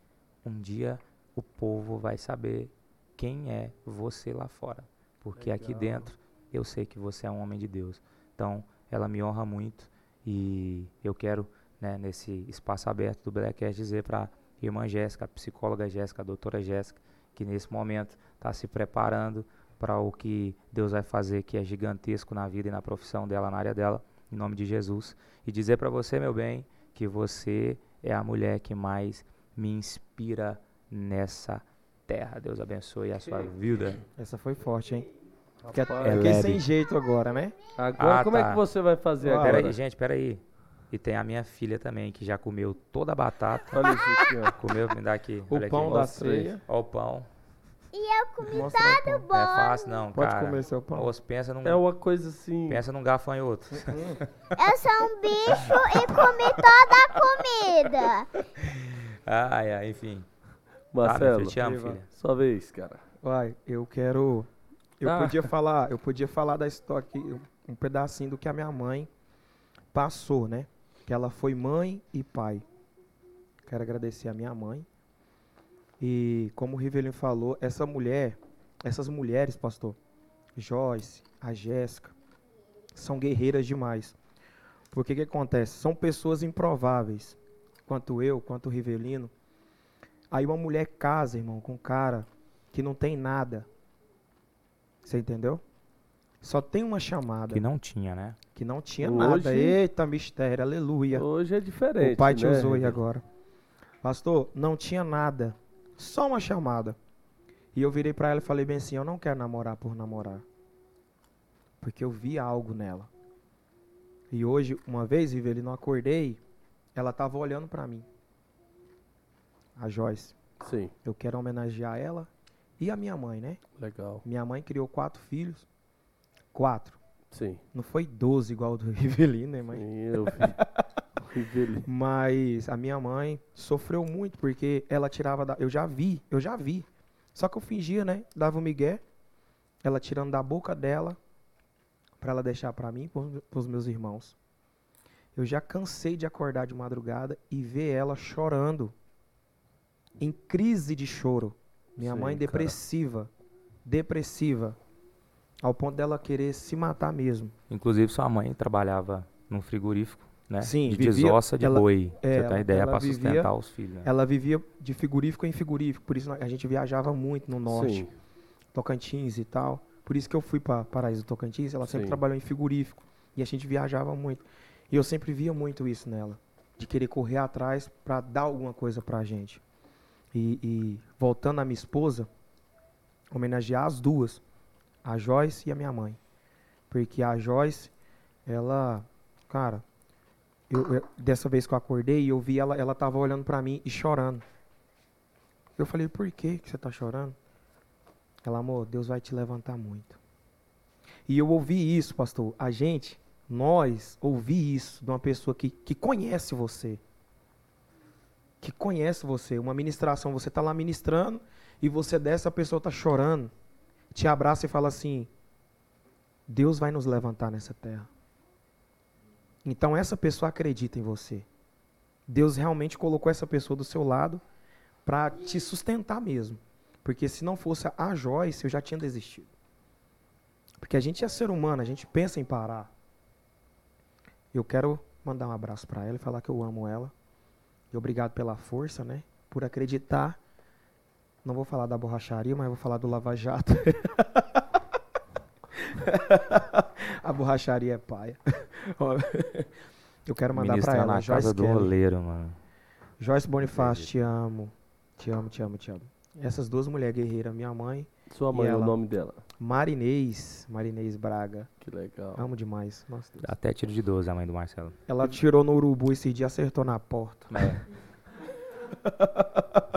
um dia o povo vai saber quem é você lá fora, porque aqui Legal. dentro eu sei que você é um homem de Deus. Então, ela me honra muito e eu quero, né, nesse espaço aberto do Belecast, dizer para irmã Jéssica, a psicóloga Jéssica, a doutora Jéssica, que nesse momento está se preparando para o que Deus vai fazer, que é gigantesco na vida e na profissão dela, na área dela, em nome de Jesus. E dizer para você, meu bem, que você é a mulher que mais me inspira nessa terra. Deus abençoe a sua vida. Essa foi forte, hein? Fiquei, Rapaz, É fiquei sem jeito agora, né? Agora, Ah, como é tá. que você vai fazer agora? Pera aí, gente, pera aí. E tem a minha filha também, que já comeu toda a batata. Olha isso aqui, ó. Comeu, me dá aqui. O olha pão aqui. da ceia. Ó o pão. E eu comi Mostra o pão. Não é fácil não, Pode cara. comer seu pão. Moço, pensa num, É uma coisa assim. pensa num gafanhoto. Eu sou um bicho e comi toda a comida. ai, ai, enfim. Marcelo, filha, te amo, filha. sua vez, cara. Vai, eu quero. Eu Ah. podia falar, eu podia falar da história aqui, um pedacinho do que a minha mãe passou, né? Que ela foi mãe e pai. Quero agradecer a minha mãe. E como o Rivelino falou, essa mulher, essas mulheres, pastor, Joyce, a Jéssica, são guerreiras demais. Porque o que acontece? São pessoas improváveis. Quanto eu, quanto o Rivelino. Aí uma mulher casa, irmão, com um cara que não tem nada. Você entendeu? Só tem uma chamada Que não tinha, né? que não tinha Hoje- nada. Eita, mistério, aleluia. Hoje é diferente. O pai te né, usou aí agora. Pastor, não tinha nada. Só uma chamada. E eu virei pra ela e falei bem assim: eu não quero namorar por namorar. Porque eu vi algo nela. E hoje, uma vez, Rivelino, eu acordei, ela tava olhando pra mim. A Joyce. Sim, Eu quero homenagear ela e a minha mãe, né? legal. Minha mãe criou quatro filhos. Quatro. Sim. Não foi doze igual o do Rivelino, né, mãe? Sim, eu vi. Rivelino. Mas a minha mãe sofreu muito porque ela tirava da. Eu já vi, eu já vi. Só que eu fingia, né? Dava o migué. Ela tirando da boca dela pra ela deixar pra mim e pros meus irmãos. Eu já cansei de acordar de madrugada e ver ela chorando. Em crise de choro Minha Sim, mãe cara. depressiva. Depressiva. Ao ponto dela querer se matar mesmo. Inclusive, sua mãe trabalhava num frigorífico, né? Sim, de vivia- desossa de ela- boi. é, você tem ela- ideia vivia- sustentar os filhos. né? Ela vivia de frigorífico em frigorífico. Por isso a gente viajava muito no norte. Sim. Tocantins e tal. Por isso que eu fui para Paraíso Tocantins. Ela sempre Sim. trabalhou em frigorífico. E a gente viajava muito. E eu sempre via muito isso nela. De querer correr atrás para dar alguma coisa pra gente. E, e voltando à minha esposa, homenagear as duas. A Joyce e a minha mãe. Porque a Joyce, ela... Cara, eu- eu- dessa vez que eu acordei, eu vi ela, ela tava olhando pra mim e chorando. Eu falei, por que que você tá chorando? Ela, amor, Deus vai te levantar muito. E eu ouvi isso, pastor. A gente, nós, ouvi isso de uma pessoa que, que conhece você. Que conhece você. Uma ministração, você tá lá ministrando e você desce, a pessoa tá chorando. Te abraça e fala assim: Deus vai nos levantar nessa terra. Então essa pessoa acredita em você. Deus realmente colocou essa pessoa do seu lado para te sustentar mesmo. Porque se não fosse a Joyce, eu já tinha desistido. Porque a gente é ser humano, a gente pensa em parar. Eu quero mandar um abraço para ela e falar que eu amo ela. E obrigado pela força, né? Por acreditar. Não vou falar da borracharia, mas vou falar do Lava Jato. a borracharia é paia. Eu quero mandar para Ministrar ela, na Joyce casa do Kelly. oleiro, mano. Joyce Bonifácio, te amo. Te amo, te amo, te amo. Essas duas mulheres guerreiras, minha mãe, Sua mãe, E o ela? nome dela. Marinês, Marinês Braga. Que legal. Amo demais. Nossa, Deus. Até tiro de 12 a mãe do Marcelo. Ela tirou no urubu esse dia, acertou na porta.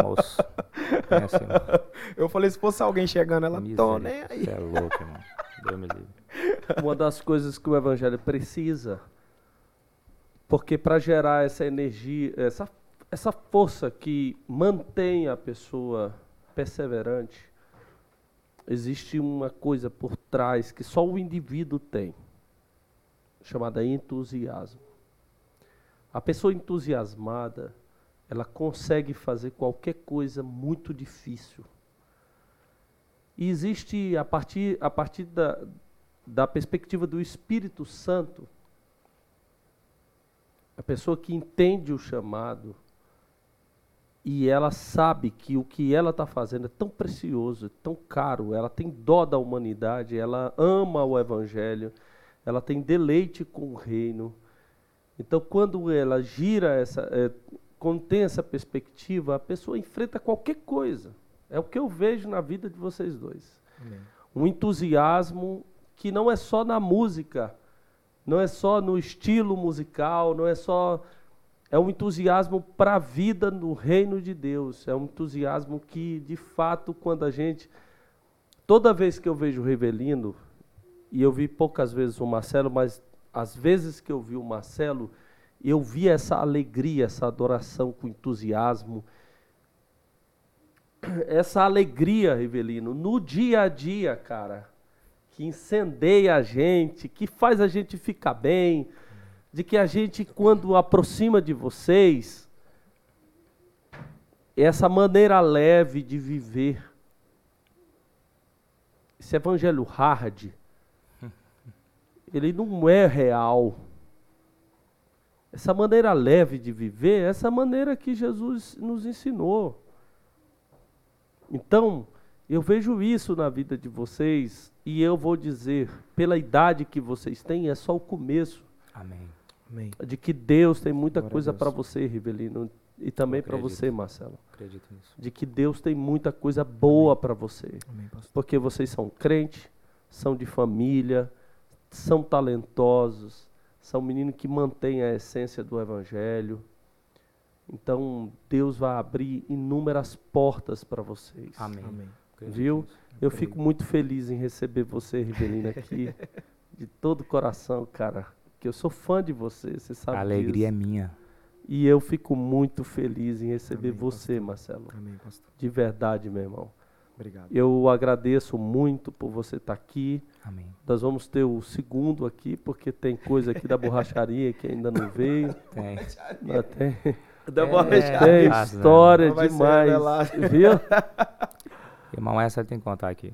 Moço. Pensa, irmão. Eu falei, se fosse alguém chegando, ela tô nem aí. Você é louco, irmão. Deus me livre. Uma das coisas que o evangelho precisa, porque para gerar essa energia, essa, essa força que mantém a pessoa perseverante, existe uma coisa por trás que só o indivíduo tem, chamada entusiasmo. A pessoa entusiasmada, ela consegue fazer qualquer coisa muito difícil. E existe, a partir, a partir da, da perspectiva do Espírito Santo, a pessoa que entende o chamado e ela sabe que o que ela está fazendo é tão precioso, tão caro, ela tem dó da humanidade, ela ama o Evangelho, ela tem deleite com o reino. Então, quando ela gira essa, é, quando tem essa perspectiva, a pessoa enfrenta qualquer coisa. É o que eu vejo na vida de vocês dois um entusiasmo que não é só na música, não é só no estilo musical, não é só. É um entusiasmo para a vida no reino de Deus. É um entusiasmo que, de fato, quando a gente. Toda vez que eu vejo o Revelino, e eu vi poucas vezes o Marcelo, mas as vezes que eu vi o Marcelo, eu vi essa alegria, essa adoração com entusiasmo, essa alegria, Rivelino, no dia a dia, cara, que incendeia a gente, que faz a gente ficar bem, de que a gente, quando aproxima de vocês, essa maneira leve de viver, esse evangelho hard, ele não é real. Essa maneira leve de viver, essa maneira que Jesus nos ensinou. Então, eu vejo isso na vida de vocês e eu vou dizer, pela idade que vocês têm, é só o começo Amém. Amém. de que Deus tem muita Glória coisa para você, Rivelino, e também para você, Marcelo. Acredito nisso. De que Deus tem muita coisa boa para você, Amém, porque vocês são crentes, são de família, são talentosos, são meninos que mantêm a essência do evangelho. Então, Deus vai abrir inúmeras portas para vocês. Amém. Amém. Viu? Eu fico muito feliz em receber você, Rivelino, aqui, de todo o coração, cara. Que eu sou fã de você, você sabe A alegria é disso. minha. E eu fico muito feliz em receber Amém, você, Marcelo. Amém, pastor. De verdade, meu irmão. Obrigado. Eu agradeço muito por você estar aqui. Amém. Nós vamos ter o segundo aqui, porque tem coisa aqui da borracharia que ainda não veio. Tem. Mas tem Da É. tem Ah, história Não demais. Viu? Irmão, essa ele tem que contar aqui.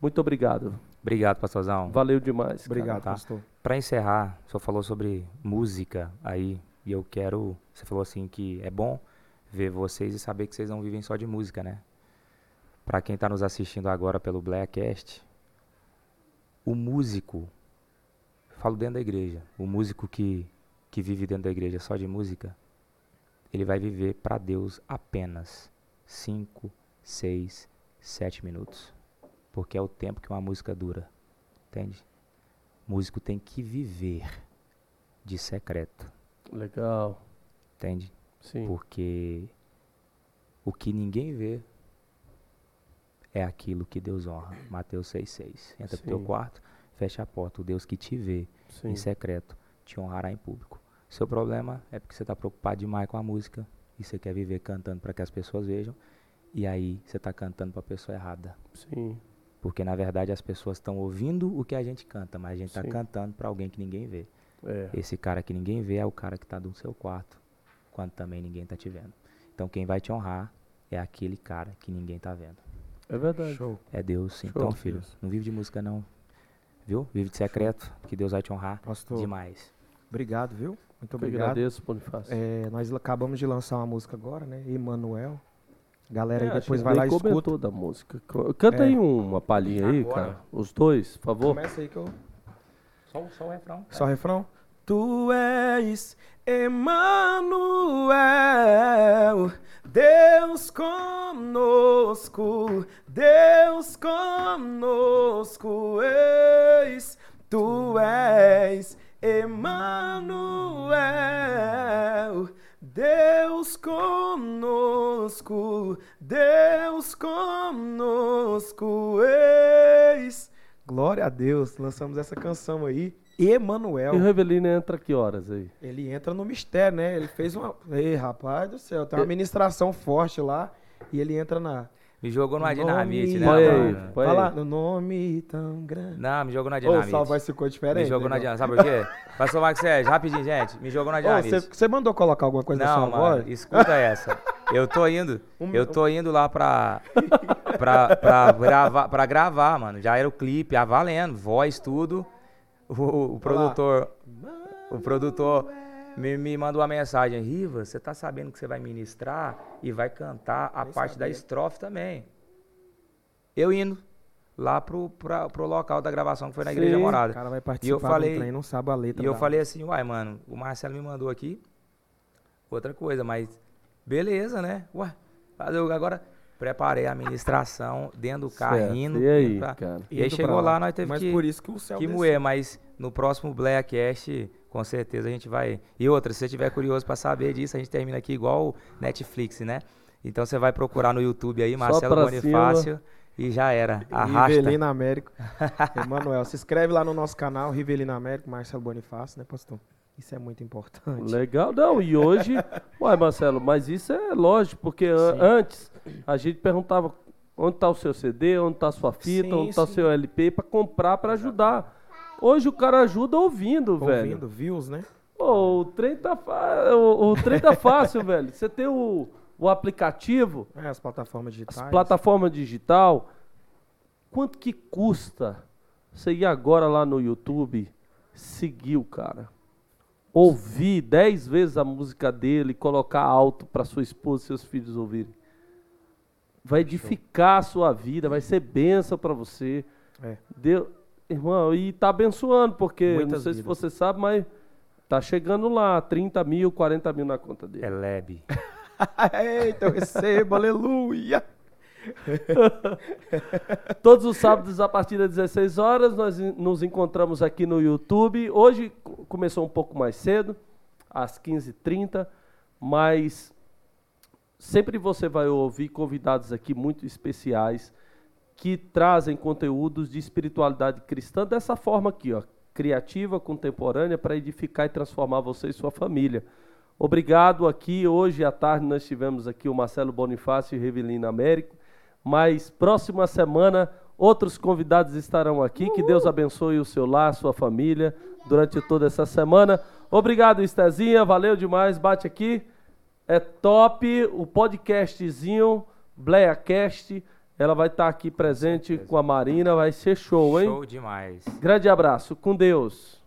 Muito obrigado. Obrigado, pastorzão. Valeu demais. cara. Obrigado, tá. pastor. Pra encerrar, o senhor falou sobre música aí, e eu quero. Você falou assim que é bom ver vocês e saber que vocês não vivem só de música, né? Pra quem tá nos assistindo agora pelo Blackcast, o músico, falo dentro da igreja, o músico que, que vive dentro da igreja só de música, ele vai viver pra Deus apenas 5, 6, 7 minutos. Porque é o tempo que uma música dura. Entende? O músico tem que viver de secreto, Legal. entende? Sim. Porque o que ninguém vê é aquilo que Deus honra. Mateus 6,6. Entra pro teu Sim. quarto, fecha a porta. O Deus que te vê Sim. em secreto te honrará em público. Seu problema é porque você está preocupado demais com a música e você quer viver cantando para que as pessoas vejam. E aí você está cantando para a pessoa errada. Sim. Porque na verdade as pessoas estão ouvindo o que a gente canta, mas a gente está cantando para alguém que ninguém vê. É. Esse cara que ninguém vê é o cara que está no seu quarto, quando também ninguém está te vendo. Então quem vai te honrar é aquele cara que ninguém está vendo. É verdade. Show. É Deus. Show, então, filho, Deus. não vive de música não. Viu? Vive de secreto, que Deus vai te honrar Pastor, demais. obrigado, viu? Muito Eu obrigado. agradeço, Bonifácio. É, nós acabamos de lançar uma música agora, né? Emanuel. Galera É, aí depois vai lá e escuta. da música. Canta É. aí uma palhinha aí, Agora. cara. Os dois, por favor. Começa aí que eu. Só, só o refrão. Só o refrão? Tu és Emanuel, Deus conosco, Deus conosco eis. Tu és Emanuel, Deus conosco, Deus conosco eis. Glória a Deus, lançamos essa canção aí. Emanuel. E o Revelino entra que horas aí? Ele entra no mistério, né? Ele fez uma. Ei, rapaz do céu, tem uma ministração forte lá. E ele entra na. Me jogou numa Nome- dinamite, né? Aí, mano? lá, aí. no nome tão grande. Não, me jogou na Ô, dinamite. sua voz ficou diferente. me jogou na dinamite. Sabe por quê? Pastor Marcos Sérgio, rapidinho, gente. Me jogou na Ô, dinamite. você, mandou colocar alguma coisa Não, na sua mano, voz? escuta essa. Eu tô indo, Um eu tô indo lá pra, pra, pra, gravar, pra gravar, mano. Já era o clipe, a valendo, voz, tudo. O, o produtor, o produtor me, me mandou uma mensagem. Riva, você tá sabendo que você vai ministrar e vai cantar a parte da estrofe também. Eu indo lá pro, pra, pro local da gravação, que foi na Igreja Sim. O Morada. cara vai participar falei- do trem, não sabe a letra. E eu falei assim, uai, mano, o Marcelo me mandou aqui outra coisa, mas beleza, né? Ué, fazer o- agora preparei a ministração dentro do carro, Certo. indo. E aí, pra- cara? E aí chegou pra lá, nós teve Mas que, por isso que o céu que moer, mas no próximo Blackcast, com certeza a gente vai. E outra, se você estiver curioso pra saber disso, a gente termina aqui igual o Netflix, né? Então você vai procurar no YouTube aí, Marcelo Bonifácio, e já era. Arrasta. Rivelino Américo. Emanuel, se inscreve lá no nosso canal, Rivelino Américo, Marcelo Bonifácio, né, pastor? Isso é muito importante. Legal, não. E hoje, uai, Marcelo, mas isso é lógico, porque an- antes a gente perguntava onde está o seu CD, onde está a sua fita, Sim, onde está o seu LP para comprar, para ajudar. Hoje o cara ajuda ouvindo, velho. Ouvindo, views, né? Pô, o trem tá, fa- o, o trem tá fácil, velho. Você tem o, o aplicativo, É, as plataformas as digitais. plataforma digital. Quanto que custa você ir agora lá no YouTube, seguir o cara? Ouvir dez vezes a música dele, colocar alto para sua esposa e seus filhos ouvirem. Vai edificar a sua vida, vai ser bênção para você. É. Deu, irmão, e tá abençoando, porque não Muitas sei se vidas. você sabe, mas tá chegando lá, 30 mil, 40 mil na conta dele. É lebe. Eita, eu recebo, aleluia. Todos os sábados, a partir das 16 horas, nós nos encontramos aqui no YouTube. Hoje co- começou um pouco mais cedo, às 15h30, mas sempre você vai ouvir convidados aqui muito especiais que trazem conteúdos de espiritualidade cristã dessa forma aqui, ó, criativa, contemporânea, para edificar e transformar você e sua família. Obrigado aqui. Hoje à tarde nós tivemos aqui o Marcelo Bonifácio e o Revelino Américo. Mas próxima semana outros convidados estarão aqui. Que Deus abençoe o seu lar, sua família durante toda essa semana. Obrigado, Estezinha. Valeu demais. Bate aqui. É top o podcastzinho, Bleacast. Ela vai estar aqui presente com a Marina, vai ser show, hein? Show demais. Grande abraço, com Deus.